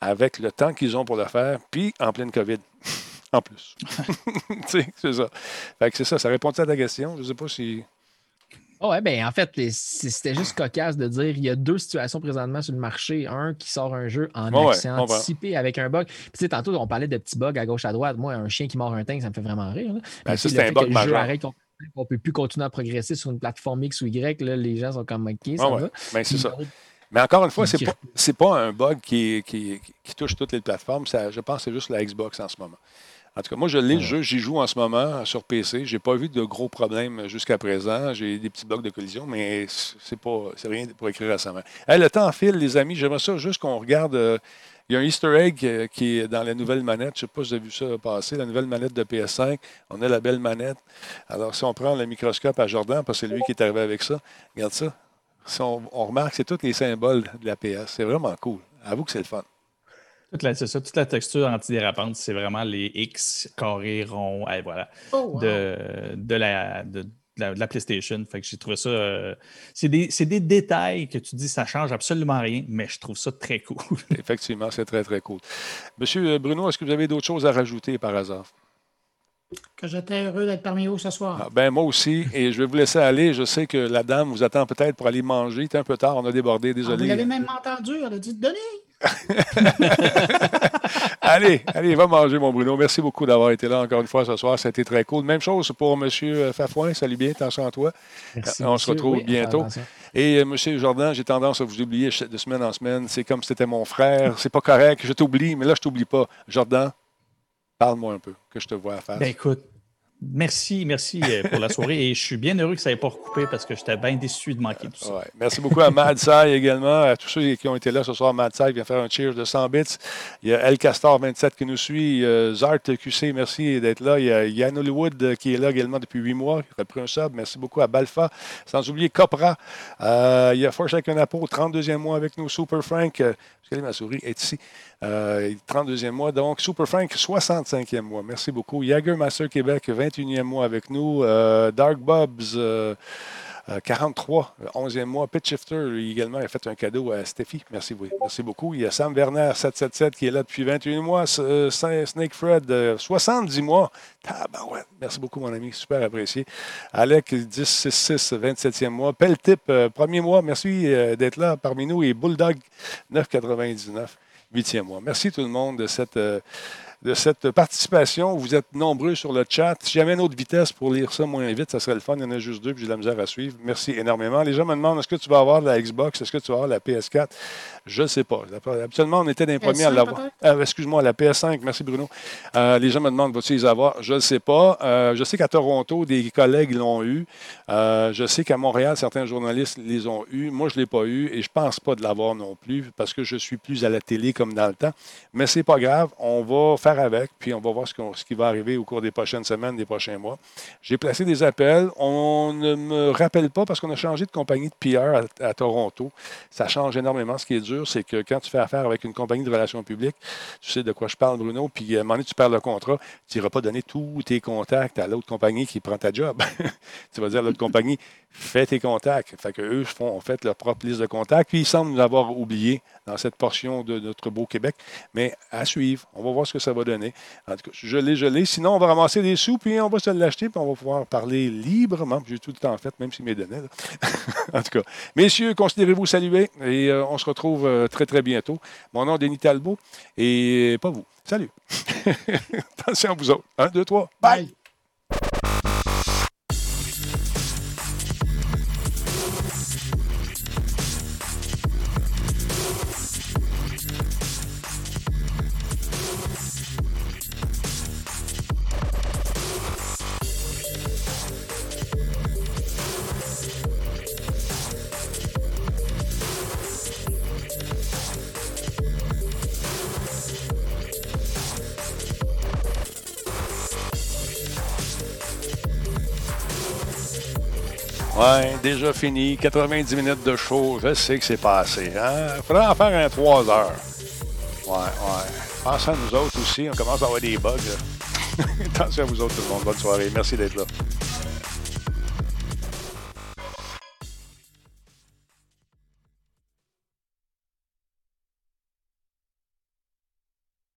avec le temps qu'ils ont pour le faire, puis en pleine COVID. en plus. C'est ça. Fait que c'est ça. Ça répond à ta question? Je ne sais pas si. Ah ouais, ben en fait, c'était juste cocasse de dire il y a deux situations présentement sur le marché. Un qui sort un jeu en accès on va. anticipé avec un bug. Puis tu sais, tantôt, on parlait de petits bugs à gauche, à droite. Moi, un chien qui mord un tank, ça me fait vraiment rire. là. Ben, ça, c'est un bug majeur. arrête, qu'on ne peut plus continuer à progresser sur une plateforme X ou Y. Là, les gens sont comme OK, ça Ah ouais. va. Ben, c'est ça. Mais encore une fois, Qui- c'est pas, un bug qui, qui, qui touche toutes les plateformes. Ça, je pense que c'est juste la Xbox en ce moment. En tout cas, moi, je l'ai, le jeu, j'y joue en ce moment sur PC. J'ai pas vu de gros problèmes jusqu'à présent. J'ai des petits bugs de collision, mais c'est pas, c'est rien pour écrire récemment. Hey, le temps file, les amis. J'aimerais ça juste qu'on regarde. euh, il y a un Easter egg euh, qui est dans la nouvelle manette. Je ne sais pas si vous avez vu ça passer. La nouvelle manette de PS5. On a la belle manette. Alors, si on prend le microscope à Jordan, parce que c'est lui qui est arrivé avec ça, regarde ça. Si on, on remarque, c'est tous les symboles de la PS. C'est vraiment cool. Avoue que c'est le fun. Toute la, c'est ça, toute la texture antidérapante, c'est vraiment les X carrés ronds, et voilà, Oh, wow. de, de, la, de, de la, de la PlayStation. Fait que j'ai trouvé ça. euh, c'est, des, c'est des détails que tu dis, ça change absolument rien, mais je trouve ça très cool. Effectivement, c'est très, très cool. Monsieur Bruno, est-ce que vous avez d'autres choses à rajouter par hasard? Que j'étais heureux d'être parmi vous ce soir. Ah, ben, moi aussi. Et je vais vous laisser aller. Je sais que la dame vous attend peut-être pour aller manger. Il est un peu tard. On a débordé. Ah, vous Désolé. l'avez même entendu, elle a dit Denis. allez, allez, va manger, mon Bruno. Merci beaucoup d'avoir été là encore une fois ce soir. Été très cool. Même chose pour M. Fafouin. Salut bien. Attention à toi. merci, on se retrouve Oui, bientôt. attention. Et euh, M. Jordan, j'ai tendance à vous oublier de semaine en semaine. C'est comme si c'était mon frère. C'est pas correct. Je t'oublie, mais là, je t'oublie pas. Jordan, parle-moi un peu, que je te vois à faire. Ben écoute, merci, merci euh, pour la soirée et je suis bien heureux que ça n'ait pas recoupé parce que j'étais bien déçu de manquer tout ça. Merci beaucoup à Mad également, à tous ceux qui ont été là ce soir. Mad Sai vient faire un cheers de 100 bits. Il y a El Castor 27 qui nous suit. Zart QC, merci d'être là. Il y a Yann Hollywood euh, qui est là également depuis huit mois, qui a pris un sub. Merci beaucoup à Balfa. Sans oublier Copra. Euh, il y a Forge avec un Apo, 32e mois avec nous. Super Frank, euh, excusez ma souris, est ici. Euh, 32e mois. Donc, Super Frank, 65e mois. Merci beaucoup. Jagger Master Québec, 21e mois avec nous. Euh, Dark Bobs, euh, euh, 43, euh, 11e mois. Pitch Shifter, également, a fait un cadeau à Steffi. Merci. Merci beaucoup. Il y a Sam Werner, 777, qui est là depuis 21 mois. Euh, Snake Fred, euh, 70 mois. Tabarouette. Merci beaucoup, mon ami. Super apprécié. Alec, 1066, 27e mois. Peltip, euh, premier mois. Merci euh, d'être là parmi nous. Et Bulldog, 999, 8e mois. Merci tout le monde de cette. Euh, de cette participation. Vous êtes nombreux sur le chat. Si j'avais une autre vitesse pour lire ça moins vite, ça serait le fun. Il y en a juste deux, puis j'ai de la misère à suivre. Merci énormément. Les gens me demandent est-ce que tu vas avoir la Xbox? Est-ce que tu vas avoir la PS4 Je ne sais pas. Habituellement, on était des premiers à PS5 l'avoir. Ah, Excuse-moi, la PS5. Merci, Bruno. Euh, les gens me demandent vas-tu les avoir? Je ne sais pas. Euh, je sais qu'à Toronto, des collègues l'ont eu. Euh, je sais qu'à Montréal, certains journalistes les ont eus. Moi, je ne l'ai pas eu et je ne pense pas de l'avoir non plus parce que je suis plus à la télé comme dans le temps. Mais c'est pas grave. On va faire avec, puis on va voir ce, qui va arriver au cours des prochaines semaines, des prochains mois. J'ai placé des appels. On ne me rappelle pas parce qu'on a changé de compagnie de PR à, à Toronto. Ça change énormément. Ce qui est dur, c'est que quand tu fais affaire avec une compagnie de relations publiques, tu sais de quoi je parle, Bruno, puis à un moment donné, tu perds le contrat, tu n'iras pas donner tous tes contacts à l'autre compagnie qui prend ta job. tu vas dire à l'autre compagnie, fais tes contacts. Fait que eux font fait leur propre liste de contacts. Puis ils semblent nous avoir oubliés dans cette portion de notre beau Québec. Mais à suivre, on va voir ce que ça va donner. En tout cas, je l'ai, je l'ai. Sinon, on va ramasser des sous, puis on va se l'acheter, puis on va pouvoir parler librement. J'ai tout le temps fait, même s'il m'est donné. en tout cas, messieurs, considérez-vous salués et euh, on se retrouve euh, très, très bientôt. Mon nom est Denis Talbot et pas vous. Salut. Attention à vous autres. Un, deux, trois. Bye. Ouais, déjà fini. 90 minutes de show. Je sais que c'est passé. Hein? Faudrait en faire un 3 heures. Ouais, ouais. Pensez à nous autres aussi. On commence à avoir des bugs. Attention à vous autres, tout le monde. Bonne soirée. Merci d'être là.